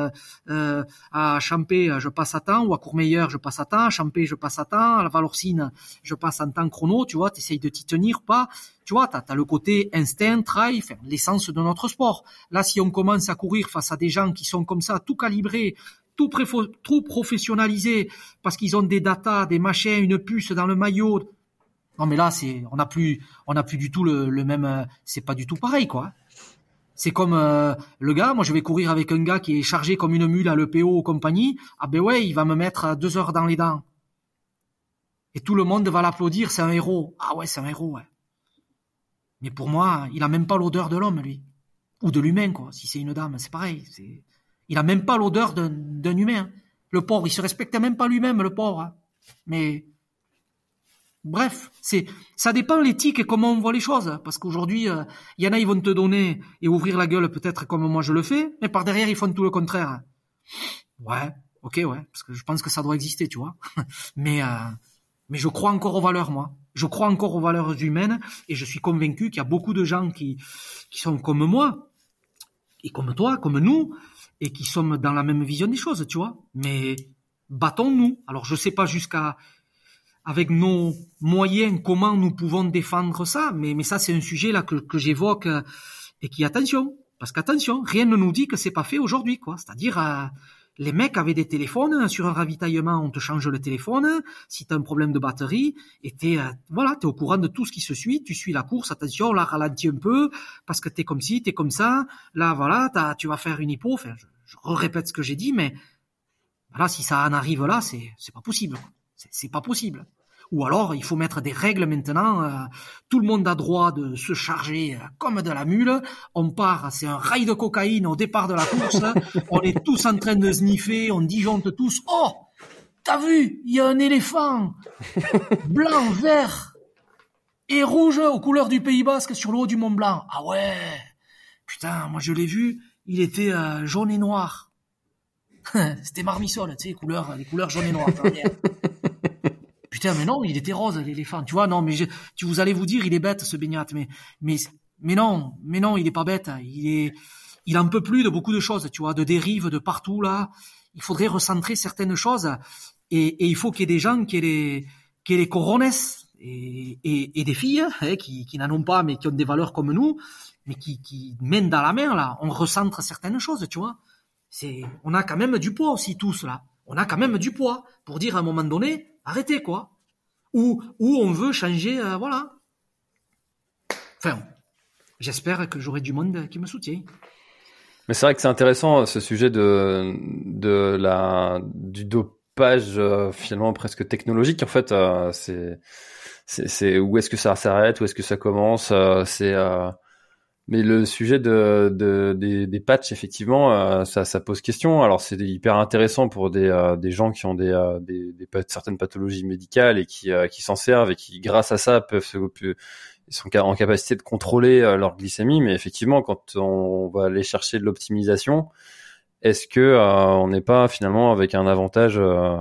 euh, à Champé, je passe à temps, ou à Courmeilleur, je passe à temps, à Champé, je passe à temps, à la Valorcine, je passe en temps chrono, tu vois, t'essayes de t'y tenir pas, tu vois, t'as as le côté instinct, trail, l'essence de notre sport. Là, si on commence à courir face à des gens qui sont comme ça, tout calibrés, tout, professionnalisé parce qu'ils ont des datas, des machins, une puce dans le maillot. Non mais là c'est on n'a plus on n'a plus du tout le, même euh, c'est pas du tout pareil quoi. C'est comme euh, le gars, moi je vais courir avec un gars qui est chargé comme une mule à l'EPO ou compagnie. Ah ben ouais, il va me mettre deux heures dans les dents. Et tout le monde va l'applaudir, c'est un héros. Ah ouais, c'est un héros, ouais. Mais pour moi, il a même pas l'odeur de l'homme, lui. Ou de l'humain, quoi. Si c'est une dame, c'est pareil. C'est il a même pas l'odeur d'un humain. Le pauvre, il se respectait même pas lui-même, le pauvre. Hein. Mais bref, c'est ça dépend l'éthique et comment on voit les choses. Parce qu'aujourd'hui, euh, il y en a, ils vont te donner et ouvrir la gueule peut-être comme moi je le fais, mais par derrière, ils font tout le contraire. Ouais, ok, ouais, parce que je pense que ça doit exister, tu vois. mais euh, mais je crois encore aux valeurs, moi. Je crois encore aux valeurs humaines et je suis convaincu qu'il y a beaucoup de gens qui qui sont comme moi et comme toi, comme nous, et qui sommes dans la même vision des choses, tu vois. Mais battons-nous. Alors je sais pas jusqu'à avec nos moyens comment nous pouvons défendre ça, mais ça c'est un sujet là que, que j'évoque et qui attention parce qu'attention, rien ne nous dit que c'est pas fait aujourd'hui quoi. C'est-à-dire euh, les mecs avaient des téléphones sur un ravitaillement, on te change le téléphone. Si tu as un problème de batterie, et t'es euh, voilà, t'es au courant de tout ce qui se suit. Tu suis la course, attention, là ralentis un peu parce que t'es comme ci, t'es comme ça. Là voilà, tu vas faire une hypo. Enfin, je, je répète ce que j'ai dit, mais voilà, si ça en arrive là, c'est c'est pas possible. C'est pas possible. Ou alors, il faut mettre des règles maintenant. Euh, tout le monde a droit de se charger euh, comme de la mule. On part, c'est un rail de cocaïne au départ de la course. on est tous en train de sniffer, on disjoncte tous. Oh, t'as vu, il y a un éléphant blanc, vert et rouge aux couleurs du Pays Basque sur le haut du Mont Blanc. Ah ouais, putain, moi je l'ai vu. Il était euh, jaune et noir. C'était marmissole, tu sais, les couleurs, les couleurs jaune et noir. Putain, mais non, il était rose, l'éléphant. Tu vois, non, mais tu vous allez vous dire, il est bête, ce baignat. Mais, mais, mais non, mais non, il est pas bête. Il est, il en peut plus de beaucoup de choses, tu vois, de dérives de partout, là. Il faudrait recentrer certaines choses. Et, et il faut qu'il y ait des gens qui aient les, qui aient les corones et, et, et des filles, hein, qui, qui n'en ont pas, mais qui ont des valeurs comme nous, mais qui, qui mènent dans la main, là. On recentre certaines choses, tu vois. C'est, on a quand même du poids aussi, tous, là. on a quand même du poids pour dire à un moment donné, arrêtez quoi. Ou, ou on veut changer, euh, voilà. Enfin, j'espère que j'aurai du monde qui me soutient. Mais c'est vrai que c'est intéressant ce sujet de de la du dopage euh, finalement presque technologique. En fait, euh, c'est c'est où est-ce que ça s'arrête, où est-ce que ça commence. c'est mais le sujet de, de des, des, patchs, effectivement, ça, ça pose question. Alors c'est hyper intéressant pour des, des gens qui ont des, des, des, certaines pathologies médicales et qui, qui s'en servent et qui, grâce à ça, peuvent se, ils sont en capacité de contrôler euh, leur glycémie, mais effectivement, quand on va aller chercher de l'optimisation, est-ce que euh, on n'est pas finalement avec un avantage euh,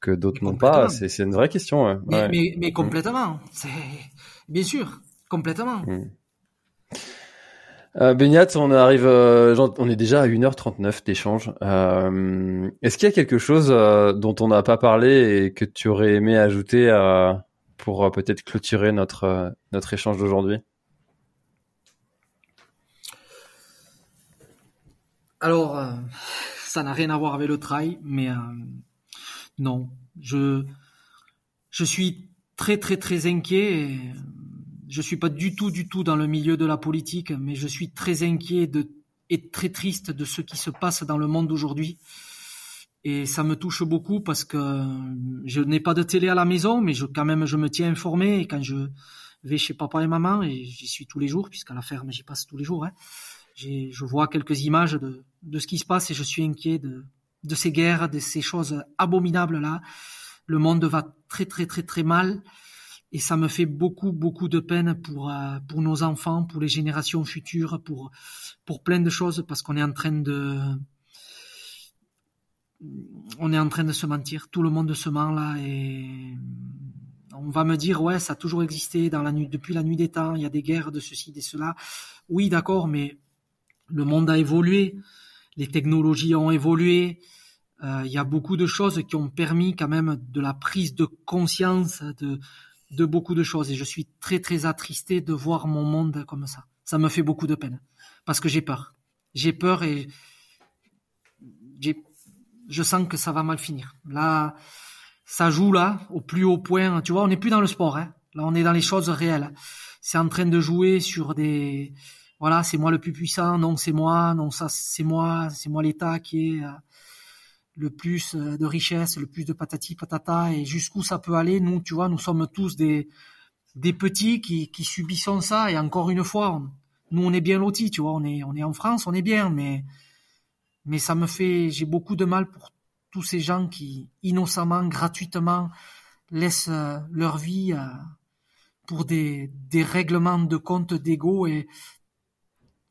que d'autres n'ont pas? C'est une vraie question. Mais, mais, mais, complètement, c'est bien sûr, complètement. Mm. Euh, on arrive, on est déjà à 1h39 d'échange. Euh, Est-ce qu'il y a quelque chose dont on n'a pas parlé et que tu aurais aimé ajouter pour euh, peut-être clôturer notre, euh, notre échange d'aujourd'hui? Alors, euh, ça n'a rien à voir avec le trail, mais non, je, je suis très très très inquiet. Et je suis pas du tout du tout dans le milieu de la politique, mais je suis très inquiet de, et très triste de ce qui se passe dans le monde aujourd'hui. Et ça me touche beaucoup parce que je n'ai pas de télé à la maison, mais je, quand même je me tiens informé. Et quand je vais chez papa et maman, et j'y suis tous les jours, puisqu'à la ferme j'y passe tous les jours, hein, je vois quelques images de, de ce qui se passe et je suis inquiet de, de ces guerres, de ces choses abominables là. Le monde va très très très très mal et ça me fait beaucoup beaucoup de peine pour euh, pour nos enfants, pour les générations futures, pour pour plein de choses parce qu'on est en train de on est en train de se mentir. Tout le monde se ment là et on va me dire ouais ça a toujours existé dans la nuit depuis la nuit des temps. Il y a des guerres de ceci de cela. Oui d'accord, mais le monde a évolué, les technologies ont évolué. Euh, il y a beaucoup de choses qui ont permis quand même de la prise de conscience de de beaucoup de choses et je suis très très attristé de voir mon monde comme ça. Ça me fait beaucoup de peine parce que j'ai peur. J'ai peur et j'ai je sens que ça va mal finir. Là, ça joue là, au plus haut point. Tu vois, on n'est plus dans le sport. Hein. Là, on est dans les choses réelles. C'est en train de jouer sur des... Voilà, c'est moi le plus puissant. Non, c'est moi. Non, ça, c'est moi. C'est moi l'État qui est euh, le plus euh, de richesse, le plus de patati patata. Et jusqu'où ça peut aller Nous, tu vois, nous sommes tous des petits qui, subissons ça. Et encore une fois, nous, on est bien lotis. Tu vois, on est on est en France, on est bien, mais ça me fait, j'ai beaucoup de mal pour tous ces gens qui innocemment, gratuitement laissent euh, leur vie euh, pour des, des règlements de compte d'ego et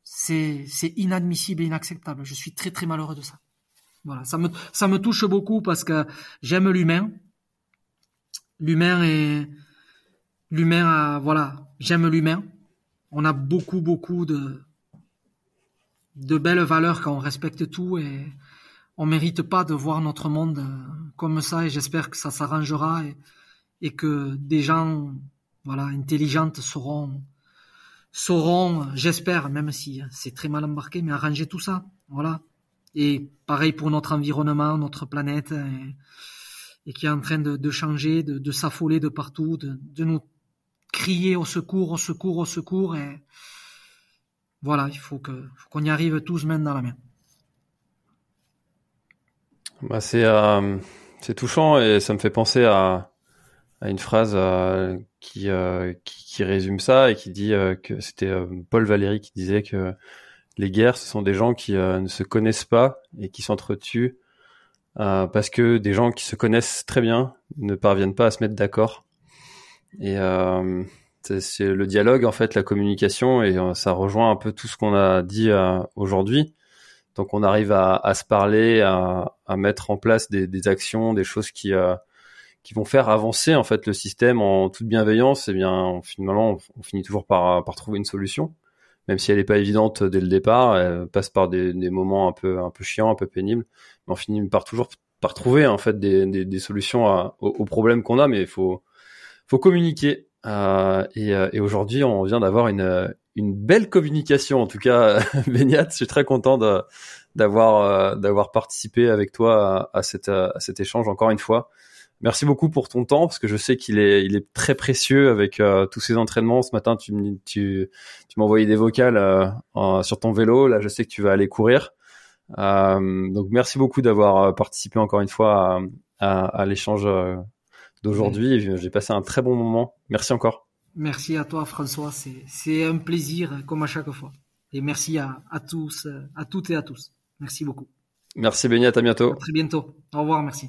c'est, c'est inadmissible et inacceptable. Je suis très très malheureux de ça. Voilà, ça me, touche beaucoup parce que j'aime l'humain. L'humain est, l'humain, voilà, j'aime l'humain. On a beaucoup beaucoup de, de belles valeurs quand on respecte tout et on mérite pas de voir notre monde euh, comme ça et j'espère que ça s'arrangera et, que des gens voilà intelligentes sauront sauront j'espère même si c'est très mal embarqué mais arranger tout ça voilà et pareil pour notre environnement notre planète et, qui est en train de, changer de, s'affoler de partout de, nous crier au secours au secours au secours et voilà, il faut qu'on y arrive tous main dans la main. Bah c'est euh, touchant et ça me fait penser à, une phrase euh, euh, qui, qui résume ça et qui dit que c'était Paul Valéry qui disait que les guerres ce sont des gens qui ne se connaissent pas et qui s'entretuent parce que des gens qui se connaissent très bien ne parviennent pas à se mettre d'accord et c'est le dialogue, en fait, la communication, et euh, ça rejoint un peu tout ce qu'on a dit euh, aujourd'hui. Donc on arrive à, se parler, à, mettre en place des, actions, des choses qui euh, qui vont faire avancer en fait le système en toute bienveillance. Et eh bien finalement on, finit toujours par, par trouver une solution, même si elle n'est pas évidente dès le départ. Elle passe par des, des, moments un peu un peu chiants, un peu pénibles, mais on finit par toujours par trouver en fait des, des solutions à, aux, problèmes qu'on a. Mais il faut faut communiquer euh, et, euh, et aujourd'hui, on vient d'avoir une, une belle communication. En tout cas, Beniat, je suis très content d'avoir d'avoir participé avec toi à, cette, à cet échange encore une fois. Merci beaucoup pour ton temps parce que je sais qu'il est il est très précieux avec tous ces entraînements. Ce matin, tu tu tu m'as envoyé des vocales sur ton vélo. Là, je sais que tu vas aller courir. Euh, donc merci beaucoup d'avoir participé encore une fois à, à, à l'échange d'aujourd'hui. J'ai passé un très bon moment. Merci encore. Merci à toi François, c'est un plaisir comme à chaque fois. Et merci à, à tous, à toutes et à tous. Merci beaucoup. Merci Benyat, à bientôt. À très bientôt. Au revoir, merci.